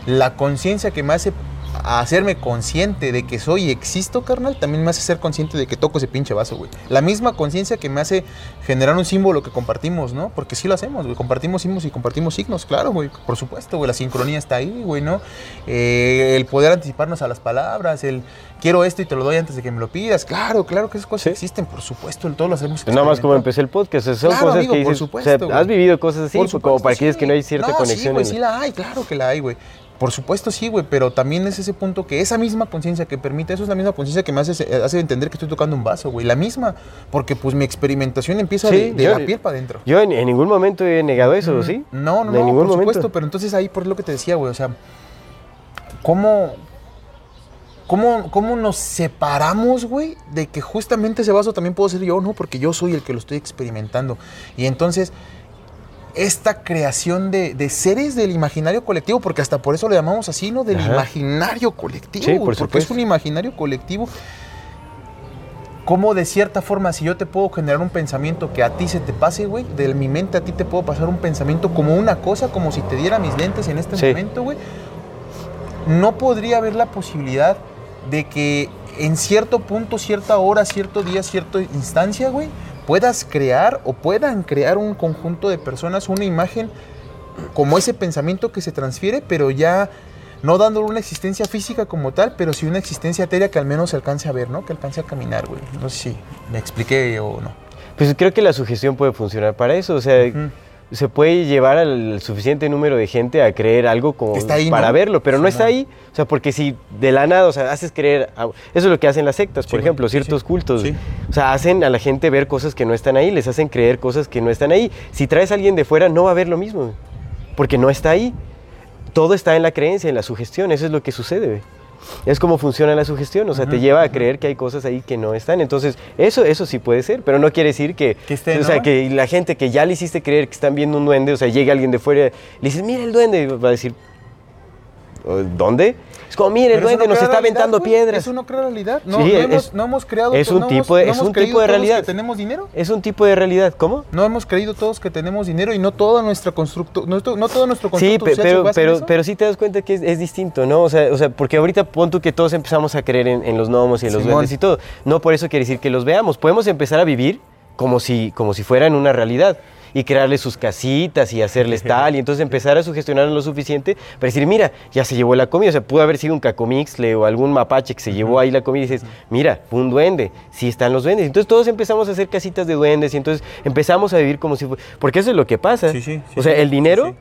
Speaker 1: la conciencia que me hace hacerme consciente de que soy y existo, carnal, también me hace ser consciente de que toco ese pinche vaso, güey. La misma conciencia que me hace generar un símbolo que compartimos, ¿no? Porque sí lo hacemos, güey. Compartimos símbolos y compartimos signos, claro, güey. Por supuesto, güey. La sincronía está ahí, güey, ¿no? Eh, el poder anticiparnos a las palabras, el quiero esto y te lo doy antes de que me lo pidas. Claro, claro que esas cosas
Speaker 2: Sí.
Speaker 1: existen, por supuesto. Todos lo hacemos.
Speaker 2: Nada más como empecé el podcast, son
Speaker 1: Claro,
Speaker 2: cosas
Speaker 1: amigo,
Speaker 2: que
Speaker 1: por
Speaker 2: dices,
Speaker 1: supuesto,
Speaker 2: o sea, has vivido cosas así,
Speaker 1: Por
Speaker 2: como para
Speaker 1: sí.
Speaker 2: que no hay cierta
Speaker 1: no,
Speaker 2: conexión.
Speaker 1: Sí, güey, sí la hay, claro que la hay, güey. Por supuesto sí, güey, pero también es ese punto que esa misma conciencia que permite, eso es la misma conciencia que me hace, hace entender que estoy tocando un vaso, güey. La misma, porque pues mi experimentación empieza
Speaker 2: Sí,
Speaker 1: de, de
Speaker 2: yo-
Speaker 1: la piel para adentro.
Speaker 2: Yo en, en ningún momento he negado eso, ¿sí?
Speaker 1: No, no, no,
Speaker 2: ningún
Speaker 1: por
Speaker 2: momento.
Speaker 1: supuesto, pero entonces ahí por lo que te decía, güey, o sea, ¿cómo, cómo, cómo nos separamos, güey, de que justamente ese vaso también puedo ser yo, ¿no? Porque yo soy el que lo estoy experimentando. Y entonces, esta creación de, de seres del imaginario colectivo, porque hasta por eso lo llamamos así, ¿no? Del
Speaker 2: Ajá.
Speaker 1: imaginario colectivo,
Speaker 2: Sí, por
Speaker 1: porque es un imaginario colectivo. Como de cierta forma, si yo te puedo generar un pensamiento que a ti se te pase, güey, de mi mente a ti te puedo pasar un pensamiento como una cosa, como si te diera mis lentes en este
Speaker 2: Sí.
Speaker 1: momento, güey, no podría haber la posibilidad de que en cierto punto, cierta hora, cierto día, cierta instancia, güey, puedas crear o puedan crear un conjunto de personas, una imagen como ese pensamiento que se transfiere, pero ya no dándole una existencia física como tal, pero sí una existencia etérea que al menos se alcance a ver, ¿no? Que alcance a caminar, güey. No sé si me expliqué o no.
Speaker 2: Pues creo que la sugestión puede funcionar para eso. O sea. Se puede llevar al suficiente número de gente a creer algo como
Speaker 1: Que está ahí,
Speaker 2: para
Speaker 1: ¿no?
Speaker 2: verlo, pero no está ahí. O sea, porque si de la nada, o sea, haces creer. a- eso es lo que hacen las sectas,
Speaker 1: Sí,
Speaker 2: por ejemplo, ciertos
Speaker 1: sí.
Speaker 2: cultos. O sea, hacen a la gente ver cosas que no están ahí, les hacen creer cosas que no están ahí. Si traes a alguien de fuera, no va a ver lo mismo, porque no está ahí. Todo está en la creencia, en la sugestión, eso es lo que sucede. Es como funciona la sugestión, o sea, te lleva a creer que hay cosas ahí que no están. Entonces, eso, eso sí puede ser, pero no quiere decir que, o sea,
Speaker 1: ¿no?
Speaker 2: que la gente que ya le hiciste creer que están viendo un duende, o sea, llega alguien de fuera, le dices, mira el duende, y va a decir, "¿Oh, ¿dónde? Es como, mira, el duende
Speaker 1: no
Speaker 2: nos está aventando piedras.
Speaker 1: Eso no crea realidad. No,
Speaker 2: Sí,
Speaker 1: no
Speaker 2: es-
Speaker 1: hemos, no hemos creado.
Speaker 2: es un
Speaker 1: no
Speaker 2: tipo
Speaker 1: hemos-
Speaker 2: es un tipo de realidad.
Speaker 1: que tenemos dinero.
Speaker 2: Es un tipo de realidad, ¿cómo?
Speaker 1: No hemos creído todos que tenemos dinero y no todo nuestro constructo, no, to- no todo nuestro constructo
Speaker 2: Sí, pero, pero, pero sí te das cuenta que es, es distinto, ¿no? O sea, o sea, porque ahorita pon tú que todos empezamos a creer en, en los gnomos y en los
Speaker 1: Simón.
Speaker 2: duendes y todo. No por eso quiere decir que los veamos. Podemos empezar a vivir como si, como si fueran una realidad y crearles sus casitas y hacerles tal y entonces empezar a sugestionar lo suficiente para decir, mira, ya se llevó la comida. O sea, pudo haber sido un cacomixle o algún mapache que se llevó ahí la comida y dices, mira, fue un duende, sí están los duendes. Entonces todos empezamos a hacer casitas de duendes y entonces empezamos a vivir como si fuera... Porque eso es lo que pasa.
Speaker 1: Sí, sí, sí,
Speaker 2: o sea, el dinero.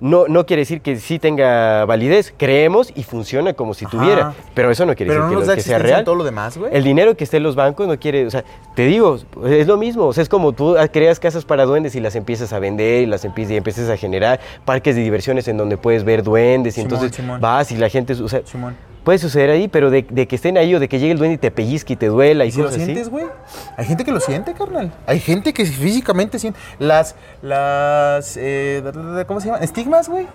Speaker 2: No, no quiere decir que sí tenga validez. Creemos y funciona como si
Speaker 1: Ajá.
Speaker 2: tuviera. Pero eso no quiere
Speaker 1: Pero
Speaker 2: decir que,
Speaker 1: da
Speaker 2: lo- que sea real.
Speaker 1: todo lo demás, güey.
Speaker 2: El dinero que esté en los bancos no quiere, o sea, te digo, es lo mismo, o sea, es como tú creas casas para duendes y las empiezas a vender y las empiezas, y empiezas a generar parques de diversiones en donde puedes ver duendes y
Speaker 1: Simón,
Speaker 2: entonces
Speaker 1: Simón.
Speaker 2: vas y la gente, o sea,
Speaker 1: Simón.
Speaker 2: Puede suceder ahí, pero de, de que estén ahí o de que llegue el duende y te pellizque y te duela y,
Speaker 1: ¿Y lo
Speaker 2: cosas así.
Speaker 1: sientes, güey? Hay gente que lo siente, carnal. Hay gente que físicamente siente. Las. Las. eh, ¿Cómo se llaman? Estigmas, güey.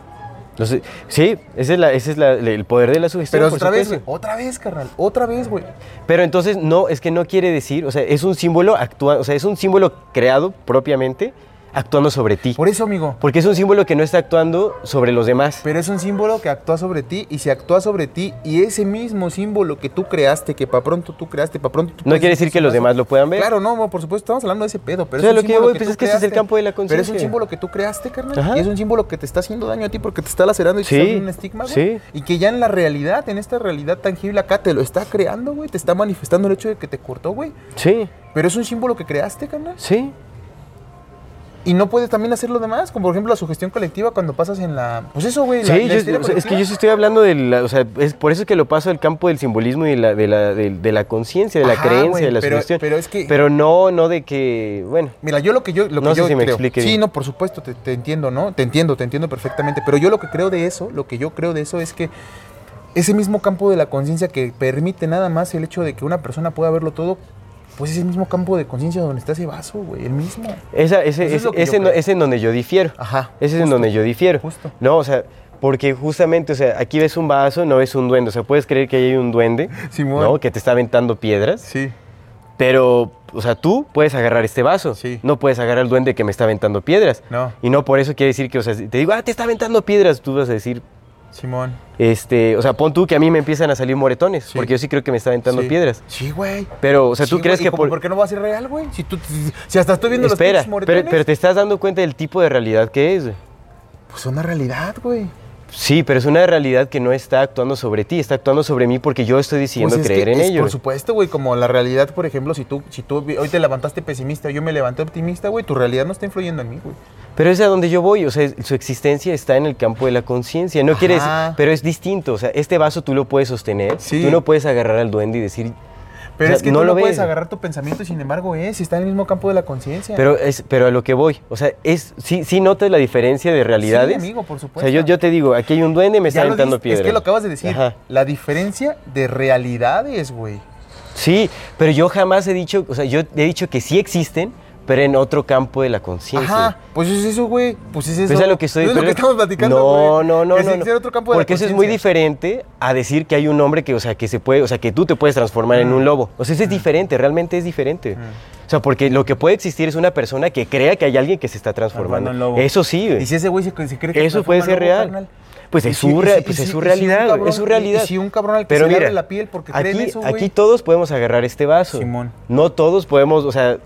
Speaker 2: No sé, sí, ese es, la, ese es la- el poder de la sugestión.
Speaker 1: Pero otra vez, güey. Otra vez, carnal. Otra vez, güey.
Speaker 2: Pero entonces no, es que no quiere decir, o sea, es un símbolo actua, o sea, es un símbolo creado propiamente actuando sobre ti.
Speaker 1: Por eso, amigo.
Speaker 2: Porque es un símbolo que no está actuando sobre los demás.
Speaker 1: Pero es un símbolo que actúa sobre ti y se actúa sobre ti y ese mismo símbolo que tú creaste, que para pronto tú creaste, para pronto tú
Speaker 2: No quiere decir que los demás lo puedan ver.
Speaker 1: Claro, no, no, por supuesto, estamos hablando de ese pedo, pero
Speaker 2: O sea,
Speaker 1: es un
Speaker 2: lo que yo
Speaker 1: símbolo
Speaker 2: voy, pues
Speaker 1: tú
Speaker 2: es que ese es el campo de la
Speaker 1: Pero es un
Speaker 2: conciencia.
Speaker 1: símbolo que tú creaste, carnal,
Speaker 2: Ajá.
Speaker 1: y es un símbolo que te está haciendo daño a ti porque te está lacerando y te
Speaker 2: Sí,
Speaker 1: está haciendo un estigma, güey.
Speaker 2: sí.
Speaker 1: Y que ya en la realidad, en esta realidad tangible acá, te lo está creando, güey, te está manifestando el hecho de que te cortó, güey.
Speaker 2: Sí,
Speaker 1: Pero es un símbolo que creaste, carnal.
Speaker 2: sí.
Speaker 1: Y no puedes también hacer lo demás, como por ejemplo la sugestión colectiva cuando pasas en la... Pues eso, güey.
Speaker 2: Sí,
Speaker 1: la
Speaker 2: yo- es que yo sí estoy hablando de la, o sea, es por eso que lo paso al campo del simbolismo y de la, de la, de, de la conciencia, de la
Speaker 1: Ajá,
Speaker 2: creencia,
Speaker 1: güey,
Speaker 2: de la
Speaker 1: pero-
Speaker 2: sugestión.
Speaker 1: pero es que-
Speaker 2: Pero no, no de que, bueno,
Speaker 1: Mira, yo lo que yo, lo
Speaker 2: No
Speaker 1: que
Speaker 2: sé
Speaker 1: yo
Speaker 2: si me
Speaker 1: creo.
Speaker 2: explique
Speaker 1: sí,
Speaker 2: bien.
Speaker 1: no, por supuesto, te, te entiendo, ¿no? Te entiendo, te entiendo perfectamente. Pero yo lo que creo de eso, lo que yo creo de eso es que ese mismo campo de la conciencia que permite nada más el hecho de que una persona pueda verlo todo, pues ese mismo campo de conciencia donde está ese vaso, güey, el mismo.
Speaker 2: esa, ese,
Speaker 1: es lo
Speaker 2: ese,
Speaker 1: yo
Speaker 2: ese no- es en donde yo difiero.
Speaker 1: Ajá.
Speaker 2: Ese es en donde yo difiero.
Speaker 1: Justo.
Speaker 2: No, o sea, porque justamente, o sea, aquí ves un vaso, no ves un duende. O sea, puedes creer que ahí hay un duende,
Speaker 1: Simón.
Speaker 2: ¿no? Que te está aventando piedras.
Speaker 1: Sí.
Speaker 2: Pero, o sea, tú puedes agarrar este vaso.
Speaker 1: Sí.
Speaker 2: No puedes agarrar al duende que me está aventando piedras.
Speaker 1: No.
Speaker 2: Y no por eso quiere decir que, o sea, si te digo, ah, te está aventando piedras, tú vas a decir,
Speaker 1: Simón.
Speaker 2: este, o sea, pon tú que a mí me empiezan a salir moretones,
Speaker 1: Sí.
Speaker 2: porque yo sí creo que me está aventando
Speaker 1: Sí.
Speaker 2: piedras.
Speaker 1: Sí, güey.
Speaker 2: Pero, o sea, tú
Speaker 1: Sí,
Speaker 2: crees
Speaker 1: güey, ¿y
Speaker 2: que por...
Speaker 1: por qué no va a ser real, güey? Si tú si hasta estoy viendo
Speaker 2: Espera,
Speaker 1: los moretones.
Speaker 2: pero, pero te estás dando cuenta del tipo de realidad que es. güey.
Speaker 1: Pues una realidad, güey.
Speaker 2: Sí, pero es una realidad que no está actuando sobre ti, está actuando sobre mí porque yo estoy decidiendo
Speaker 1: Pues es
Speaker 2: creer
Speaker 1: que
Speaker 2: en
Speaker 1: es,
Speaker 2: ello.
Speaker 1: Por supuesto, güey, como la realidad, por ejemplo, si tú, si tú hoy te levantaste pesimista, yo me levanté optimista, güey, tu realidad no está influyendo en mí, güey.
Speaker 2: Pero es a donde yo voy, o sea, su existencia está en el campo de la conciencia. No quiere decir,
Speaker 1: Ajá.
Speaker 2: pero es distinto, o sea, este vaso tú lo puedes sostener,
Speaker 1: Sí.
Speaker 2: tú no puedes agarrar al duende y decir,
Speaker 1: Pero
Speaker 2: O sea,
Speaker 1: es que
Speaker 2: no
Speaker 1: tú
Speaker 2: lo
Speaker 1: no puedes agarrar tu pensamiento y sin embargo es, está en el mismo campo de la conciencia.
Speaker 2: pero es, pero a lo que voy, o sea, es, sí, sí notas la diferencia de realidades.
Speaker 1: Sí, amigo, por
Speaker 2: O
Speaker 1: supuesto.
Speaker 2: sea, yo, yo te digo, aquí hay un duende y me está
Speaker 1: Ya
Speaker 2: aventando piedras.
Speaker 1: Es que lo acabas de decir.
Speaker 2: Ajá.
Speaker 1: La diferencia de realidades, güey.
Speaker 2: Sí, pero yo jamás he dicho, o sea, yo he dicho que sí existen, pero en otro campo de la conciencia.
Speaker 1: Ajá, pues es eso, güey. Pues es eso.
Speaker 2: Pues es lo que estoy
Speaker 1: Es lo que estamos platicando,
Speaker 2: No,
Speaker 1: güey.
Speaker 2: no, no,
Speaker 1: Que
Speaker 2: no. no.
Speaker 1: otro campo de la
Speaker 2: Porque eso es muy diferente a decir que hay un hombre que, o sea, que se puede, o sea, que tú te puedes transformar en un lobo. O sea, eso es diferente, realmente es diferente. O sea, porque lo que puede existir es una persona que crea que hay alguien que se está transformando.
Speaker 1: En lobo.
Speaker 2: Eso sí, güey.
Speaker 1: Y si ese güey se, cree que
Speaker 2: Eso
Speaker 1: se
Speaker 2: puede ser real.
Speaker 1: carnal.
Speaker 2: Pues es
Speaker 1: si-
Speaker 2: su,
Speaker 1: si-
Speaker 2: pues es
Speaker 1: si-
Speaker 2: su
Speaker 1: si
Speaker 2: realidad,
Speaker 1: un cabrón-
Speaker 2: es su realidad.
Speaker 1: Y si un cabrón al que
Speaker 2: Pero
Speaker 1: se le
Speaker 2: mira,
Speaker 1: abre la piel porque cree en
Speaker 2: aquí,
Speaker 1: eso, güey.
Speaker 2: aquí todos podemos agarrar este vaso.
Speaker 1: Simón.
Speaker 2: No todos podemos, o sea,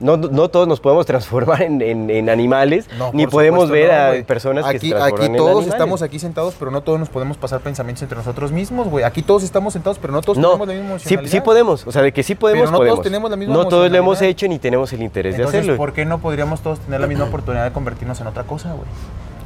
Speaker 2: no, no todos nos podemos transformar en, en- en animales,
Speaker 1: No,
Speaker 2: ni podemos ver
Speaker 1: no,
Speaker 2: a personas que
Speaker 1: aquí,
Speaker 2: se transforman
Speaker 1: Aquí
Speaker 2: en
Speaker 1: todos
Speaker 2: animales.
Speaker 1: estamos aquí sentados, pero no todos nos podemos pasar pensamientos entre nosotros mismos, güey. Aquí todos estamos sentados, pero no todos
Speaker 2: No,
Speaker 1: tenemos la misma emocionalidad.
Speaker 2: sí podemos, o sea, de que sí podemos,
Speaker 1: Pero no todos tenemos la misma
Speaker 2: No todos lo hemos hecho ni tenemos el interés de hacerlo.
Speaker 1: ¿por qué no podríamos todos tener la misma oportunidad de convertirnos en otra cosa, güey?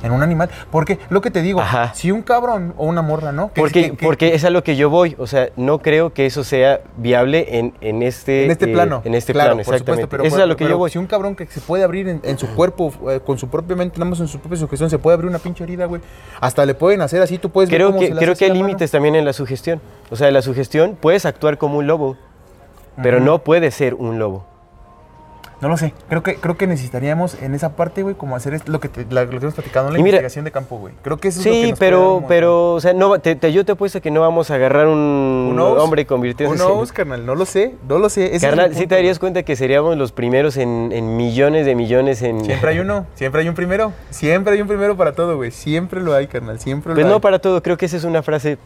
Speaker 1: En un animal. Porque lo que te digo,
Speaker 2: Ajá.
Speaker 1: si un cabrón o una morra, ¿no? Que-
Speaker 2: Porque,
Speaker 1: que- que-
Speaker 2: porque es a lo que yo voy, o sea, no creo que eso sea viable en, en este,
Speaker 1: en este
Speaker 2: eh,
Speaker 1: plano.
Speaker 2: En este
Speaker 1: Claro,
Speaker 2: plano,
Speaker 1: por
Speaker 2: exactamente.
Speaker 1: supuesto, pero,
Speaker 2: eso es a lo que
Speaker 1: pero
Speaker 2: yo voy.
Speaker 1: Si un cabrón que se puede abrir en, en su cuerpo, eh, con su propia mente, nada más en su propia sugestión, se puede abrir una pinche herida, güey. Hasta le pueden hacer así, tú puedes ver
Speaker 2: Creo
Speaker 1: cómo
Speaker 2: que,
Speaker 1: se
Speaker 2: creo que hay límites también en la sugestión. O sea, en la sugestión puedes actuar como un lobo, pero no puedes ser un lobo.
Speaker 1: No lo sé. Creo que, creo que necesitaríamos en esa parte, güey, como hacer lo que, te- la- lo que hemos platicado, la
Speaker 2: Y mira-
Speaker 1: investigación de campo, güey. Creo que eso es lo que
Speaker 2: Sí,
Speaker 1: nos un
Speaker 2: pero, pero, o sea, no, te- te- yo te apuesto que no vamos a agarrar un,
Speaker 1: knows?
Speaker 2: hombre y convirtiéndose en-
Speaker 1: knows, carnal? No lo sé, no lo sé. Ese
Speaker 2: Carnal, sí te darías cuenta que seríamos los primeros en, en millones de millones en...
Speaker 1: Siempre hay uno, siempre hay un primero. Siempre hay un primero para todo, güey. Siempre lo hay, carnal. Siempre
Speaker 2: Pues
Speaker 1: lo
Speaker 2: no
Speaker 1: hay.
Speaker 2: para todo, creo que esa es una frase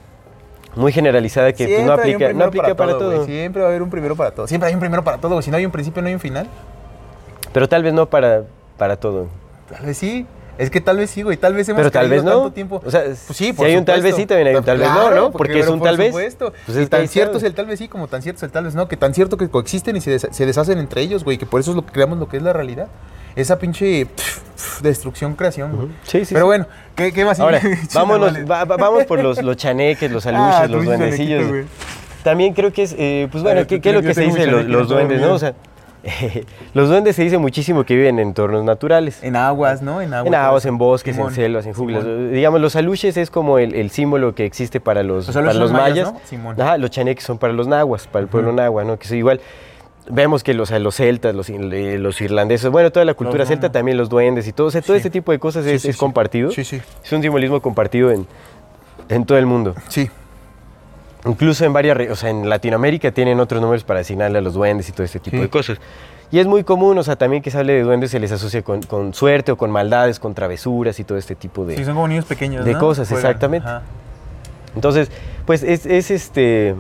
Speaker 2: muy generalizada que pues,
Speaker 1: Siempre
Speaker 2: no
Speaker 1: un
Speaker 2: aplica, no aplica para todo.
Speaker 1: güey. Siempre va a haber un primero para todo. Siempre hay un primero para todo. Si no hay un principio, no hay un final.
Speaker 2: Pero tal vez no para, para todo.
Speaker 1: Tal vez sí. Es que tal vez sí, güey. Tal vez hemos
Speaker 2: Pero tal vez no.
Speaker 1: tanto tiempo.
Speaker 2: O sea,
Speaker 1: Pues sí,
Speaker 2: si
Speaker 1: por
Speaker 2: hay un tal vez sí, también hay un tal vez no, ¿no? Porque es
Speaker 1: pero
Speaker 2: un
Speaker 1: por
Speaker 2: tal vez.
Speaker 1: supuesto.
Speaker 2: Pues
Speaker 1: y
Speaker 2: es ahí
Speaker 1: tan cierto es el tal vez sí como tan cierto es el tal vez no. Que tan cierto que coexisten y se, des- se deshacen entre ellos, güey. Que por eso es lo que creamos lo que es la realidad. Esa pinche pf, pf, destrucción, creación, güey.
Speaker 2: Sí, sí,
Speaker 1: Pero
Speaker 2: sí.
Speaker 1: bueno, ¿qué, qué más?
Speaker 2: Ahora, vámonos,
Speaker 1: vale.
Speaker 2: va- va- vamos por los, los chaneques, los aluches,
Speaker 1: Ah,
Speaker 2: los duendecillos. También creo que es, eh, pues bueno, ¿qué, es lo que se dice los, duendes, no? O sea, los duendes se dice muchísimo que viven en entornos naturales.
Speaker 1: En aguas, ¿no? En aguas.
Speaker 2: En aguas, en bosques,
Speaker 1: Simón,
Speaker 2: en selvas, en junglas.
Speaker 1: Simón.
Speaker 2: Digamos, los aluches es como el, el símbolo que existe para los,
Speaker 1: Los
Speaker 2: para los
Speaker 1: mayas,
Speaker 2: mayas.
Speaker 1: ¿no? Simón.
Speaker 2: Ajá, los chaneques son para los nahuas, para el pueblo
Speaker 1: Ujú.
Speaker 2: nahua, ¿no? Que es igual. Vemos que los, los celtas, los, eh, los irlandeses, bueno, toda la cultura celta, también los duendes y todo, o sea, todo
Speaker 1: Sí.
Speaker 2: este tipo de cosas
Speaker 1: Sí,
Speaker 2: es,
Speaker 1: sí,
Speaker 2: es compartido.
Speaker 1: Sí, sí.
Speaker 2: Es un simbolismo compartido en, en todo el mundo.
Speaker 1: Sí.
Speaker 2: Incluso en varias, o sea, en Latinoamérica tienen otros nombres para asignarle a los duendes y todo este tipo
Speaker 1: Sí.
Speaker 2: de cosas. Y es muy común, o sea, también que se hable de duendes se les asocia con, con suerte o con maldades, con travesuras y todo este tipo de...
Speaker 1: Sí, son como niños pequeños,
Speaker 2: de
Speaker 1: ¿no?
Speaker 2: cosas,
Speaker 1: Juegan,
Speaker 2: exactamente.
Speaker 1: ajá.
Speaker 2: Entonces, pues es, es este...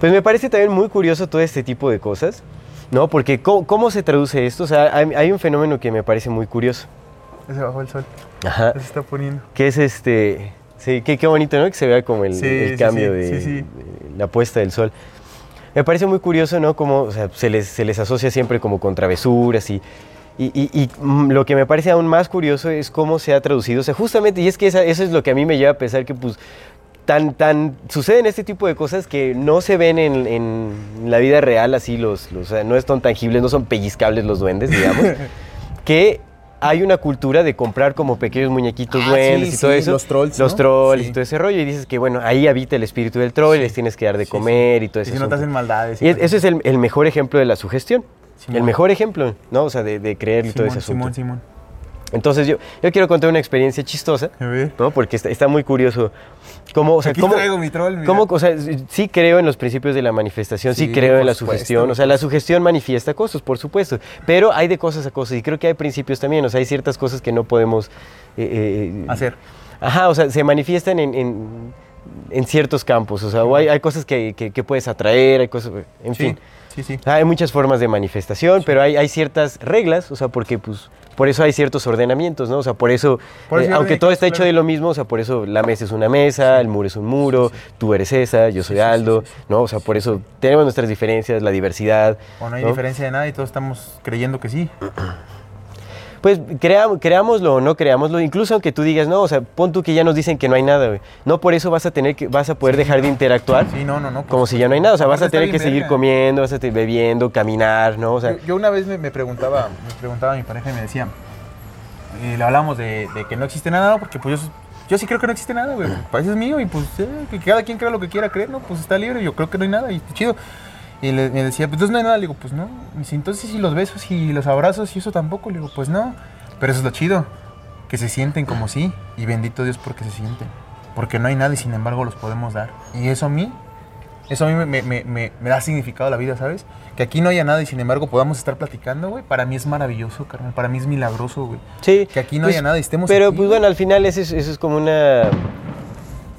Speaker 2: Pues me parece también muy curioso todo este tipo de cosas, ¿no? Porque ¿cómo, cómo se traduce esto? O sea, hay, hay un fenómeno que me parece muy curioso.
Speaker 1: Se bajó el sol.
Speaker 2: Ajá.
Speaker 1: Se está poniendo.
Speaker 2: Que es este... Sí, qué, qué bonito, ¿no? Que se vea como el,
Speaker 1: Sí,
Speaker 2: el cambio
Speaker 1: sí,
Speaker 2: de, de la puesta del sol. Me parece muy curioso, ¿no? Como o sea, se, les, se les asocia siempre como con travesuras y, y, y- y, mm, lo que me parece aún más curioso es cómo se ha traducido. O sea, justamente, y es que esa- eso es lo que a mí me lleva a pensar que pues tan, tan suceden este tipo de cosas que no se ven en, en la vida real así, los, los, o sea, no son tangibles, no son pellizcables los duendes, digamos, que hay una cultura de comprar como pequeños muñequitos
Speaker 1: Ah,
Speaker 2: duendes
Speaker 1: sí,
Speaker 2: y todo
Speaker 1: sí,
Speaker 2: eso.
Speaker 1: los trolls,
Speaker 2: Los
Speaker 1: ¿no?
Speaker 2: trolls
Speaker 1: Sí.
Speaker 2: y todo ese rollo. Y dices que, bueno, ahí habita el espíritu del troll y les tienes que dar de comer y todo
Speaker 1: Y
Speaker 2: eso.
Speaker 1: si no te hacen maldades.
Speaker 2: Y es- eso es el, el mejor ejemplo de la sugestión.
Speaker 1: Simón.
Speaker 2: El mejor ejemplo, ¿no? O sea, de, de creer y todo ese asunto.
Speaker 1: Simón, Simón.
Speaker 2: Entonces yo, yo quiero contar una experiencia chistosa. ¿no? Porque está, está muy curioso. ¿Cómo, o sea,
Speaker 1: Aquí
Speaker 2: cómo,
Speaker 1: traigo mi troll, mira.
Speaker 2: cómo- o sea, sí creo en los principios de la manifestación, sí,
Speaker 1: Sí,
Speaker 2: creo en la
Speaker 1: supuesto,
Speaker 2: sugestión. O sea, la sugestión manifiesta cosas, por supuesto. Pero hay de cosas a cosas. Y creo que hay principios también. O sea, hay ciertas cosas que no podemos... eh, eh,
Speaker 1: Hacer.
Speaker 2: Ajá, o sea, se manifiestan en, en- en ciertos campos. O sea, o hay, hay cosas que, que- que puedes atraer, hay cosas... En
Speaker 1: Sí,
Speaker 2: fin.
Speaker 1: sí, sí.
Speaker 2: Hay muchas formas de manifestación, pero hay, hay ciertas reglas, o sea, porque pues por eso hay ciertos ordenamientos, ¿no? O sea, por eso,
Speaker 1: Por eso
Speaker 2: eh, aunque todo está hecho
Speaker 1: claro.
Speaker 2: de lo mismo, o sea, por eso la mesa es una mesa, el muro es un muro, tú eres esa, yo soy Aldo. ¿no? O sea, por eso tenemos nuestras diferencias, la diversidad.
Speaker 1: O no hay
Speaker 2: ¿no?
Speaker 1: diferencia de nada y todos estamos creyendo que sí.
Speaker 2: Pues crea- creámoslo o no creámoslo, incluso aunque tú digas, no, o sea, pon tú que ya nos dicen que no hay nada, güey. No por eso vas a tener que, vas a poder dejar de interactuar.
Speaker 1: Sí, no, no, no.
Speaker 2: Como si ya no hay nada, o sea, vas a tener que seguir
Speaker 1: verga.
Speaker 2: comiendo, vas a estar bebiendo, caminar, ¿no? O sea,
Speaker 1: yo, yo una vez me, me preguntaba, me preguntaba a mi pareja y me decía, y le hablamos de, de que no existe nada, ¿no? porque pues yo, yo sí creo que no existe nada, güey. Pues es mío y pues eh, que cada quien crea lo que quiera creer, ¿no? Pues está libre, yo creo que no hay nada y está chido. Y le- me decía, pues entonces no hay nada. Le digo, pues no. Dice, entonces y los besos y los abrazos y eso tampoco. Le digo, pues no. Pero eso es lo chido. Que se sienten como sí. Y bendito Dios porque se sienten. Porque no hay nada y sin embargo los podemos dar. Y eso a mí, eso a mí me, me- me- me- me da significado a la vida, ¿sabes? Que aquí no haya nada y sin embargo podamos estar platicando, güey. Para mí es maravilloso, carnal. Para mí es milagroso, güey.
Speaker 2: Sí.
Speaker 1: Que aquí no
Speaker 2: pues,
Speaker 1: haya nada y estemos
Speaker 2: Pero
Speaker 1: aquí,
Speaker 2: pues
Speaker 1: güey.
Speaker 2: bueno, al final eso es, eso es como una...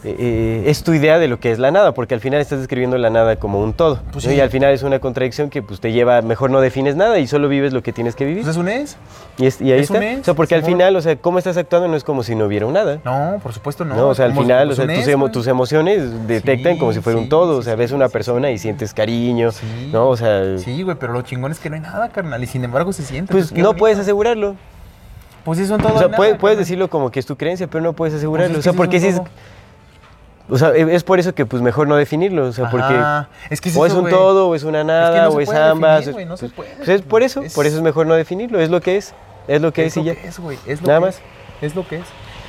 Speaker 2: eh, es tu idea de lo que es la nada, porque al final estás describiendo la nada como un todo.
Speaker 1: Pues
Speaker 2: ¿no?
Speaker 1: sí.
Speaker 2: Y al final es una contradicción que pues, te lleva, mejor no defines nada y solo vives lo que tienes que vivir.
Speaker 1: Pues es un es.
Speaker 2: y, es- y ahí
Speaker 1: es un
Speaker 2: está.
Speaker 1: es,
Speaker 2: o sea, porque al final, o sea, cómo estás actuando no es como si no hubiera un nada.
Speaker 1: No, por supuesto no.
Speaker 2: No, o sea, al
Speaker 1: Como-
Speaker 2: final, o
Speaker 1: pues
Speaker 2: sea,
Speaker 1: un
Speaker 2: tus, emo- tus emociones detectan
Speaker 1: Sí,
Speaker 2: como si fuera un todo, o sea, ves una persona y sientes cariño,
Speaker 1: Sí.
Speaker 2: ¿no? O sea,
Speaker 1: Sí, güey, pero lo chingón es que no hay nada, carnal. Y sin embargo se siente.
Speaker 2: pues
Speaker 1: qué
Speaker 2: no
Speaker 1: bonito.
Speaker 2: puedes asegurarlo.
Speaker 1: Pues sí, son todo.
Speaker 2: O sea,
Speaker 1: nada,
Speaker 2: puedes, puedes decirlo como que es tu creencia, pero no puedes asegurarlo.
Speaker 1: Pues
Speaker 2: o
Speaker 1: es
Speaker 2: sea, porque si es. O sea, e- es por eso que pues mejor no definirlo, o sea, porque
Speaker 1: es que es
Speaker 2: o es
Speaker 1: eso,
Speaker 2: un todo, o es una nada,
Speaker 1: no
Speaker 2: o es ambas.
Speaker 1: definir, no se
Speaker 2: pues,
Speaker 1: puede,
Speaker 2: pues es por eso,
Speaker 1: es-
Speaker 2: por eso es mejor no definirlo, es lo que es, es lo que es, y ya.
Speaker 1: es, güey. Es lo
Speaker 2: Nada
Speaker 1: que
Speaker 2: más.
Speaker 1: Es, es lo que es.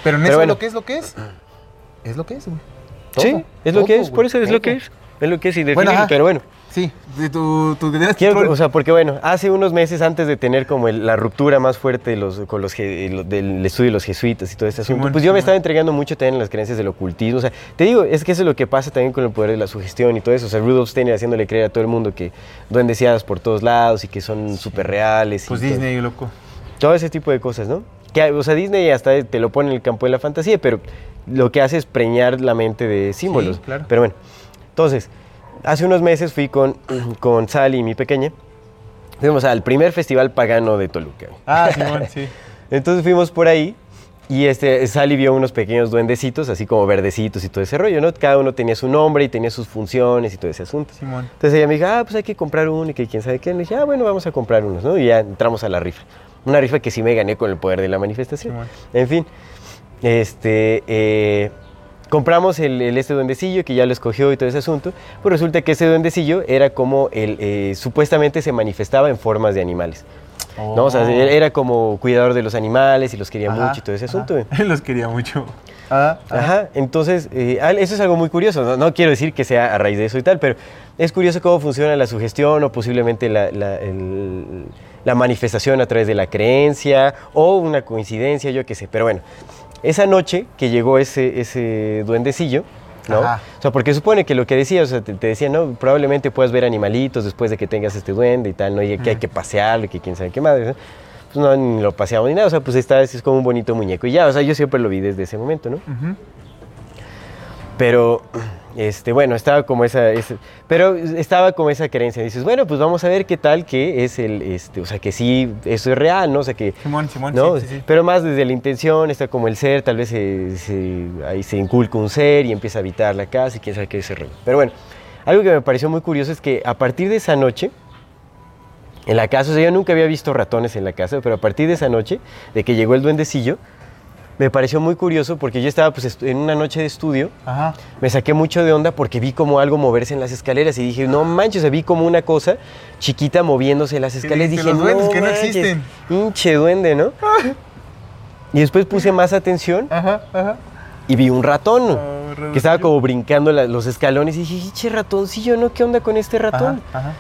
Speaker 1: Pero en
Speaker 2: Pero
Speaker 1: eso
Speaker 2: bueno.
Speaker 1: lo que es lo que es. Es lo que es, güey.
Speaker 2: Sí, es lo que es, por eso es lo que es. Es lo que es y definirlo, pero bueno.
Speaker 1: Sí, de tu, tu tenías
Speaker 2: Quiero, o sea, porque bueno, hace unos meses antes de tener como el- la ruptura más fuerte de los, con los, del estudio de los jesuitas y todo este asunto, pues yo me estaba entregando mucho también en las creencias del ocultismo. O sea, te digo, es que eso es lo que pasa también con el poder de la sugestión y todo eso. O sea, Rudolf Steiner haciéndole creer a todo el mundo que hadas por todos lados y que son súper reales.
Speaker 1: Pues
Speaker 2: y todo-
Speaker 1: Disney, loco.
Speaker 2: todo ese tipo de cosas, ¿no? Que, o sea, Disney hasta te lo pone en el campo de la fantasía, pero lo que hace es preñar la mente de símbolos.
Speaker 1: claro.
Speaker 2: Pero bueno, entonces, hace unos meses fui con, con Sally, mi pequeña, fuimos al primer festival pagano de Toluca.
Speaker 1: Ah, Simón, sí.
Speaker 2: Entonces fuimos por ahí y este, Sally vio unos pequeños duendecitos, así como verdecitos y todo ese rollo, ¿no? Cada uno tenía su nombre y tenía sus funciones y todo ese asunto.
Speaker 1: Simón.
Speaker 2: Entonces ella me dijo, ah, pues hay que comprar uno y que quién sabe qué. Le dije, ah, bueno, vamos a comprar unos, ¿no? Y ya entramos a la rifa. Una rifa que sí me gané con el poder de la manifestación.
Speaker 1: Simón.
Speaker 2: En fin, este, eh, compramos el, el este duendecillo que ya lo escogió y todo ese asunto. Pues resulta que ese duendecillo era como el, eh, supuestamente se manifestaba en formas de animales. ¿no? O sea,
Speaker 1: Oh.
Speaker 2: él era como cuidador de los animales y los quería
Speaker 1: Ajá,
Speaker 2: mucho y todo ese
Speaker 1: ajá.
Speaker 2: asunto. güey.
Speaker 1: Los quería mucho. Ah.
Speaker 2: Ajá, entonces, eh, eso es algo muy curioso. No, No quiero decir que sea a raíz de eso y tal, pero es curioso cómo funciona la sugestión o posiblemente la, la- el- la manifestación a través de la creencia o una coincidencia, yo qué sé. Pero bueno, esa noche que llegó ese, ese duendecillo, ¿no?
Speaker 1: Ajá.
Speaker 2: O sea, porque supone que lo que decía, o sea, te, te decía, no, probablemente puedas ver animalitos después de que tengas este duende y tal, ¿no? Y que hay que pasearlo y que quién sabe qué madre, ¿no? Pues no, ni lo paseamos ni nada, o sea, pues está, es como un bonito muñeco y ya, o sea, yo siempre lo vi desde ese momento, ¿no? Pero, este, bueno, estaba como esa, pero estaba como esa creencia. Dices, bueno, pues vamos a ver qué tal que es el, este, o sea, que sí, eso es real, ¿no? O sea, que,
Speaker 1: Simón, Simón,
Speaker 2: ¿no?
Speaker 1: sí, sí, sí.
Speaker 2: Pero más desde la intención, está como el ser, tal vez se, se- ahí se inculca un ser y empieza a habitar la casa y quién sabe qué es rollo. Pero bueno, algo que me pareció muy curioso es que a partir de esa noche, en la casa, o sea, yo nunca había visto ratones en la casa, pero a partir de esa noche, de que llegó el duendecillo, me pareció muy curioso porque yo estaba pues en una noche de estudio
Speaker 1: Ajá.
Speaker 2: me saqué mucho de onda porque vi como algo moverse en las escaleras y dije, no manches, o sea, vi como una cosa chiquita moviéndose en las escaleras. Dije,
Speaker 1: "Los duendes
Speaker 2: no,
Speaker 1: que no
Speaker 2: manches,
Speaker 1: existen".
Speaker 2: Hinche duende, ¿no? y después puse más atención
Speaker 1: Ajá, ajá.
Speaker 2: y vi un ratón
Speaker 1: ratoncillo.
Speaker 2: que estaba como brincando la- los escalones y dije, hinche ratoncillo, ¿no? ¿Qué onda con este ratón?
Speaker 1: Ajá.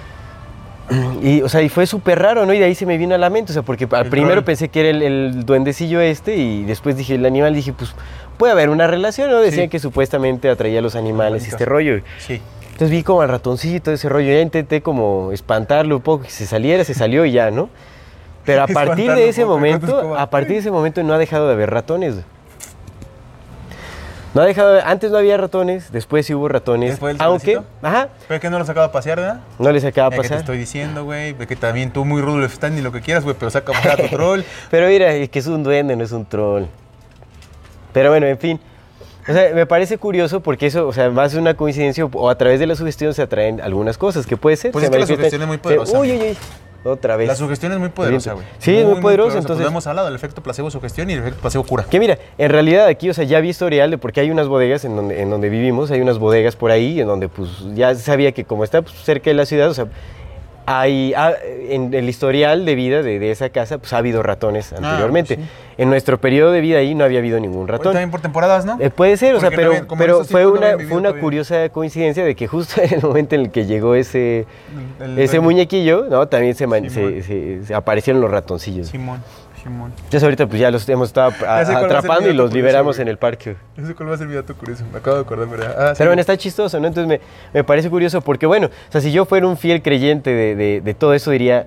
Speaker 2: Y, o sea, y fue súper raro, ¿no? Y de ahí se me vino a la mente, o sea, porque al primero pensé que era el, el duendecillo este y después dije, el animal, dije, pues puede haber una relación, ¿no? Decían
Speaker 1: Sí.
Speaker 2: que supuestamente atraía a los animales y este rollo.
Speaker 1: Sí.
Speaker 2: Entonces vi como al ratoncito, ese rollo, ya intenté como espantarlo un poco, que se saliera, se salió y ya, ¿no? Pero a partir de ese momento, a partir de ese momento no ha dejado de haber ratones. No ha dejado de, antes no había ratones, después sí hubo ratones,
Speaker 1: ¿Después del
Speaker 2: aunque, ajá,
Speaker 1: Pero que no los acaba de pasear, ¿verdad?
Speaker 2: no les acaba de
Speaker 1: Ya que te
Speaker 2: pasar.
Speaker 1: estoy diciendo, güey. Que también tú muy Rudolf y lo que quieras, güey, pero saca a a tu troll.
Speaker 2: Pero mira, es que es un duende, no es un troll. Pero bueno, en fin. O sea, me parece curioso porque eso, o sea, más de una coincidencia o- a través de la sugestión se atraen algunas cosas que puede ser.
Speaker 1: Pues
Speaker 2: se
Speaker 1: es que la sugestión es muy poderosa.
Speaker 2: Uy, uy, uy. Otra vez.
Speaker 1: La sugestión es muy poderosa, güey.
Speaker 2: Sí, es muy poderosa, entonces-
Speaker 1: Pues lo hemos hablado, el efecto placebo sugestión y el efecto placebo cura.
Speaker 2: Que mira, en realidad aquí, o sea, ya vi historial de porque hay unas bodegas en donde, en donde vivimos, hay unas bodegas por ahí, en donde pues ya sabía que como está pues, cerca de la ciudad, o sea, hay, ah, en el historial de vida de, de esa casa, pues ha habido ratones anteriormente.
Speaker 1: pues sí.
Speaker 2: En nuestro periodo de vida ahí no había habido ningún
Speaker 1: Hoy
Speaker 2: ratón.
Speaker 1: También por temporadas, ¿no?
Speaker 2: Eh, puede ser, o sea,
Speaker 1: no
Speaker 2: pero, pero fue una, fue una
Speaker 1: todavía.
Speaker 2: curiosa coincidencia de que justo en el momento en el que llegó ese,
Speaker 1: El
Speaker 2: ese muñequillo, ¿no? También se, man- se- se aparecieron los ratoncillos.
Speaker 1: Simón, Simón.
Speaker 2: Entonces ahorita pues ya los hemos estado a- atrapando y los liberamos en el parque.
Speaker 1: No sé cuál va a ser mi dato curioso. Me acabo de acordar, ¿verdad? Ah, sí.
Speaker 2: Pero bueno, está chistoso, ¿no? Entonces me, me parece curioso porque, bueno, o sea, si yo fuera un fiel creyente de, de- de todo eso, diría,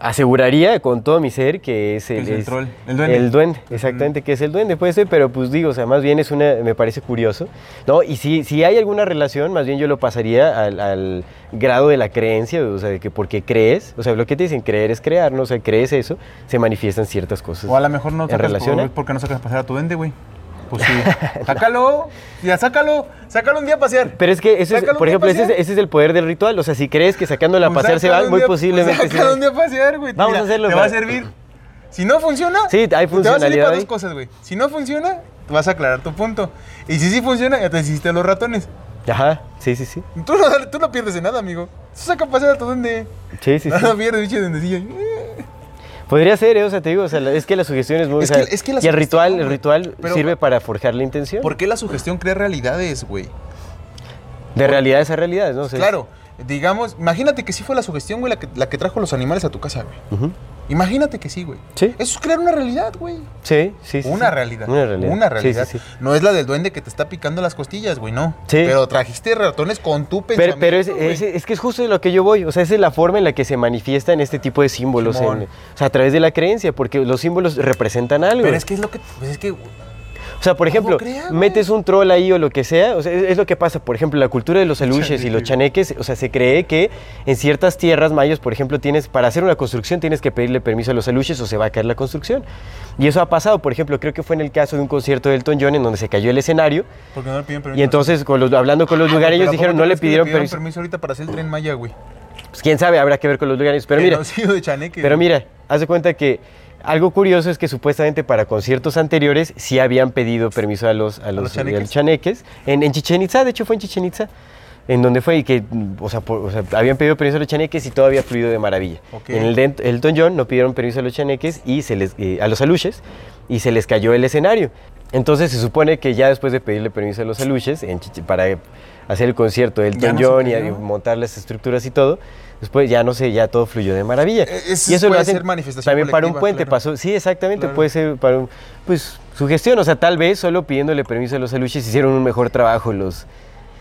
Speaker 2: aseguraría con todo mi ser que es el,
Speaker 1: Es el troll, el duende.
Speaker 2: El duende, exactamente, que es el duende, puede ser, pero pues digo, o sea, más bien es una, me parece curioso, ¿no? Y si, si hay alguna relación, más bien yo lo pasaría al, al grado de la creencia, o sea, de que porque crees, o sea, lo que te dicen, creer es crear, ¿no? O sea, crees eso, se manifiestan ciertas cosas.
Speaker 1: O a lo mejor no
Speaker 2: en
Speaker 1: sacas
Speaker 2: relación
Speaker 1: por,
Speaker 2: a-
Speaker 1: ¿por qué no sacas a pasear a tu duende, güey? Pues sí. sácalo. Ya, sácalo. Sácalo un día a pasear.
Speaker 2: Pero es que, ese es, por ejemplo, ese es,
Speaker 1: pasear.
Speaker 2: ese es el poder del ritual. O sea, si crees que sacándola a
Speaker 1: Pues
Speaker 2: pasear se va, muy
Speaker 1: día-
Speaker 2: posiblemente
Speaker 1: pues
Speaker 2: sí.
Speaker 1: un día a pasear, güey.
Speaker 2: Vamos a hacerlo,
Speaker 1: Te va a servir. Si no funciona,
Speaker 2: Sí, hay
Speaker 1: te va a servir
Speaker 2: funcionalidad
Speaker 1: para dos cosas, güey. Si no funciona, vas a aclarar tu punto. Y si sí funciona, ya te hiciste los ratones.
Speaker 2: Ajá, sí, sí, sí.
Speaker 1: Tú no, tú no pierdes en nada, amigo. Tú saca a pasear a tu duende.
Speaker 2: Sí, sí, sí.
Speaker 1: No pierdes, bicho duendecillo.
Speaker 2: Podría ser, ¿eh? o sea, te digo, o sea, es que la sugestión es muy...
Speaker 1: Es
Speaker 2: o sea,
Speaker 1: que- es que la
Speaker 2: y el ritual, el ritual
Speaker 1: pero-
Speaker 2: sirve para forjar la intención.
Speaker 1: ¿Por qué la sugestión crea realidades, güey?
Speaker 2: De realidades a realidades, ¿no? O sea,
Speaker 1: Claro, digamos, imagínate que sí fue la sugestión, güey, la que, la que trajo los animales a tu casa, güey. Imagínate que sí, güey.
Speaker 2: Sí.
Speaker 1: Eso es crear una realidad, güey.
Speaker 2: Sí, sí, sí.
Speaker 1: Una
Speaker 2: sí.
Speaker 1: realidad.
Speaker 2: Una realidad.
Speaker 1: Una realidad.
Speaker 2: sí, sí.
Speaker 1: No es la del duende que te está picando las costillas, güey, no.
Speaker 2: Sí.
Speaker 1: Pero trajiste ratones con tu
Speaker 2: Pero,
Speaker 1: pensamiento,
Speaker 2: pero es,
Speaker 1: güey.
Speaker 2: es- es que es justo de lo que yo voy, o sea, esa es la forma en la que se manifiestan este tipo de símbolos, en- o sea, a través de la creencia, porque los símbolos representan algo.
Speaker 1: Pero es que es lo que... Pues es que...
Speaker 2: O sea, por ejemplo, metes un troll ahí o lo que sea, o sea, es, es lo que pasa, por ejemplo, la cultura de los aluches y los chaneques, o sea, se cree que en ciertas tierras mayas, por ejemplo, tienes, para hacer una construcción tienes que pedirle permiso a los aluches o se va a caer la construcción. Y eso ha pasado, por ejemplo, creo que fue en el caso de un concierto de Elton John en donde se cayó el escenario
Speaker 1: Porque no le piden permiso.
Speaker 2: y entonces con los- hablando con los lugareños
Speaker 1: Pero ¿a
Speaker 2: dijeron, no le
Speaker 1: crees que
Speaker 2: pidieron permiso.
Speaker 1: permiso ahorita para hacer el tren Maya, güey.
Speaker 2: Pues quién sabe, habrá que ver con los lugareños. Pero mira,
Speaker 1: de Chaneque.
Speaker 2: pero
Speaker 1: güey.
Speaker 2: mira, haz de cuenta que algo curioso es que supuestamente para conciertos anteriores sí habían pedido permiso a los, a los,
Speaker 1: los
Speaker 2: a
Speaker 1: chaneques?
Speaker 2: los chaneques. En, en Chichen Itza, de hecho fue en Chichen Itza, en donde fue y que, o sea, por- o sea, habían pedido permiso a los chaneques y todo había fluido de maravilla. En el de Elton John no pidieron permiso a los chaneques y se les, eh, a los aluches y se les cayó el escenario. Entonces se supone que ya después de pedirle permiso a los aluches en para hacer el concierto de Elton
Speaker 1: no
Speaker 2: John y montar las estructuras y todo, después ya no sé, ya todo fluyó de maravilla.
Speaker 1: Eso
Speaker 2: y eso lo
Speaker 1: puede
Speaker 2: hacen
Speaker 1: ser manifestación
Speaker 2: también para un puente
Speaker 1: claro.
Speaker 2: pasó, sí, exactamente,
Speaker 1: Claro.
Speaker 2: puede ser para un, pues, sugestión, o sea, tal vez solo pidiéndole permiso a los aluches hicieron un mejor trabajo los,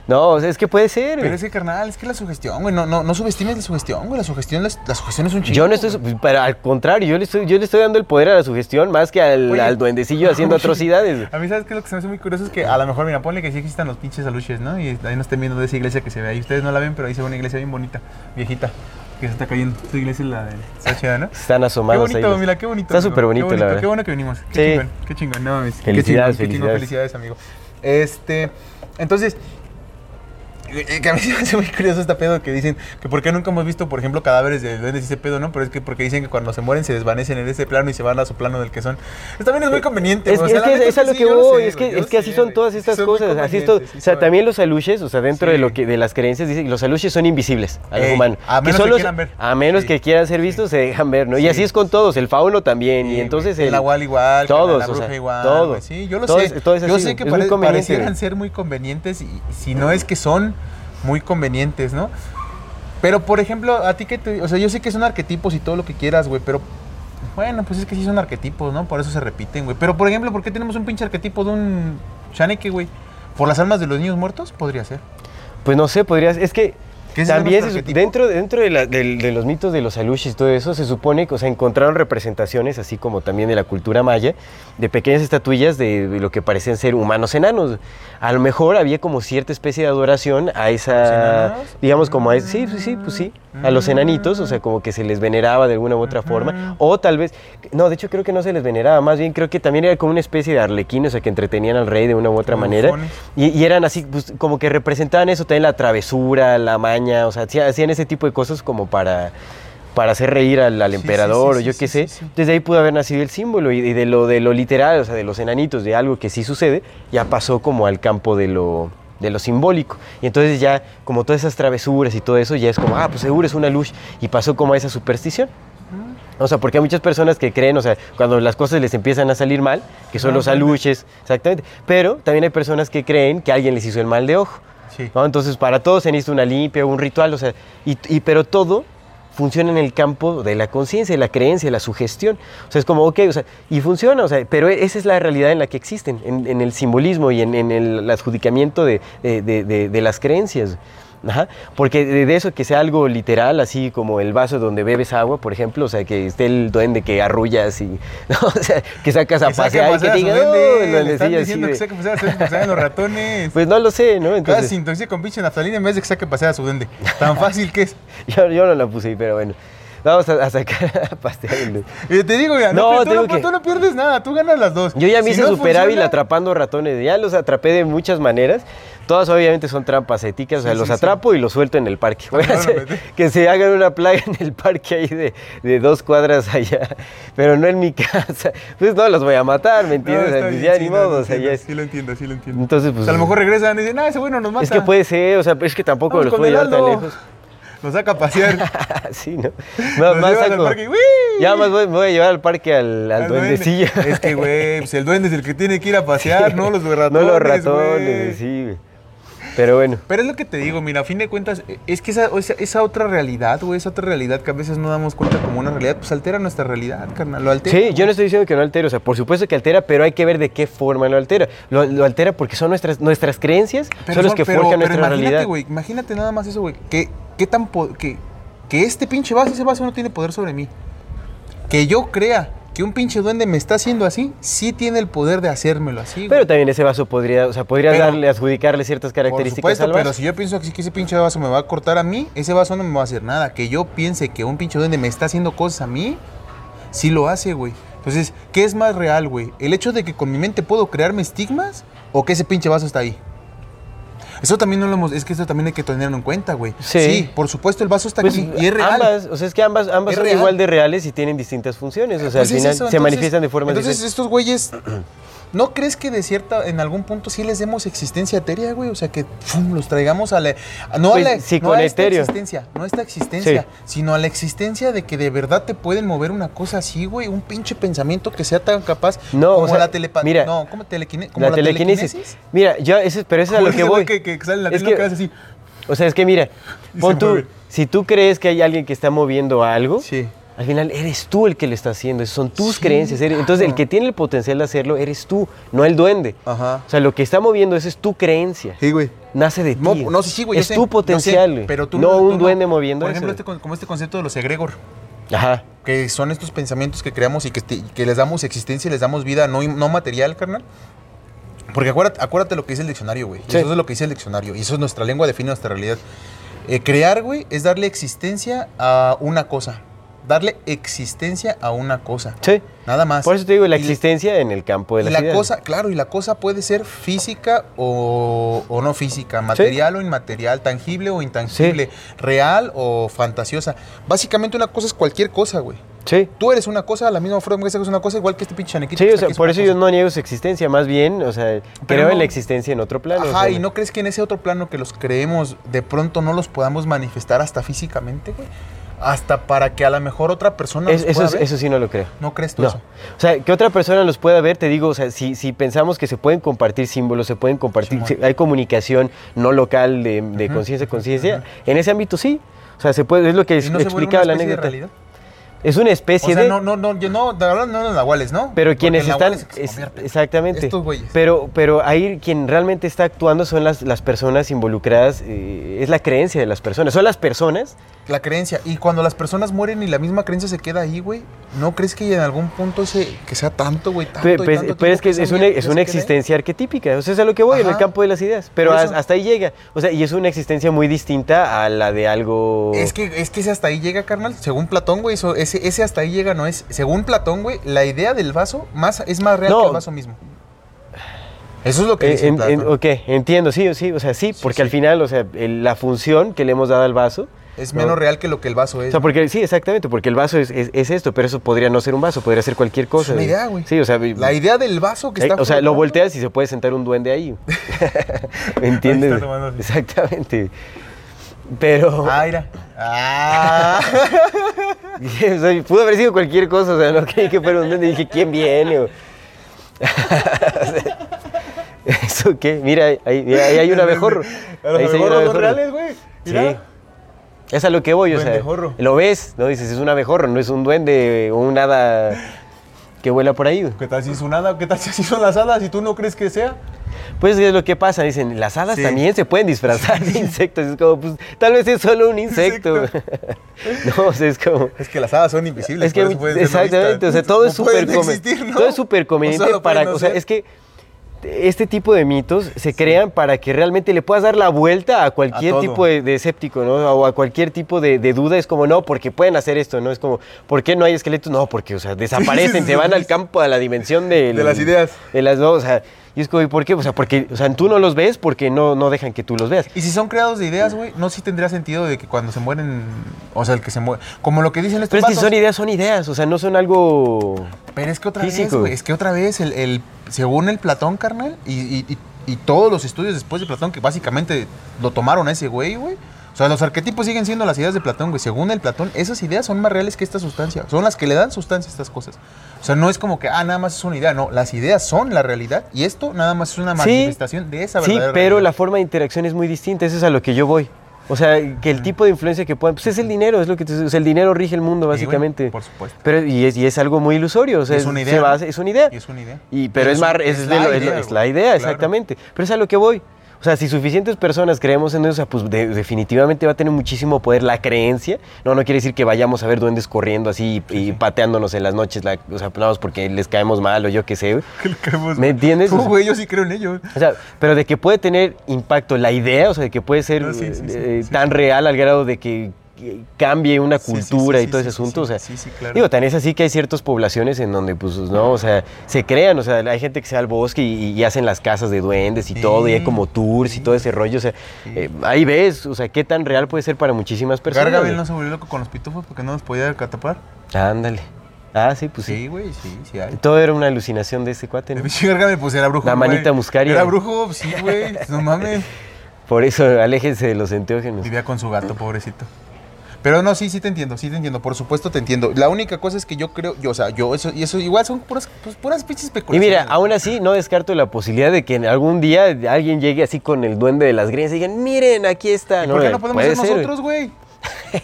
Speaker 2: no, o sea, es que puede ser.
Speaker 1: Pero es que, carnal, es que la sugestión, güey, no, no, no subestimes la sugestión, güey. La sugestión, la, la sugestión es un chingo.
Speaker 2: yo no estoy,
Speaker 1: güey.
Speaker 2: pero al contrario, yo le estoy, yo le estoy dando el poder a la sugestión más que al,
Speaker 1: Oye.
Speaker 2: al duendecillo haciendo atrocidades.
Speaker 1: A mí, ¿sabes qué lo que se me hace muy curioso? Es que a lo mejor, mira, ponle que sí existan los pinches aluches, ¿no? Y ahí nos estén viendo de esa iglesia que se ve ahí. Ustedes no la ven, pero ahí se ve una iglesia bien bonita, viejita, que se está cayendo. Esa iglesia es la de está chida, ¿no?
Speaker 2: Están
Speaker 1: Qué
Speaker 2: asomados
Speaker 1: bonito,
Speaker 2: ahí.
Speaker 1: mira, qué bonito.
Speaker 2: Está súper bonito,
Speaker 1: qué
Speaker 2: la verdad.
Speaker 1: Qué bueno que vinimos. Qué
Speaker 2: Sí.
Speaker 1: chingón, qué chingón. No mames.
Speaker 2: Felicidades,
Speaker 1: qué chingón, qué chingón,
Speaker 2: felicidades.
Speaker 1: felicidades, amigo. Este, entonces, que a mí se me hace muy curioso este pedo que dicen que por qué nunca hemos visto, por ejemplo, cadáveres de duendes y ese pedo, ¿no? Pero es que porque dicen que cuando se mueren se desvanecen en ese plano y se van a su plano del que son. Eso también es muy conveniente.
Speaker 2: Es,
Speaker 1: o sea,
Speaker 2: que es a lo que voy, es que, es que así son todas estas cosas, así es todo.
Speaker 1: convenientes, sí
Speaker 2: o sea, también los aluches, o sea, dentro de lo que de las creencias dicen, los aluches son invisibles al ojo humano.
Speaker 1: a menos que quieran ver.
Speaker 2: A menos que quieran ser vistos, se dejan ver, ¿no? Y
Speaker 1: Sí.
Speaker 2: así es con todos, el fauno también, y entonces
Speaker 1: el nahual igual,
Speaker 2: todos,
Speaker 1: la bruja igual,
Speaker 2: todo.
Speaker 1: güey, Sí, yo lo sé. yo sé que parecieran ser muy convenientes y si no es que son muy convenientes, ¿no? Pero por ejemplo, a ti que te, o sea, yo sé que son arquetipos y todo lo que quieras, güey, pero bueno, pues es que sí son arquetipos, ¿no? Por eso se repiten, güey. Pero por ejemplo, ¿por qué tenemos un pinche arquetipo de un Shaneke, güey? ¿Por las almas de los niños muertos? Podría ser.
Speaker 2: Pues no sé, podrías. Es que
Speaker 1: ¿Qué es ese
Speaker 2: también dentro, dentro de, la- de los mitos de los alushis y todo eso, se supone que o sea, encontraron representaciones, así como también de la cultura maya, de pequeñas estatuillas de, de lo que parecen ser humanos enanos. A lo mejor había como cierta especie de adoración a esa, digamos, como a ese- sí, sí, sí, pues sí, a los enanitos, o sea, como que se les veneraba de alguna u otra forma, o tal vez, no, de hecho creo que no se les veneraba, más bien creo que también era como una especie de arlequín, o sea, que entretenían al rey de una u otra manera, y, y eran así, pues, como que representaban eso, también la travesura, la maña, o sea, hacía- hacían ese tipo de cosas como para, para hacer reír al, al
Speaker 1: Sí, sí,
Speaker 2: emperador
Speaker 1: sí,
Speaker 2: o yo qué sé. Desde ahí pudo haber nacido el símbolo y, y de, lo, de lo literal, o sea, de los enanitos, de algo que sí sucede, ya pasó como al campo de lo, de lo simbólico. Y entonces ya, como todas esas travesuras y todo eso, ya es como, ah, pues seguro es una luz. Y pasó como a esa superstición. O sea, porque hay muchas personas que creen, o sea, cuando las cosas les empiezan a salir mal, que son los aluches, exactamente. Pero también hay personas que creen que alguien les hizo el mal de ojo.
Speaker 1: Sí.
Speaker 2: ¿no? Entonces, para todos se necesita una limpia, un ritual, o sea, y, y- pero todo funciona en el campo de la conciencia, la creencia, la sugestión. O sea, es como, ok, o sea, y funciona, o sea, pero esa es la realidad en la que existen, en, el simbolismo y en, el adjudicamiento de- de las creencias. Ajá. Porque de eso que sea algo literal, así como el vaso donde bebes agua, por ejemplo, o sea, que esté el duende que arrullas y, ¿no? o sea, que sacas a
Speaker 1: Que
Speaker 2: pasear y que
Speaker 1: pasear a
Speaker 2: te
Speaker 1: su
Speaker 2: diga,
Speaker 1: duende,
Speaker 2: "Oh",
Speaker 1: le están diciendo
Speaker 2: de-
Speaker 1: que saque pasear a pasear a los ratones.
Speaker 2: Pues no lo sé, ¿no?
Speaker 1: Cada
Speaker 2: Entonces,
Speaker 1: se intoxica con pinche naftalina en vez de que saque pasear a su duende. Tan fácil que es.
Speaker 2: yo, yo no la puse ahí, pero bueno. Vamos a, a sacar a pastear el-
Speaker 1: Y te digo, mira, no,
Speaker 2: No,
Speaker 1: tú, no,
Speaker 2: que-
Speaker 1: tú no pierdes nada, tú ganas las dos.
Speaker 2: Yo ya me
Speaker 1: Si
Speaker 2: hice
Speaker 1: no
Speaker 2: super hábil
Speaker 1: funciona-
Speaker 2: atrapando ratones. Ya los atrapé de muchas maneras. Todas obviamente son trampas éticas. o sea, los atrapo y los suelto en el parque. Voy a hacer que se hagan una plaga en el parque ahí de, de dos cuadras allá. Pero no en mi casa. Pues no los voy a matar, ¿me
Speaker 1: No,
Speaker 2: entiendes? O sea, ya ni
Speaker 1: no,
Speaker 2: modo. o sea,
Speaker 1: entiendo,
Speaker 2: ya es-
Speaker 1: Sí lo entiendo, sí lo entiendo.
Speaker 2: Entonces, pues.
Speaker 1: O sea, a lo mejor regresan y dicen, ah, ese bueno nos mata.
Speaker 2: Es que puede ser, o sea, es que tampoco
Speaker 1: Vamos
Speaker 2: los puedo llevar tan lejos.
Speaker 1: Nos saca a pasear.
Speaker 2: sí, ¿no?
Speaker 1: Nos
Speaker 2: Más,
Speaker 1: al
Speaker 2: saco-. Ya más voy, me voy a llevar al parque al, al
Speaker 1: Al duende.
Speaker 2: duendecillo.
Speaker 1: Es que, güey, pues el duende es el que tiene que ir a pasear, no los ratones.
Speaker 2: no los ratones, sí, güey. Pero bueno.
Speaker 1: Pero es lo que te digo, mira, a fin de cuentas, es que esa, esa, esa otra realidad, güey, esa otra realidad que a veces no damos cuenta como una realidad, pues altera nuestra realidad, carnal, lo altera.
Speaker 2: Sí, yo no estoy diciendo que no altera, o sea, por supuesto que altera, pero hay que ver de qué forma lo altera. Lo, lo altera porque son nuestras, nuestras creencias, son los que
Speaker 1: pero-
Speaker 2: forjan
Speaker 1: pero
Speaker 2: nuestra
Speaker 1: imagínate,
Speaker 2: realidad.
Speaker 1: güey, imagínate nada más eso, güey, que, que tan que, que este pinche vaso, ese vaso no tiene poder sobre mí. Que yo crea que un pinche duende me está haciendo así, sí tiene el poder de hacérmelo así, güey.
Speaker 2: Pero también ese vaso podría, o sea, podría
Speaker 1: Pero-
Speaker 2: darle, adjudicarle ciertas
Speaker 1: Por
Speaker 2: características
Speaker 1: supuesto,
Speaker 2: al vaso.
Speaker 1: pero si yo pienso que, que ese pinche vaso me va a cortar a mí, ese vaso no me va a hacer nada. Que yo piense que un pinche duende me está haciendo cosas a mí, sí lo hace, güey. Entonces, ¿qué es más real, güey? ¿El hecho de que con mi mente puedo crearme estigmas o que ese pinche vaso está ahí? Eso también no lo hemos, es que eso también hay que tenerlo en cuenta, güey.
Speaker 2: Sí.
Speaker 1: por supuesto, el vaso está
Speaker 2: Pues,
Speaker 1: aquí y es real.
Speaker 2: ambas, o sea, es que ambas, ambas son
Speaker 1: real.
Speaker 2: igual de reales y tienen distintas funciones. O sea,
Speaker 1: Pues
Speaker 2: al
Speaker 1: es
Speaker 2: final
Speaker 1: eso,
Speaker 2: se
Speaker 1: entonces-
Speaker 2: manifiestan de formas
Speaker 1: Entonces,
Speaker 2: diferentes.
Speaker 1: estos güeyes, ¿no crees que de cierta, en algún punto sí les demos existencia etérea, güey? O sea, que ¡fum! los traigamos a la. No
Speaker 2: Pues,
Speaker 1: a la no a esta existencia, no a esta existencia,
Speaker 2: Sí.
Speaker 1: sino a la existencia de que de verdad te pueden mover una cosa así, güey. Un pinche pensamiento que sea tan capaz
Speaker 2: No,
Speaker 1: como
Speaker 2: o sea,
Speaker 1: la telepatía.
Speaker 2: mira,
Speaker 1: no, como, telequine- como
Speaker 2: la,
Speaker 1: la,
Speaker 2: telequinesis. Mira, yo, ese, pero eso es a lo que voy.
Speaker 1: Que, que sale la
Speaker 2: Es que-
Speaker 1: que hace así.
Speaker 2: O sea, es que mira, pon tú, si tú crees que hay alguien que está moviendo algo,
Speaker 1: Sí.
Speaker 2: Al final eres tú el que lo está haciendo, son tus
Speaker 1: Sí,
Speaker 2: creencias. eres- entonces, el que tiene el potencial de hacerlo eres tú, no el duende.
Speaker 1: Ajá.
Speaker 2: O sea, lo que está moviendo eso es tu creencia.
Speaker 1: Sí, güey.
Speaker 2: Nace de ti.
Speaker 1: No, no, sí, güey.
Speaker 2: Es tu
Speaker 1: sé,
Speaker 2: potencial, güey.
Speaker 1: pero tú
Speaker 2: no un duende moviendo
Speaker 1: Por
Speaker 2: eso.
Speaker 1: ejemplo, este, como este concepto de los egregor.
Speaker 2: Ajá.
Speaker 1: que son estos pensamientos que creamos y que, te- que les damos existencia y les damos vida no, no material, carnal. Porque acuérdate, acuérdate lo que dice el diccionario, güey.
Speaker 2: Sí.
Speaker 1: Eso es lo que dice el diccionario. Y eso es nuestra lengua, define nuestra realidad. Eh, crear, güey, es darle existencia a una cosa. Darle existencia a una cosa.
Speaker 2: Sí.
Speaker 1: Nada más.
Speaker 2: Por eso te digo, la
Speaker 1: Y-
Speaker 2: existencia en el campo de
Speaker 1: y
Speaker 2: las
Speaker 1: la
Speaker 2: ideas.
Speaker 1: cosa, claro, y la cosa puede ser física o, o no física, material o inmaterial, tangible o intangible, real o fantasiosa. Básicamente una cosa es cualquier cosa, güey.
Speaker 2: Sí.
Speaker 1: Tú eres una cosa, la misma forma que es una cosa, igual que este pinche chanequito.
Speaker 2: Sí, o sea, por eso
Speaker 1: cosa.
Speaker 2: yo no niego su existencia, más bien, o sea, creo
Speaker 1: no-
Speaker 2: en la existencia en otro plano. o
Speaker 1: Ajá,
Speaker 2: sea,
Speaker 1: y no crees que en ese otro plano que los creemos, de pronto no los podamos manifestar hasta físicamente, güey. Hasta para que a lo mejor otra persona
Speaker 2: Es-
Speaker 1: los
Speaker 2: eso,
Speaker 1: pueda
Speaker 2: es-
Speaker 1: ver.
Speaker 2: eso sí no lo creo.
Speaker 1: ¿No crees tú
Speaker 2: No.
Speaker 1: eso?
Speaker 2: O sea, que otra persona los pueda ver, te digo, o sea, si, si pensamos que se pueden compartir símbolos, se pueden compartir,
Speaker 1: Simón.
Speaker 2: si hay comunicación no local de, de conciencia a conciencia, en ese ámbito sí. O sea, se puede, es lo que
Speaker 1: ¿Y
Speaker 2: es-
Speaker 1: no se vuelve
Speaker 2: explicaba la
Speaker 1: especie de
Speaker 2: anécdota.
Speaker 1: realidad?
Speaker 2: Es una especie
Speaker 1: O sea,
Speaker 2: de...
Speaker 1: no, no, no, yo no, de verdad no los nahuales, ¿no?
Speaker 2: Pero
Speaker 1: Porque
Speaker 2: quienes están,
Speaker 1: es que se
Speaker 2: es- exactamente.
Speaker 1: Estos güeyes.
Speaker 2: Pero, pero ahí quien realmente está actuando son las, las personas involucradas, eh, es la creencia de las personas. Son las personas.
Speaker 1: La creencia. Y cuando las personas mueren y la misma creencia se queda ahí, güey, ¿no crees que en algún punto ese, que sea tanto, güey, tanto
Speaker 2: pe-
Speaker 1: y
Speaker 2: pe-
Speaker 1: tanto
Speaker 2: pero es
Speaker 1: tiempo
Speaker 2: que es una, es
Speaker 1: se
Speaker 2: una
Speaker 1: quede
Speaker 2: existencia arquetípica. O sea, es a lo que voy, en el
Speaker 1: Ajá.
Speaker 2: campo de las ideas. Pero
Speaker 1: eso.
Speaker 2: hasta ahí llega. O sea, y es una existencia muy distinta a la de algo...
Speaker 1: Es que, es que ese hasta ahí llega, carnal. Según Platón, güey, eso- ese, ese hasta ahí llega no es. Según Platón, güey, la idea del vaso más, es más real
Speaker 2: No.
Speaker 1: que el vaso mismo. Eso es lo que
Speaker 2: Eh,
Speaker 1: dice
Speaker 2: en-
Speaker 1: Platón.
Speaker 2: en- ok, entiendo, sí, sí, o sea, sí, porque
Speaker 1: sí.
Speaker 2: al final, o sea, el- la función que le hemos dado al vaso,
Speaker 1: Es
Speaker 2: ¿no?
Speaker 1: menos real que lo que el vaso es.
Speaker 2: O sea, porque sí, exactamente, porque el vaso es, es- es esto, pero eso podría no ser un vaso, podría ser cualquier cosa.
Speaker 1: una idea, güey.
Speaker 2: Sí, o sea,
Speaker 1: La idea del vaso que
Speaker 2: eh,
Speaker 1: está
Speaker 2: o sea, lo volteas y se puede sentar un duende ahí. ¿Me entiendes?
Speaker 1: está.
Speaker 2: Exactamente. Pero
Speaker 1: Ah, mira. Ah.
Speaker 2: o sea, pudo haber sido cualquier cosa, o sea, no creí que fuera un duende, dije, ¿quién viene? O- ¿Eso qué? Mira, ahí, ahí hay un abejorro.
Speaker 1: A los
Speaker 2: Ahí
Speaker 1: abejorros son reales, güey. Mira.
Speaker 2: Sí. Es a lo que voy, o sea, lo ves, ¿no? Dices, es un abejorro, no es un duende o un hada que vuela por ahí. güey.
Speaker 1: ¿Qué tal si es un hada? ¿Qué tal si así son las hadas y tú no crees que sea?
Speaker 2: Pues es lo que pasa, dicen, las hadas
Speaker 1: Sí.
Speaker 2: también se pueden disfrazar de insectos. Es como, pues, tal vez es solo un insecto. no, o sea, es como...
Speaker 1: Es que las hadas son invisibles.
Speaker 2: Es que
Speaker 1: por eso pueden ser no
Speaker 2: exactamente, o sea, todo
Speaker 1: No
Speaker 2: es súper
Speaker 1: pueden existir, ¿no?
Speaker 2: todo es súper
Speaker 1: O
Speaker 2: conveniente
Speaker 1: solo
Speaker 2: para,
Speaker 1: pueden
Speaker 2: o sea,
Speaker 1: ser.
Speaker 2: es que este tipo de mitos se crean para que realmente le puedas dar la vuelta a cualquier tipo de, de escéptico, ¿no? O a cualquier tipo de, de duda. Es como, no, porque pueden hacer esto, ¿no? Es como, ¿por qué no hay esqueletos? No, porque, o sea, desaparecen,
Speaker 1: sí,
Speaker 2: se van al campo, a la dimensión
Speaker 1: De las ideas.
Speaker 2: De las dos, o sea, y es como, ¿y por qué? O sea, porque, o sea, tú no los ves porque no, no dejan que tú los veas.
Speaker 1: Y si son creados de ideas, güey, no sí tendría sentido de que cuando se mueren, o sea, el que se muere, como lo que dicen estos
Speaker 2: Pero es que son ideas, son ideas, o sea, no son algo...
Speaker 1: Pero es que otra vez,
Speaker 2: Físico.
Speaker 1: güey, es que otra vez, el, el- según el Platón, carnal, y, y- y- y todos los estudios después de Platón, que básicamente lo tomaron a ese güey, güey. O sea, los arquetipos siguen siendo las ideas de Platón, güey. Según el Platón, esas ideas son más reales que esta sustancia. Son las que le dan sustancia a estas cosas. O sea, no es como que, ah, nada más es una idea. No, las ideas son la realidad y esto nada más es una
Speaker 2: Sí.
Speaker 1: manifestación de esa
Speaker 2: Sí,
Speaker 1: verdadera
Speaker 2: pero la forma de interacción es muy distinta, eso es a lo que yo voy. O sea, que el tipo de influencia que puedan, pues es el dinero, es lo que te- o sea, el dinero rige el mundo
Speaker 1: Sí, güey,
Speaker 2: básicamente.
Speaker 1: por supuesto.
Speaker 2: Pero y es, y es algo muy ilusorio, o sea,
Speaker 1: Es una
Speaker 2: se
Speaker 1: idea,
Speaker 2: basa-
Speaker 1: ¿no?
Speaker 2: es una idea.
Speaker 1: Y es una idea.
Speaker 2: Y, pero
Speaker 1: Y
Speaker 2: es,
Speaker 1: es-
Speaker 2: más,
Speaker 1: es la idea,
Speaker 2: lo- es
Speaker 1: güey.
Speaker 2: la idea,
Speaker 1: Claro.
Speaker 2: exactamente. Pero es a lo que voy. O sea, si suficientes personas creemos en eso, o sea, pues de- definitivamente va a tener muchísimo poder la creencia. No, no quiere decir que vayamos a ver duendes corriendo así y, y pateándonos en las noches, la- o sea, más porque les caemos mal o yo qué sé. güey.
Speaker 1: ¿Qué le creemos,
Speaker 2: ¿Me entiendes?
Speaker 1: Tú,
Speaker 2: O sea-
Speaker 1: güey, yo sí creo en ello.
Speaker 2: O sea, pero de que puede tener impacto la idea, o sea, de que puede ser
Speaker 1: No, sí, sí, sí,
Speaker 2: eh, tan real al grado de que que cambie una
Speaker 1: Sí, sí,
Speaker 2: cultura
Speaker 1: sí,
Speaker 2: y todo ese asunto, o sea,
Speaker 1: Sí, sí, claro.
Speaker 2: digo, tan es así que hay ciertas poblaciones en donde, pues, no, o sea, se crean, o sea, hay gente que se va al bosque y, y hacen las casas de duendes y todo, y hay como tours y todo ese rollo, o sea, eh, ahí ves, o sea, qué tan real puede ser para muchísimas personas.
Speaker 1: Gargamel
Speaker 2: güey.
Speaker 1: no se volvió loco con los pitufos porque no los podía catapar.
Speaker 2: Ándale. Ah, sí, pues sí.
Speaker 1: Sí, güey, sí, sí hay.
Speaker 2: Todo era una alucinación de ese cuate, ¿no?
Speaker 1: Gargamel, pues era brujo.
Speaker 2: La
Speaker 1: güey.
Speaker 2: manita muscaria.
Speaker 1: Era brujo, sí, güey. No mames.
Speaker 2: Por eso, aléjense de los enteógenos.
Speaker 1: Vivía con su gato, pobrecito. Pero no, sí, sí te entiendo, sí te entiendo, por supuesto te entiendo. La única cosa es que yo creo, yo, o sea, yo, eso, y eso igual son puras, pues, puras pinches
Speaker 2: Y
Speaker 1: especulaciones.
Speaker 2: mira, aún así no descarto la posibilidad de que en algún día alguien llegue así con el duende de las greñas y digan, miren, aquí está.
Speaker 1: ¿Y ¿Por qué no podemos ser, nosotros, güey?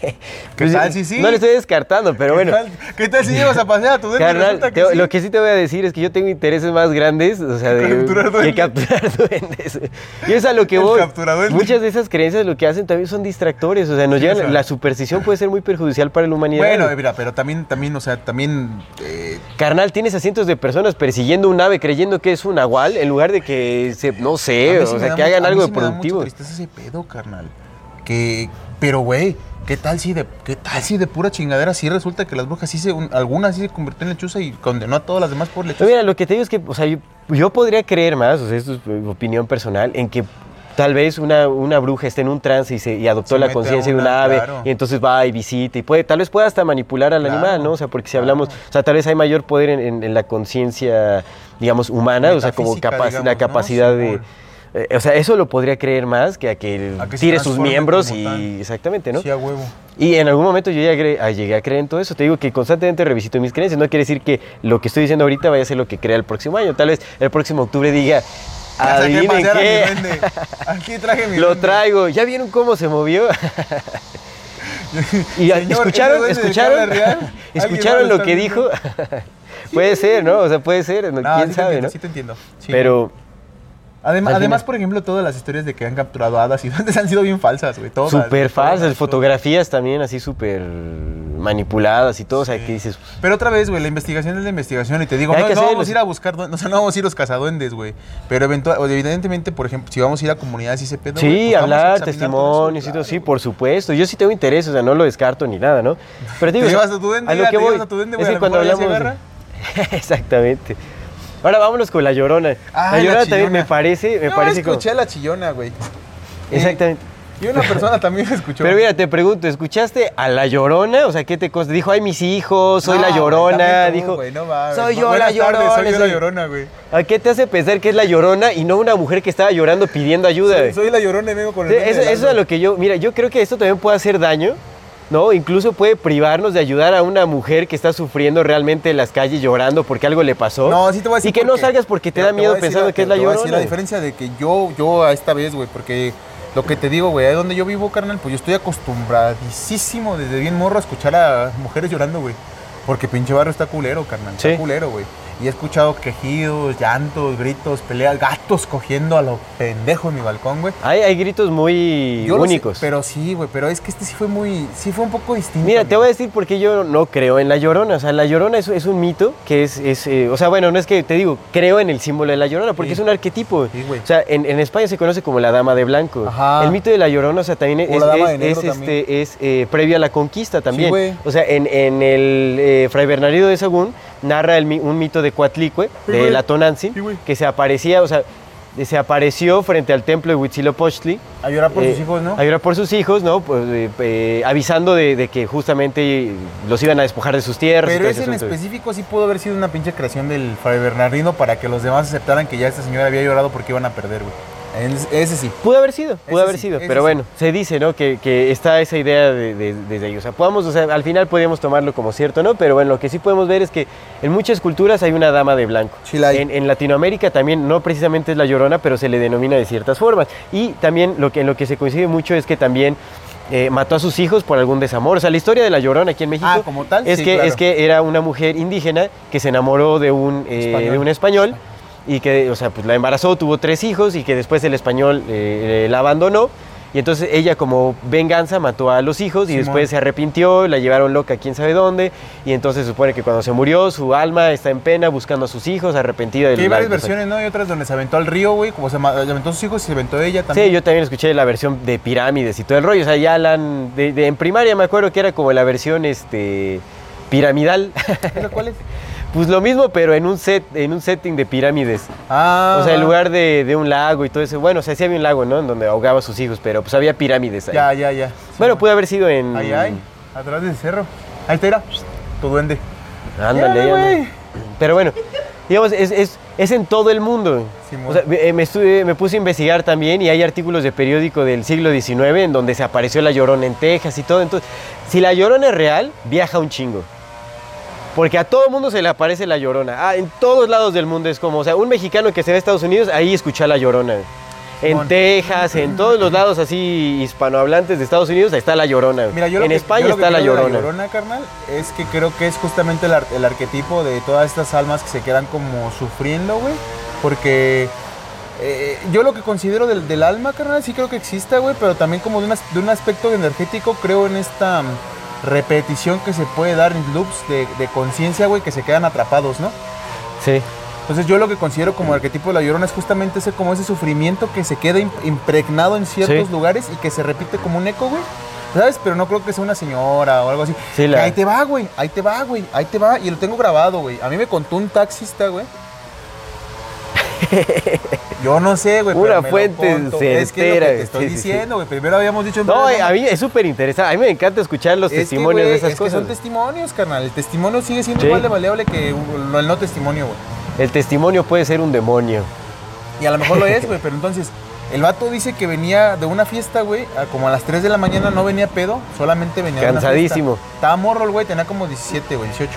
Speaker 1: ¿Qué
Speaker 2: Pues,
Speaker 1: tal si sí?
Speaker 2: No le estoy descartando, pero bueno.
Speaker 1: ¿Qué tal, qué tal si llevas a pasear a tu duende
Speaker 2: Carnal,
Speaker 1: que
Speaker 2: te-
Speaker 1: sí?
Speaker 2: lo que sí te voy a decir es que yo tengo intereses más grandes, o sea, de
Speaker 1: capturar
Speaker 2: que
Speaker 1: duendes.
Speaker 2: capturar duendes. Y es a lo que
Speaker 1: El
Speaker 2: voy. Muchas de esas creencias lo que hacen también son distractores, o sea, nos
Speaker 1: Sí,
Speaker 2: llevan,
Speaker 1: o sea.
Speaker 2: la superstición puede ser muy perjudicial para la humanidad.
Speaker 1: Bueno, mira, pero también, también, o sea, también... eh,
Speaker 2: Carnal, tienes a cientos de personas persiguiendo un ave creyendo que es un nahual en lugar de que se, no sé, o sea, que hagan algo de
Speaker 1: me da
Speaker 2: productivo.
Speaker 1: mucha tristeza ese pedo, carnal. Que, pero, güey, ¿qué tal si de, qué tal si de pura chingadera sí resulta que las brujas sí se, un- algunas sí se convirtió en lechuza y condenó a todas las demás por
Speaker 2: Pero
Speaker 1: lechuza?
Speaker 2: mira, lo que te digo es que, o sea, yo, yo podría creer más, o sea, esto es opinión personal, en que tal vez una, una bruja esté en un trance y, se, y adoptó
Speaker 1: Se
Speaker 2: la conciencia de
Speaker 1: una
Speaker 2: ave
Speaker 1: claro.
Speaker 2: y entonces va y visita y puede, tal vez pueda hasta manipular al
Speaker 1: Claro,
Speaker 2: animal, ¿no? O sea, porque si
Speaker 1: claro.
Speaker 2: hablamos, o sea, tal vez hay mayor poder en, en- en la conciencia, digamos, humana, o sea, como
Speaker 1: Metafísica,
Speaker 2: capac-
Speaker 1: digamos,
Speaker 2: la
Speaker 1: ¿no?
Speaker 2: capacidad de... Eh, o sea, eso lo podría creer más que a que
Speaker 1: A que se
Speaker 2: tire sus miembros y...
Speaker 1: tal.
Speaker 2: Exactamente, ¿no?
Speaker 1: Sí, a huevo.
Speaker 2: Y en algún momento yo ya ah, llegué a creer en todo eso. Te digo que constantemente revisito mis creencias. No quiere decir que lo que estoy diciendo ahorita vaya a ser lo que crea el próximo año. Tal vez el próximo octubre diga, adivinen
Speaker 1: pasear a mi
Speaker 2: qué,
Speaker 1: duende. Aquí traje mi
Speaker 2: lo
Speaker 1: duende.
Speaker 2: traigo. ¿Ya vieron cómo se movió? y
Speaker 1: Señor,
Speaker 2: escucharon,
Speaker 1: ¿ese duende del que
Speaker 2: escucharon, escucharon
Speaker 1: lo
Speaker 2: que dijo. puede ser, ¿no? O sea, puede ser. ¿no? ¿Quién
Speaker 1: sí
Speaker 2: sabe,
Speaker 1: entiendo,
Speaker 2: no?
Speaker 1: sí te entiendo. Sí.
Speaker 2: Pero
Speaker 1: Además,
Speaker 2: al
Speaker 1: además,
Speaker 2: final-
Speaker 1: por ejemplo, todas las historias de que han capturado hadas y duendes han sido bien falsas, güey. Todas.
Speaker 2: súper falsas,
Speaker 1: todas.
Speaker 2: fotografías también así súper manipuladas y todo. O sea, que dices,
Speaker 1: Pero otra vez, güey, la investigación es la investigación y te digo, no, no vamos a
Speaker 2: sí.
Speaker 1: ir a buscar, duendes, o sea, no vamos a ir a los cazaduendes, güey. Pero eventual, evidentemente, por ejemplo, si vamos a ir a comunidades y ese pedo,
Speaker 2: Sí,
Speaker 1: pues
Speaker 2: hablar, testimonios y todo,
Speaker 1: claro,
Speaker 2: sí, por supuesto. Yo sí tengo interés, o sea, no lo descarto ni nada, ¿no? Pero
Speaker 1: Te
Speaker 2: digo, sea,
Speaker 1: llevas a tu duende,
Speaker 2: a lo que
Speaker 1: te
Speaker 2: voy.
Speaker 1: a tu duende, güey,
Speaker 2: es que cuando hablamos... Exactamente. Ahora vámonos con la Llorona.
Speaker 1: Ah,
Speaker 2: la
Speaker 1: la
Speaker 2: Llorona también me parece, me
Speaker 1: No,
Speaker 2: parece como...
Speaker 1: escuché a la chillona, güey.
Speaker 2: Exactamente.
Speaker 1: Y una persona también me escuchó.
Speaker 2: Pero mira, te pregunto, ¿escuchaste a la llorona? O sea, ¿qué te consta? Dijo, ay, mis hijos, soy
Speaker 1: No,
Speaker 2: la llorona.
Speaker 1: tú,
Speaker 2: Dijo,
Speaker 1: güey, no mames.
Speaker 2: soy yo
Speaker 1: Buenas
Speaker 2: la llorona.
Speaker 1: tardes, soy yo la
Speaker 2: soy-
Speaker 1: llorona, güey.
Speaker 2: ¿A qué te hace pensar que es la llorona y no una mujer que estaba llorando pidiendo ayuda?
Speaker 1: Soy,
Speaker 2: güey?
Speaker 1: soy la llorona y vengo con el
Speaker 2: Sí, eso, eso es a lo que yo, mira, yo creo que esto también puede hacer daño, ¿no? Incluso puede privarnos de ayudar a una mujer que está sufriendo realmente en las calles llorando porque algo le pasó.
Speaker 1: No, sí te voy a decir
Speaker 2: Y que no salgas porque te da miedo pensando que es la llorona.
Speaker 1: la diferencia de que yo, yo a esta vez, güey, porque lo que te digo, güey, ahí donde yo vivo, carnal, pues yo estoy acostumbradísimo desde bien morro a escuchar a mujeres llorando, güey. Porque pinche barrio está culero, carnal.
Speaker 2: Sí.
Speaker 1: Está culero, güey. Y he escuchado quejidos, llantos, gritos, peleas, gatos cogiendo a lo pendejo en mi balcón, güey.
Speaker 2: Hay, hay gritos muy
Speaker 1: Yo lo sé,
Speaker 2: únicos.
Speaker 1: pero sí, güey, pero es que este sí fue muy, sí fue un poco distinto.
Speaker 2: Mira, te voy a decir por qué yo no creo en la llorona. O sea, la llorona es, es un mito que es, es, eh, o sea, bueno, no es que te digo, creo en el símbolo de la llorona porque
Speaker 1: Sí.
Speaker 2: es un arquetipo.
Speaker 1: Sí, güey.
Speaker 2: O sea, en, en España se conoce como la dama de blanco.
Speaker 1: Ajá.
Speaker 2: El mito de la llorona, o sea, también es, es- este, eh, previo a la conquista también.
Speaker 1: güey.
Speaker 2: o sea, en, en el eh, Fray Bernardino de Sagún narra el un mito de Coatlicue, de la Tonantzin, que se aparecía, o sea, se apareció frente al templo de Huitzilopochtli
Speaker 1: A llorar por
Speaker 2: eh,
Speaker 1: sus hijos, ¿no?
Speaker 2: A llorar por sus hijos, ¿no? Pues, eh, eh, avisando de, de que justamente los iban a despojar de sus tierras.
Speaker 1: Pero
Speaker 2: todo
Speaker 1: ese en específico sí pudo haber sido una pinche creación del Fray Bernardino para que los demás aceptaran que ya esta señora había llorado porque iban a perder, güey. Ese sí.
Speaker 2: Pudo haber sido, pudo haber
Speaker 1: sí,
Speaker 2: sido, pero
Speaker 1: sí.
Speaker 2: bueno, se dice, ¿no? Que, que está esa idea de- de- desde ahí. O sea, podamos, o sea, al final podríamos tomarlo como cierto, ¿no? Pero bueno, lo que sí podemos ver es que en muchas culturas hay una dama de blanco.
Speaker 1: Sí la hay.
Speaker 2: En, en Latinoamérica también, no precisamente es la llorona, pero se le denomina de ciertas formas. Y también lo que, en lo que se coincide mucho es que también eh, mató a sus hijos por algún desamor. O sea, la historia de la llorona aquí en México
Speaker 1: Ah, como tal,
Speaker 2: es,
Speaker 1: sí,
Speaker 2: que,
Speaker 1: claro.
Speaker 2: es que era una mujer indígena que se enamoró de un, eh,
Speaker 1: Español.
Speaker 2: de un español y que, o sea, pues la embarazó, tuvo tres hijos y que después el español eh, la abandonó. Y entonces ella como venganza mató a los hijos y
Speaker 1: Simón.
Speaker 2: después se arrepintió, la llevaron loca quién sabe dónde. Y entonces se supone que cuando se murió su alma está en pena buscando a sus hijos, arrepentida del
Speaker 1: Que hay varias versiones, ¿no? Hay otras donde se aventó al río, güey, como se aventó a sus hijos y se aventó ella también.
Speaker 2: Sí, yo también escuché la versión de pirámides y todo el rollo. O sea, ya la de- de- en primaria me acuerdo que era como la versión este, piramidal.
Speaker 1: ¿Esa cuál es?
Speaker 2: pues lo mismo, pero en un set, en un setting de pirámides.
Speaker 1: Ah.
Speaker 2: O sea, en lugar de, de un lago y todo eso. Bueno, o sea, sí había un lago, ¿no? En donde ahogaba a sus hijos, pero pues había pirámides ahí.
Speaker 1: Ya, ya, ya.
Speaker 2: Bueno, puede haber sido en.
Speaker 1: Ahí, ahí, atrás del cerro. Ahí está, mira, tu duende.
Speaker 2: Ándale,
Speaker 1: güey.
Speaker 2: Pero bueno, digamos, es, es, es en todo el mundo.
Speaker 1: Simón.
Speaker 2: O sea, me, me estuve- me puse a investigar también y hay artículos de periódico del siglo XIX en donde se apareció la llorona en Texas y todo. Entonces, si la llorona es real, viaja un chingo. Porque a todo mundo se le aparece la llorona. Ah, en todos lados del mundo es como, o sea, un mexicano que se ve a Estados Unidos, ahí escucha la llorona. En. Texas, en todos los lados así hispanohablantes de Estados Unidos, ahí está la llorona.
Speaker 1: Mira, yo
Speaker 2: en
Speaker 1: que-
Speaker 2: España
Speaker 1: yo lo que
Speaker 2: está la llorona.
Speaker 1: La llorona, carnal, es que creo que es justamente el, ar- el arquetipo de todas estas almas que se quedan como sufriendo, güey. Porque eh, yo lo que considero del, del alma, carnal, sí creo que exista, güey, pero también como de, un as- de un aspecto energético, creo en esta repetición que se puede dar en loops de, de conciencia, güey, que se quedan atrapados, ¿no?
Speaker 2: Sí.
Speaker 1: Entonces yo lo que considero como arquetipo de la llorona es justamente ese como ese sufrimiento que se queda im- impregnado en ciertos
Speaker 2: Sí.
Speaker 1: lugares y que se repite como un eco, güey. ¿Sabes? Pero no creo que sea una señora o algo así.
Speaker 2: Sí, la-
Speaker 1: Ahí te va, güey. Ahí te va, güey. Ahí te va. Y lo tengo grabado, güey. A mí me contó un taxista, güey. Yo no sé, güey. pero
Speaker 2: Una
Speaker 1: lo
Speaker 2: fuente
Speaker 1: contó. Es que es lo
Speaker 2: certera,
Speaker 1: que te estoy
Speaker 2: sí, sí, sí.
Speaker 1: diciendo, güey. Primero habíamos dicho...
Speaker 2: No, a mí es súper interesante. A mí me encanta escuchar los
Speaker 1: Es que,
Speaker 2: testimonios de esas
Speaker 1: es que
Speaker 2: cosas.
Speaker 1: son testimonios, carnal. El testimonio sigue siendo igual de maleable que el no testimonio, güey.
Speaker 2: El testimonio puede ser un demonio.
Speaker 1: Y a lo mejor lo es, güey, pero entonces, el vato dice que venía de una fiesta, güey, como a las 3 de la mañana no venía pedo, solamente venía de una fiesta.
Speaker 2: Cansadísimo.
Speaker 1: Estaba morro el güey, tenía como 17, güey, 18.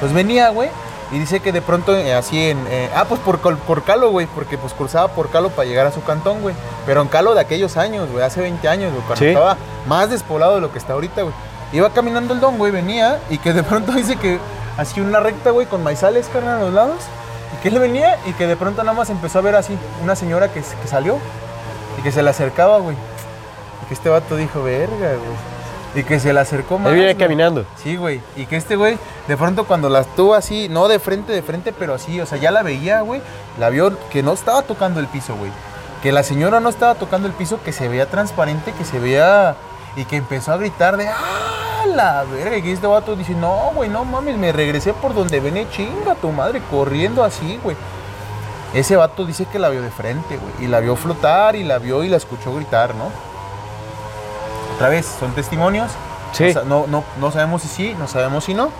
Speaker 1: Pues venía, güey, y dice que de pronto, eh, así en... eh, ah, pues por, por Calo, güey, porque pues cruzaba por Calo para llegar a su cantón, güey. Pero en Calo de aquellos años, güey, hace 20 años, güey, cuando
Speaker 2: Sí.
Speaker 1: estaba más despoblado de lo que está ahorita, güey. Iba caminando el don, güey, venía, y que de pronto dice que así una recta, güey, con maizales, carnal, a los lados. Y que él venía y que de pronto nada más empezó a ver así una señora que, que salió y que se le acercaba, güey. Y que este vato dijo, verga, güey. Y que se le acercó más.
Speaker 2: Él viene caminando.
Speaker 1: Sí, güey. Y que este güey, de pronto cuando la tuvo así, no de frente, de frente, pero así, o sea, ya la veía, güey. La vio que no estaba tocando el piso, güey. Que la señora no estaba tocando el piso, que se veía transparente, que se veía. Y que empezó a gritar de ¡Ah, la verga! Y que este vato dice, no, güey, no mames, me regresé por donde venía chinga tu madre, corriendo así, güey. Ese vato dice que la vio de frente, güey. Y la vio flotar y la vio y la escuchó gritar, ¿no? Otra vez, son testimonios.
Speaker 2: Sí.
Speaker 1: No, no, no sabemos si sí, no sabemos si no.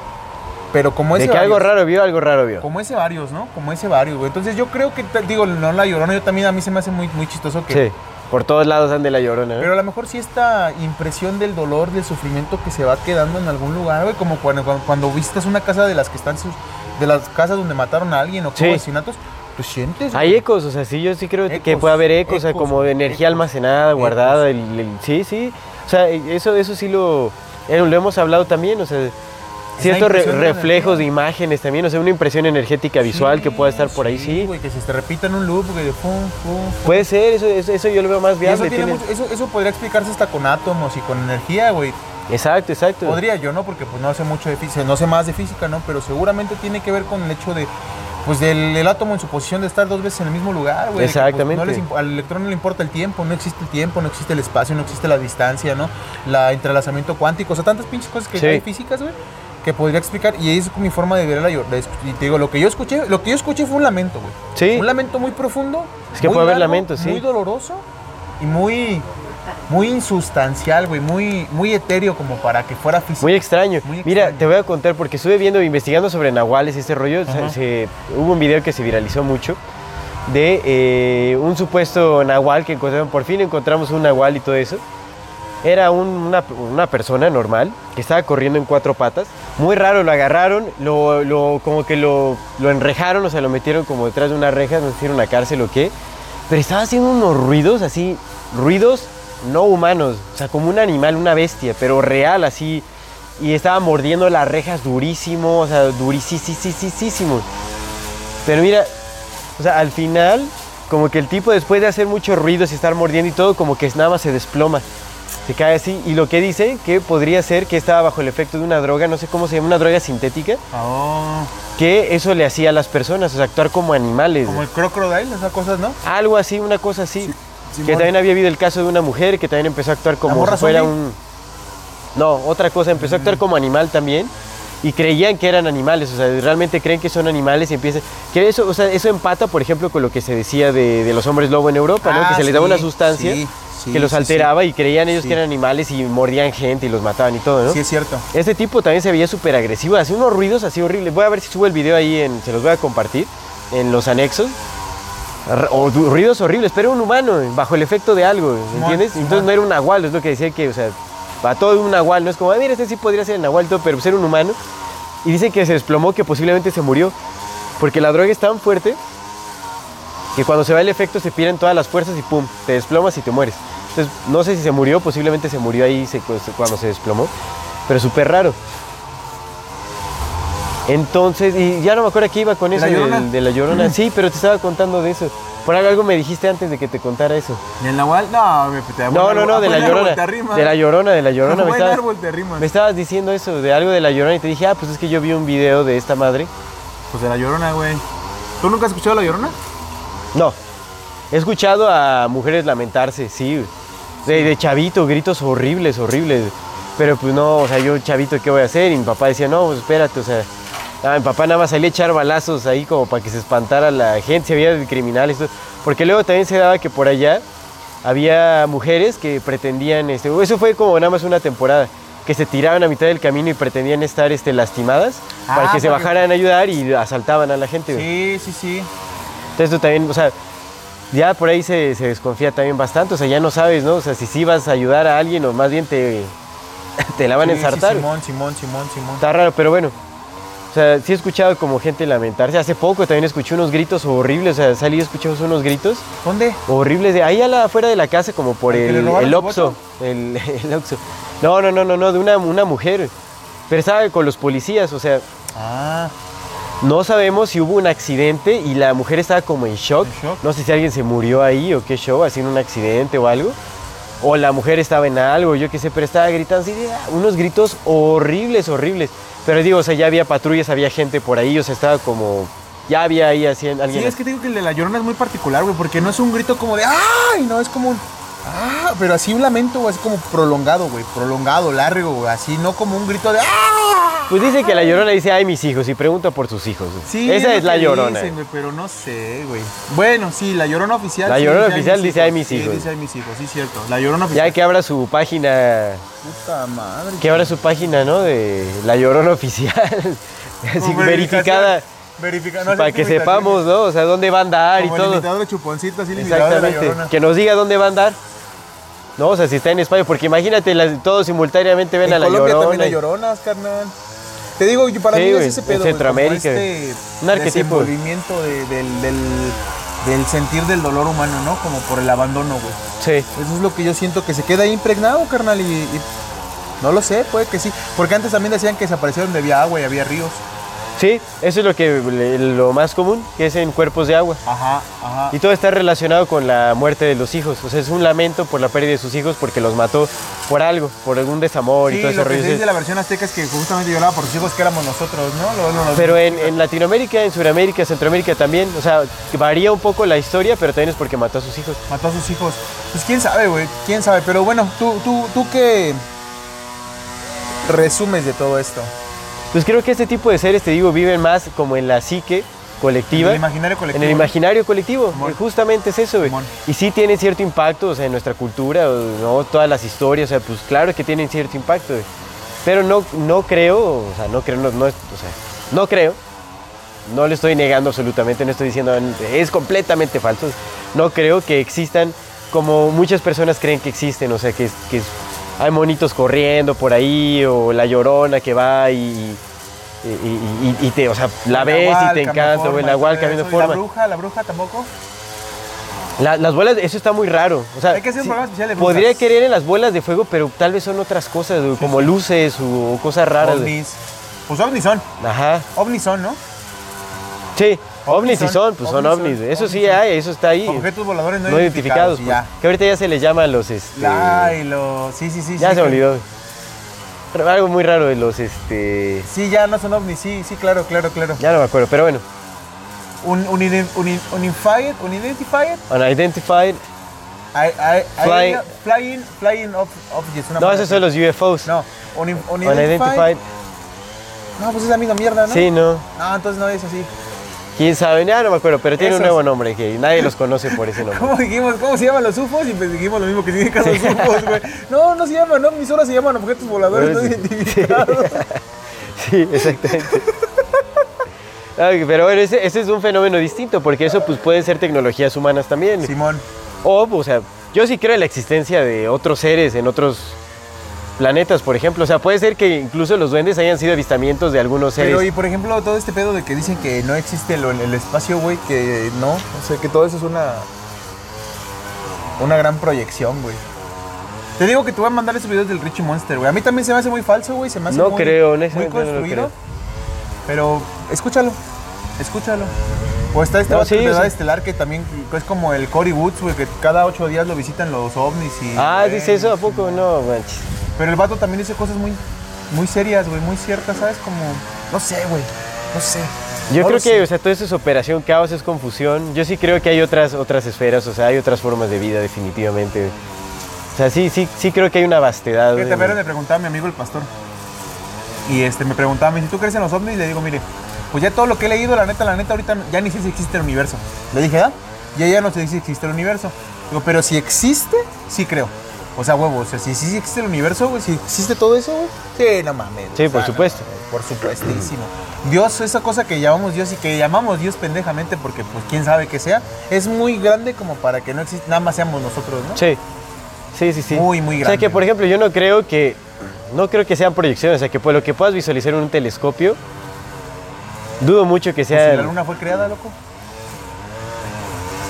Speaker 1: Pero como ese
Speaker 2: De que algo raro vio, algo raro vio.
Speaker 1: Como ese varios, ¿no? Como ese varios, güey. Entonces yo creo que, digo, no la llorona, yo también a mí se me hace muy, muy chistoso que...
Speaker 2: Sí. Por todos lados ande la llorona. ¿eh?
Speaker 1: Pero a lo mejor sí esta impresión del dolor, del sufrimiento que se va quedando en algún lugar, güey, como cuando, cuando, cuando visitas una casa de las que están sus- de las casas donde mataron a alguien o
Speaker 2: Sí.
Speaker 1: hubo asesinatos, tú sientes.
Speaker 2: Hay ecos, o sea, sí, yo sí creo que puede haber ecos, o sea, como de energía
Speaker 1: ecos,
Speaker 2: almacenada, guardada. el- el- sí, sí. O sea, eso, eso sí lo, eh, lo hemos hablado también, o sea, ciertos re-
Speaker 1: de
Speaker 2: reflejos de imágenes también, o sea, una impresión energética visual que pueda estar por ahí, sí.
Speaker 1: güey, que se te repita en un loop, güey, de fum, fum, fum.
Speaker 2: Puede ser, eso, eso, eso yo lo veo más
Speaker 1: Y eso, tiene- mucho- eso, eso podría explicarse hasta con átomos y con energía, güey.
Speaker 2: Exacto, exacto.
Speaker 1: Podría yo, ¿no? Porque pues no sé mucho de física, no sé más de física, ¿no? Pero seguramente tiene que ver con el hecho de, pues del el átomo en su posición de estar dos veces en el mismo lugar, güey. pues,
Speaker 2: Exactamente.
Speaker 1: no les al electrón no le importa el tiempo, no existe el tiempo, no existe el espacio, no existe la distancia, ¿no? La entrelazamiento cuántico, o sea, tantas pinches cosas que
Speaker 2: Sí.
Speaker 1: hay físicas, güey, que podría explicar. Y es mi forma de ver la de Y te digo, lo que yo escuché, lo que yo escuché fue un lamento, güey.
Speaker 2: Sí.
Speaker 1: Un lamento muy profundo.
Speaker 2: Es que puede haber lamentos, sí.
Speaker 1: Muy doloroso y muy, muy insustancial, güey. Muy, muy etéreo como para que fuera físico.
Speaker 2: Muy extraño.
Speaker 1: Muy
Speaker 2: Mira,
Speaker 1: extraño.
Speaker 2: te voy a contar porque estuve viendo, investigando sobre nahuales y este rollo. se-
Speaker 1: Ajá.
Speaker 2: se- hubo un video que se viralizó mucho de eh, un supuesto nahual que encontraron. Por fin encontramos un nahual y todo eso. Era un- una, una persona normal que estaba corriendo en cuatro patas. Muy raro, lo agarraron, lo, lo- como que lo, lo enrejaron, o sea, lo metieron como detrás de una reja, no sé si era una cárcel o qué. Pero estaba haciendo unos ruidos así, ruidos no humanos, o sea, como un animal, una bestia, pero real, así. Y estaba mordiendo las rejas durísimo, o sea, durísimo. Pero mira, o sea, al final, como que el tipo después de hacer muchos ruidos y estar mordiendo y todo, como que nada más se desploma. Se cae así. Y lo que dice que podría ser que estaba bajo el efecto de una droga, no sé cómo se llama, una droga sintética,
Speaker 1: Ah,
Speaker 2: que eso le hacía a las personas, o sea, actuar como animales.
Speaker 1: como el crocodile, esas cosas, ¿no?
Speaker 2: Algo así, una cosa así.
Speaker 1: Simón.
Speaker 2: que también había habido el caso de una mujer que también empezó a actuar como si fuera un... No, otra cosa, empezó a actuar como animal también y creían que eran animales, o sea, realmente creen que son animales y empiezan... Que eso, o sea, eso empata, por ejemplo, con lo que se decía de, de los hombres lobo en Europa, ¿no?
Speaker 1: Ah,
Speaker 2: Que se les daba
Speaker 1: sí,
Speaker 2: una sustancia
Speaker 1: sí, sí,
Speaker 2: que los alteraba y creían ellos que eran animales y mordían gente y los mataban y todo, ¿no?
Speaker 1: Sí, es cierto.
Speaker 2: Este tipo también se veía súper agresivo, hacía unos ruidos así horribles. Voy a ver si subo el video ahí, en, se los voy a compartir en los anexos. O ruidos horribles, pero era un humano, bajo el efecto de algo, ¿me
Speaker 1: Simón,
Speaker 2: ¿entiendes? Entonces no era un nahual, es lo que decía que, o sea, para todo un nahual, no es como, mira, este sí podría ser el nahual, todo, pero ser un humano. Y dice que se desplomó, que posiblemente se murió, porque la droga es tan fuerte que cuando se va el efecto se pierden todas las fuerzas y pum, te desplomas y te mueres. Entonces, no sé si se murió, posiblemente se murió ahí se- cuando se desplomó, pero súper raro. Entonces, y ya no me acuerdo a qué iba con
Speaker 1: ¿De
Speaker 2: eso
Speaker 1: la
Speaker 2: del-
Speaker 1: Llorona?
Speaker 2: de la llorona. Sí, pero te estaba contando de eso. Por algo, algo me dijiste antes de que te contara eso.
Speaker 1: ¿Y el nahual? No, me, te
Speaker 2: No, no, no, de la llorona. De la llorona, de la llorona. Me estabas,
Speaker 1: árbol te rimas.
Speaker 2: me estabas diciendo eso, de algo de la llorona, y te dije, ah, pues es que yo vi un video de esta madre.
Speaker 1: Pues de la llorona, güey. ¿Tú nunca has escuchado la llorona?
Speaker 2: No. He escuchado a mujeres lamentarse, sí. De, de chavito, gritos horribles, horribles. Pero pues no, o sea, yo chavito, ¿qué voy a hacer? Y mi papá decía, no, pues espérate, o sea. Ah, mi papá nada más salía a echar balazos ahí como para que se espantara la gente, si había criminales. todo. Porque luego también se daba que por allá había mujeres que pretendían, este, eso fue como nada más una temporada, que se tiraban a mitad del camino y pretendían estar este, lastimadas para
Speaker 1: Ah,
Speaker 2: que se bajaran a ayudar y asaltaban a la gente.
Speaker 1: Sí, sí, sí.
Speaker 2: Entonces tú también, o sea, ya por ahí se, se desconfía también bastante, o sea, ya no sabes, ¿no? O sea, si sí vas a ayudar a alguien o más bien te, te la van a
Speaker 1: sí,
Speaker 2: ensartar.
Speaker 1: Simón, Simón, Simón, Simón.
Speaker 2: Está raro, pero bueno. O sea, sí he escuchado como gente lamentarse. Hace poco también escuché unos gritos horribles, o sea, salí y escuchamos unos gritos
Speaker 1: ¿Dónde?
Speaker 2: horribles de ahí a la, afuera de la casa, como por
Speaker 1: ¿Al que le
Speaker 2: el, el Oxxo. El, el Oxxo. No, no, no, no, no, de una, una mujer. Pero estaba con los policías, o sea,
Speaker 1: Ah,
Speaker 2: no sabemos si hubo un accidente y la mujer estaba como en shock.
Speaker 1: En shock.
Speaker 2: No sé si alguien se murió ahí o qué show, haciendo un accidente o algo. O la mujer estaba en algo, yo qué sé, pero estaba gritando así, unos gritos horribles, horribles. Pero digo, o sea, ya había patrullas, había gente por ahí, o sea, estaba como... Ya había ahí así, alguien...
Speaker 1: sí, es que te digo que el de la llorona es muy particular, güey, porque no es un grito como de ¡ay! No, es como un ¡ah! Pero así un lamento, güey, así como prolongado, güey, prolongado, largo, güey, así, no como un grito de ¡ah!
Speaker 2: Pues dice que la llorona dice, ay, mis hijos, y pregunta por sus hijos.
Speaker 1: Sí,
Speaker 2: Esa es la llorona.
Speaker 1: dicen, güey, pero no sé, güey. Bueno, sí, la llorona oficial.
Speaker 2: La
Speaker 1: sí
Speaker 2: Llorona
Speaker 1: dice, "Ay,
Speaker 2: oficial dice, "Ay, mis
Speaker 1: Sí,
Speaker 2: hijos".
Speaker 1: dice, ay, mis hijos, sí, cierto. La llorona oficial.
Speaker 2: Ya que abra su página,
Speaker 1: Puta madre.
Speaker 2: que abra su página, ¿no? De la llorona oficial. Así verificada.
Speaker 1: Verifica, no,
Speaker 2: para que sepamos, ¿no? O sea, dónde va a andar y
Speaker 1: Como el
Speaker 2: todo.
Speaker 1: imitador de chuponcito, así el imitador de la
Speaker 2: Exactamente. Que nos diga dónde va a andar. No, o sea, si está en España, porque imagínate, las- todos simultáneamente ven
Speaker 1: En
Speaker 2: a la
Speaker 1: Colombia
Speaker 2: llorona.
Speaker 1: también hay lloronas, carnal. Te digo, yo- para
Speaker 2: Sí,
Speaker 1: mí es ese pedo,
Speaker 2: Centroamérica,
Speaker 1: este
Speaker 2: un arquetipo.
Speaker 1: desenvolvimiento de- del, del, del sentir del dolor humano, ¿no? Como por el abandono, güey.
Speaker 2: Sí.
Speaker 1: Eso es lo que yo siento que se queda ahí impregnado, carnal, y, y no lo sé, puede que sí. Porque antes también decían que desaparecieron donde había agua y había ríos.
Speaker 2: Sí, eso es lo que lo más común, que es en cuerpos de agua.
Speaker 1: Ajá, ajá.
Speaker 2: Y todo está relacionado con la muerte de los hijos. O sea, es un lamento por la pérdida de sus hijos porque los mató por algo, por algún desamor y todo ese
Speaker 1: lo que
Speaker 2: rollo.
Speaker 1: se dice de la versión azteca es que justamente lloraba por sus hijos que éramos nosotros, ¿no? Lo- lo- lo-
Speaker 2: Pero en, en Latinoamérica, en Sudamérica, Centroamérica también, o sea, varía un poco la historia, pero también es porque mató a sus hijos.
Speaker 1: Mató a sus hijos. Pues quién sabe, güey, quién sabe. Pero bueno, tú, tú, tú qué resumes de todo esto.
Speaker 2: Pues creo que este tipo de seres, te digo, viven más como en la psique colectiva.
Speaker 1: En el imaginario colectivo.
Speaker 2: En el imaginario colectivo, eh, justamente es eso, güey. Y sí tienen cierto impacto, o sea, en nuestra cultura, ¿no? Todas las historias, o sea, pues claro que tienen cierto impacto, güey. Pero no, no creo, o sea, no creo, no, no o sea, no creo, no le estoy negando absolutamente, no estoy diciendo, es completamente falso, no creo que existan como muchas personas creen que existen, o sea, que, que hay monitos corriendo por ahí, o la llorona que va y... y- y- y- te, o sea, la ves y te encanta, o el
Speaker 1: todo
Speaker 2: cambiando
Speaker 1: eso. ¿Y
Speaker 2: forma.
Speaker 1: La bruja, la bruja tampoco.
Speaker 2: La- las bolas, eso está muy raro. O sea,
Speaker 1: Hay que hacer un programa especial de brujas.
Speaker 2: Podría querer en las bolas de fuego, pero tal vez son otras cosas, como luces o cosas raras.
Speaker 1: ovnis. Pues ovnis son.
Speaker 2: Ajá.
Speaker 1: Ovnis son, ¿no?
Speaker 2: Sí, ovnis sí
Speaker 1: son,
Speaker 2: pues son
Speaker 1: ovnis son,
Speaker 2: Eso sí hay, eso está ahí.
Speaker 1: Objetos voladores no,
Speaker 2: no identificados. pues,
Speaker 1: ya.
Speaker 2: Que ahorita ya se les llama los este.
Speaker 1: Ay. Sí, sí, sí.
Speaker 2: ya
Speaker 1: sí,
Speaker 2: se
Speaker 1: que-
Speaker 2: olvidó. Pero algo muy raro de los este.
Speaker 1: Sí, ya no son ovnis, sí, sí, claro, claro, claro.
Speaker 2: Ya no me acuerdo, pero bueno.
Speaker 1: Un, un, un, un, unidentified, unidentified,
Speaker 2: Unidentified.
Speaker 1: I, I,
Speaker 2: Flying-
Speaker 1: flying, flying of, objects. una
Speaker 2: No, esos son los UFOs.
Speaker 1: No, un, unidentified.
Speaker 2: Unidentified.
Speaker 1: No, pues es la misma mierda, ¿no?
Speaker 2: Sí, no.
Speaker 1: No, entonces no es así.
Speaker 2: Quién sabe, ya no me acuerdo, pero tiene un nuevo nombre que nadie los conoce por ese nombre.
Speaker 1: ¿Cómo dijimos? ¿Cómo se llaman los UFOs? Y pues dijimos lo mismo que significan los UFOs, güey. No, no se llaman ovnis, solo se llaman objetos voladores no
Speaker 2: Sí.
Speaker 1: identificados.
Speaker 2: Sí, exactamente. Pero bueno, ese, ese es un fenómeno distinto, porque eso pues pueden ser tecnologías humanas también.
Speaker 1: Simón.
Speaker 2: O, o sea, yo sí creo en la existencia de otros seres en otros planetas, por ejemplo. O sea, puede ser que incluso los duendes hayan sido avistamientos de algunos seres.
Speaker 1: Pero, y por ejemplo, todo este pedo de que dicen que no existe lo- el espacio, güey, que no. O sea, que todo eso es una. Una gran proyección, güey. Te digo que te voy a mandar esos videos del Richie Monster, güey. A mí también se me hace muy falso, güey. Se me hace
Speaker 2: No
Speaker 1: muy,
Speaker 2: creo,
Speaker 1: muy
Speaker 2: honestamente no
Speaker 1: construido.
Speaker 2: creo.
Speaker 1: Pero escúchalo, escúchalo. O está este
Speaker 2: No, sí,
Speaker 1: de Edad Estelar que también es como el Cory Woods, güey, que cada ocho días lo visitan los ovnis y...
Speaker 2: ah,
Speaker 1: güey,
Speaker 2: dice eso, ¿a poco? No, manches.
Speaker 1: Pero el vato también dice cosas muy, muy serias, güey, muy ciertas, ¿sabes? Como, no sé, güey, no sé.
Speaker 2: Yo
Speaker 1: No
Speaker 2: creo que,
Speaker 1: sé.
Speaker 2: o sea, todo eso es operación, caos, es confusión. Yo sí creo que hay otras, otras esferas, o sea, hay otras formas de vida, definitivamente. O sea, sí, sí, sí creo que hay una vastedad. De-
Speaker 1: apenas me preguntaba mi amigo el pastor. Y este, me preguntaba, me dice, ¿tú crees en los ovnis? Y le digo, mire, pues ya todo lo que he leído, la neta, la neta, ahorita ya ni sé si existe el universo. Le dije, ¿ah? Ya ya no sé si existe el universo. Digo, pero si existe, sí creo. O sea, huevo, o sea, si sí existe el universo, güey, si existe todo eso, güey. Sí, no mames.
Speaker 2: Sí, por
Speaker 1: sea,
Speaker 2: supuesto.
Speaker 1: no, por supuestísimo. Dios, esa cosa que llamamos Dios y que llamamos Dios pendejamente porque, pues, quién sabe qué sea, es muy grande como para que no exista, nada más seamos nosotros, ¿no?
Speaker 2: Sí, sí, sí, sí.
Speaker 1: Muy, muy
Speaker 2: O sea
Speaker 1: grande.
Speaker 2: que, por ejemplo, yo no creo que, no creo que sean proyecciones, o sea que por lo que puedas visualizar en un telescopio, dudo mucho que
Speaker 1: Pues,
Speaker 2: sea...
Speaker 1: si la luna fue creada, loco.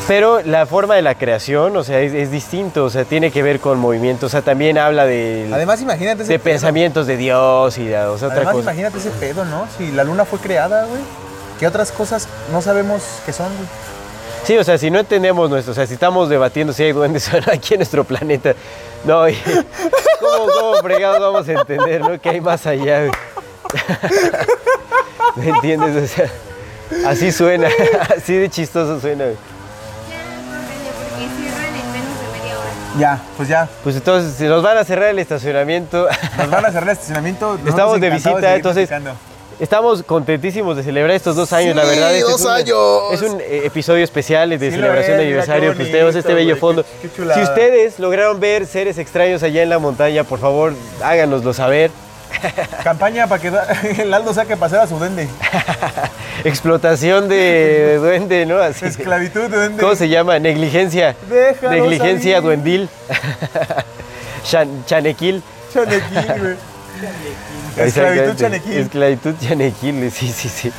Speaker 2: Pero la forma de la creación, o sea, es, es distinto, o sea, tiene que ver con movimientos, o sea, también habla de,
Speaker 1: Además, imagínate ese
Speaker 2: de
Speaker 1: pedo.
Speaker 2: pensamientos de Dios y de, o sea, otra
Speaker 1: Además,
Speaker 2: cosa.
Speaker 1: imagínate ese pedo, ¿no? Si la luna fue creada, güey. ¿Qué otras cosas no sabemos que son, güey?
Speaker 2: Sí, o sea, si no entendemos nuestro, o sea, si estamos debatiendo si hay duendes o no aquí en nuestro planeta, no, y- ¿cómo, cómo fregados vamos a entender, no? ¿Qué hay más allá? güey? ¿Me entiendes? O sea, así suena, así de chistoso suena. güey.
Speaker 5: Ya,
Speaker 1: pues ya.
Speaker 2: Pues entonces, si nos van a cerrar el estacionamiento.
Speaker 1: Nos van a cerrar el estacionamiento.
Speaker 2: Estamos de visita, entonces
Speaker 1: platicando.
Speaker 2: Estamos contentísimos de celebrar estos dos años,
Speaker 1: Sí,
Speaker 2: la verdad. este
Speaker 1: dos
Speaker 2: es un,
Speaker 1: años.
Speaker 2: Es un eh, episodio especial de
Speaker 1: Sí
Speaker 2: celebración
Speaker 1: es,
Speaker 2: de aniversario. Pues tenemos este bello fondo.
Speaker 1: qué- qué
Speaker 2: si ustedes lograron ver seres extraños allá en la montaña, por favor, háganoslo saber.
Speaker 1: Campaña para que el Aldo saque a pasear a su duende.
Speaker 2: Explotación de duende, ¿no? Así.
Speaker 1: Esclavitud de duende.
Speaker 2: ¿Cómo se llama? Negligencia. Negligencia
Speaker 1: ahí.
Speaker 2: duendil. Chan- chanequil.
Speaker 1: Chanequín, güey. Esclavitud chanequín.
Speaker 2: Esclavitud chanequil, sí, sí, sí.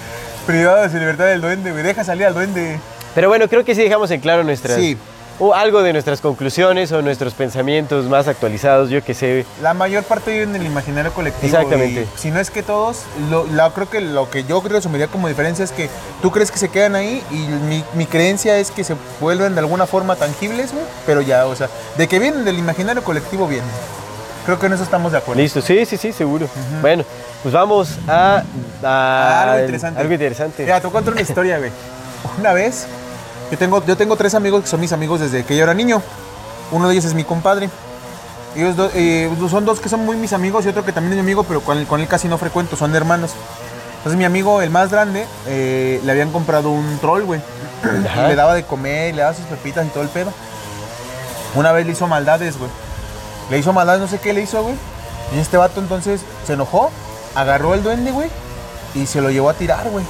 Speaker 1: Privado de su libertad del duende, güey. Deja salir al duende.
Speaker 2: Pero bueno, creo que sí dejamos en claro nuestras.
Speaker 1: Sí.
Speaker 2: O algo de nuestras conclusiones o nuestros pensamientos más actualizados, yo que sé.
Speaker 1: La mayor parte vive en el imaginario colectivo.
Speaker 2: Exactamente.
Speaker 1: y si no es que todos, lo, la- creo que lo que yo resumiría como diferencia es que tú crees que se quedan ahí y mi, mi creencia es que se vuelven de alguna forma tangibles, güey. Pero ya, o sea, de que vienen del imaginario colectivo, vienen. Creo que en eso estamos de acuerdo.
Speaker 2: Listo, sí, sí, sí, seguro. Bueno, pues vamos a, a-
Speaker 1: algo interesante.
Speaker 2: Algo interesante.
Speaker 1: Mira, te cuento una historia, güey. Una vez, yo tengo, yo tengo tres amigos que son mis amigos desde que yo era niño. Uno de ellos es mi compadre. Ellos do- eh, son dos que son muy mis amigos y otro que también es mi amigo, pero con él, con él casi no frecuento, son hermanos. Entonces mi amigo, el más grande, eh, le habían comprado un troll, güey. Le daba de comer, le daba sus pepitas y todo el pedo. Una vez le hizo maldades, güey. Le hizo maldades, no sé qué le hizo, güey. Y este vato entonces se enojó, agarró el duende, güey, y se lo llevó a tirar, güey.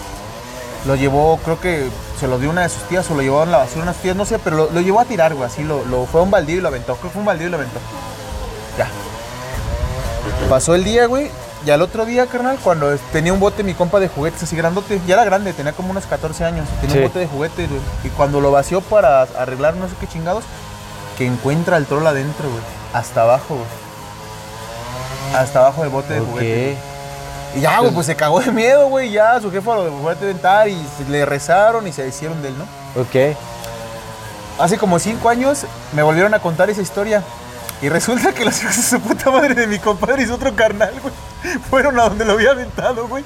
Speaker 1: Lo llevó, creo que se lo dio una de sus tías o lo llevó en la basura unas tías, no sé, pero lo, lo llevó a tirar, güey. Así lo, lo fue a un baldío y lo aventó. Creo que fue un baldío y lo aventó. Ya. Pasó el día, güey. Y al otro día, carnal, cuando tenía un bote mi compa de juguetes así grandote, ya era grande, tenía como unos 14 años, tenía
Speaker 2: Sí.
Speaker 1: un bote de juguetes, güey. Y cuando lo vació para arreglar no sé qué chingados, que encuentra el troll adentro, güey. Hasta abajo, güey. Hasta abajo del bote de juguetes. Y ya, güey, pues se cagó de miedo, güey. Ya su jefa lo fue a atentar y le rezaron y se hicieron de él, ¿no?
Speaker 2: Ok.
Speaker 1: Hace como cinco años me volvieron a contar esa historia. Y resulta que los hijos de su puta madre de mi compadre y su otro carnal, güey, fueron a donde lo había aventado, güey.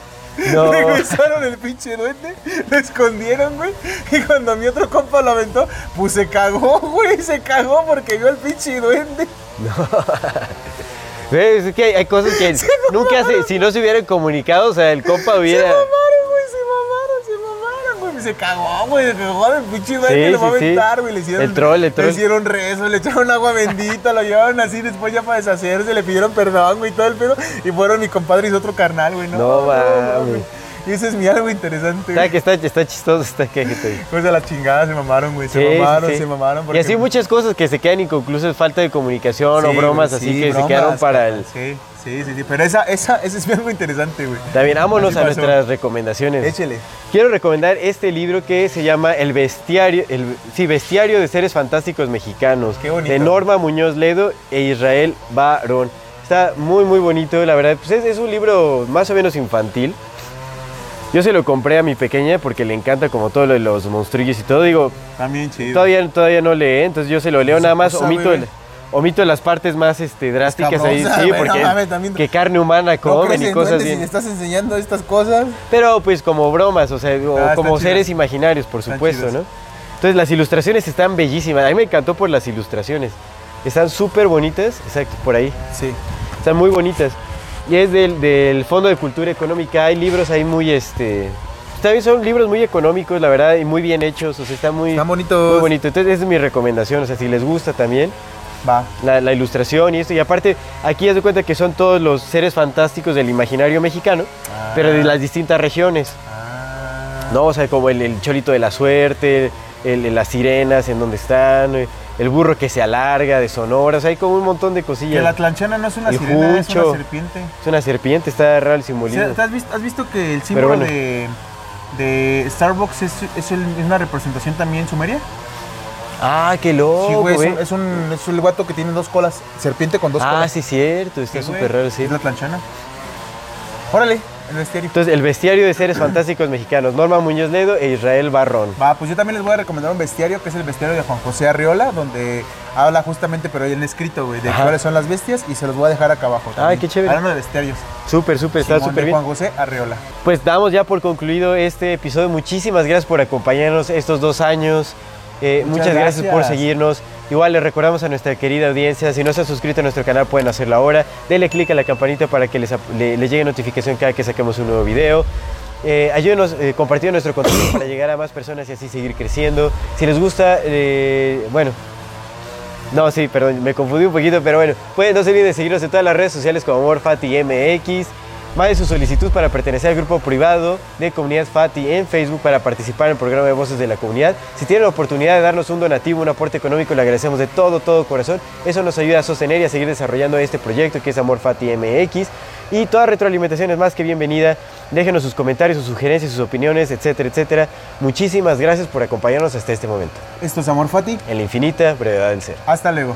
Speaker 2: No.
Speaker 1: Regresaron el pinche duende, lo escondieron, güey. Y cuando mi otro compa lo aventó, pues se cagó, güey. Se cagó porque vio al pinche duende.
Speaker 2: ¿Ves? Es que hay, hay cosas que nunca se, si no se hubieran comunicado, o sea, el compa
Speaker 1: Se
Speaker 2: hubiera.
Speaker 1: mamaron, güey, se mamaron, se mamaron, güey. Se cagó, güey, se cagó del pinche duende,
Speaker 2: Sí,
Speaker 1: lo va a
Speaker 2: sí.
Speaker 1: aventar, güey. Le hicieron,
Speaker 2: El troll, el troll.
Speaker 1: Le hicieron rezo, le echaron agua bendita, lo llevaron así después ya para deshacerse, le pidieron perdón, güey, todo el pedo. Y fueron mi compadre y su otro carnal, güey. No,
Speaker 2: No mames.
Speaker 1: güey. Y ese es mi algo interesante, güey.
Speaker 2: que está, está chistoso, está que estoy.
Speaker 1: Pues a la chingada se mamaron, güey. Se
Speaker 2: Sí,
Speaker 1: mamaron,
Speaker 2: sí.
Speaker 1: se mamaron.
Speaker 2: Y así muchas cosas que se quedan inconclusas, falta de comunicación o bromas así
Speaker 1: sí,
Speaker 2: que se quedaron para el.
Speaker 1: Sí, sí, sí, sí. Pero esa, esa, ese es algo interesante, güey.
Speaker 2: También vámonos a nuestras recomendaciones.
Speaker 1: Échele.
Speaker 2: Quiero recomendar este libro que se llama El Bestiario, el, sí, Bestiario de Seres Fantásticos Mexicanos,
Speaker 1: Qué bonito.
Speaker 2: de Norma Muñoz Ledo e Israel Barón. Está muy, muy bonito, la verdad. Pues es, es un libro más o menos infantil. Yo se lo compré a mi pequeña porque le encanta como todo lo de los monstrillos y todo. Digo,
Speaker 1: También chido.
Speaker 2: todavía, todavía no lee, entonces yo se lo leo nada más, omito, el- omito las partes más este, drásticas ahí, sí, porque
Speaker 1: también-
Speaker 2: que carne humana
Speaker 1: ¿No
Speaker 2: comen y cosas
Speaker 1: si
Speaker 2: bien.
Speaker 1: estás enseñando estas cosas?
Speaker 2: Pero pues como bromas, o sea, o
Speaker 1: Ah,
Speaker 2: como
Speaker 1: chido.
Speaker 2: seres imaginarios, por
Speaker 1: Están
Speaker 2: supuesto,
Speaker 1: chidos.
Speaker 2: ¿no? Entonces las ilustraciones están bellísimas. A mí me encantó por las ilustraciones. Están súper bonitas, exacto, por ahí.
Speaker 1: Sí.
Speaker 2: Están muy bonitas. Y es del, del Fondo de Cultura Económica. Hay libros ahí muy, este... También son libros muy económicos, la verdad, y muy bien hechos. O sea, está muy,
Speaker 1: Están bonitos.
Speaker 2: muy bonito. Entonces esa es mi recomendación. O sea, si les gusta también
Speaker 1: Va.
Speaker 2: la, la ilustración y esto. Y aparte, aquí haz de cuenta que son todos los seres fantásticos del imaginario mexicano, pero de las distintas regiones.
Speaker 1: Ah.
Speaker 2: ¿no? O sea, como el, el cholito de la suerte, el, el- las sirenas en donde están, eh, el burro que se alarga de Sonora, o sea, hay como un montón de
Speaker 1: Que
Speaker 2: cosillas.
Speaker 1: la tlanchana no es una
Speaker 2: El
Speaker 1: sirena, es una serpiente.
Speaker 2: Es una serpiente, está raro el
Speaker 1: O
Speaker 2: simbolismo.
Speaker 1: sea, ¿te has, visto, has visto que el símbolo
Speaker 2: bueno.
Speaker 1: de, de Starbucks es, es el- es una representación también sumeria?
Speaker 2: Ah, qué loco,
Speaker 1: sí, güey, es, un, es, un, es un gato que tiene dos colas, serpiente con dos
Speaker 2: Ah,
Speaker 1: colas.
Speaker 2: sí, cierto, está súper raro, sí.
Speaker 1: Es la tlanchana. Órale, el bestiario.
Speaker 2: Entonces, el bestiario de seres fantásticos mexicanos, Norma Muñoz Ledo e Israel Barrón.
Speaker 1: Va, pues yo también les voy a recomendar un bestiario que es el bestiario de Juan José Arriola, donde habla justamente, pero en escrito, güey, de
Speaker 2: Ajá.
Speaker 1: cuáles son las bestias y se los voy a dejar acá abajo. también.
Speaker 2: qué chévere.
Speaker 1: Hablando de bestiarios.
Speaker 2: Súper, súper, está súper bien.
Speaker 1: Juan José Arriola.
Speaker 2: Pues damos ya por concluido este episodio. Muchísimas gracias por acompañarnos estos dos años. Eh, muchas
Speaker 1: Muchas
Speaker 2: gracias. por seguirnos. Igual les recordamos a nuestra querida audiencia, si no se han suscrito a nuestro canal pueden hacerlo ahora. Denle click a la campanita para que les, le- les llegue notificación cada que saquemos un nuevo video. Eh, ayúdenos eh, compartiendo nuestro contenido para llegar a más personas y así seguir creciendo. Si les gusta, eh, bueno, no, sí, perdón, me confundí un poquito, pero bueno, pueden, no se olviden de seguirnos en todas las redes sociales como Amor Fati MX. Mande su solicitud para pertenecer al grupo privado de Comunidad Fati en Facebook para participar en el programa de Voces de la Comunidad. Si tienen la oportunidad de darnos un donativo, un aporte económico, le agradecemos de todo, todo corazón. Eso nos ayuda a sostener y a seguir desarrollando este proyecto que es Amor Fati MX. Y toda retroalimentación es más que bienvenida. Déjenos sus comentarios, sus sugerencias, sus opiniones, etcétera, etcétera. Muchísimas gracias por acompañarnos hasta este momento.
Speaker 1: Esto es Amor Fati.
Speaker 2: En la infinita brevedad del ser.
Speaker 1: Hasta luego.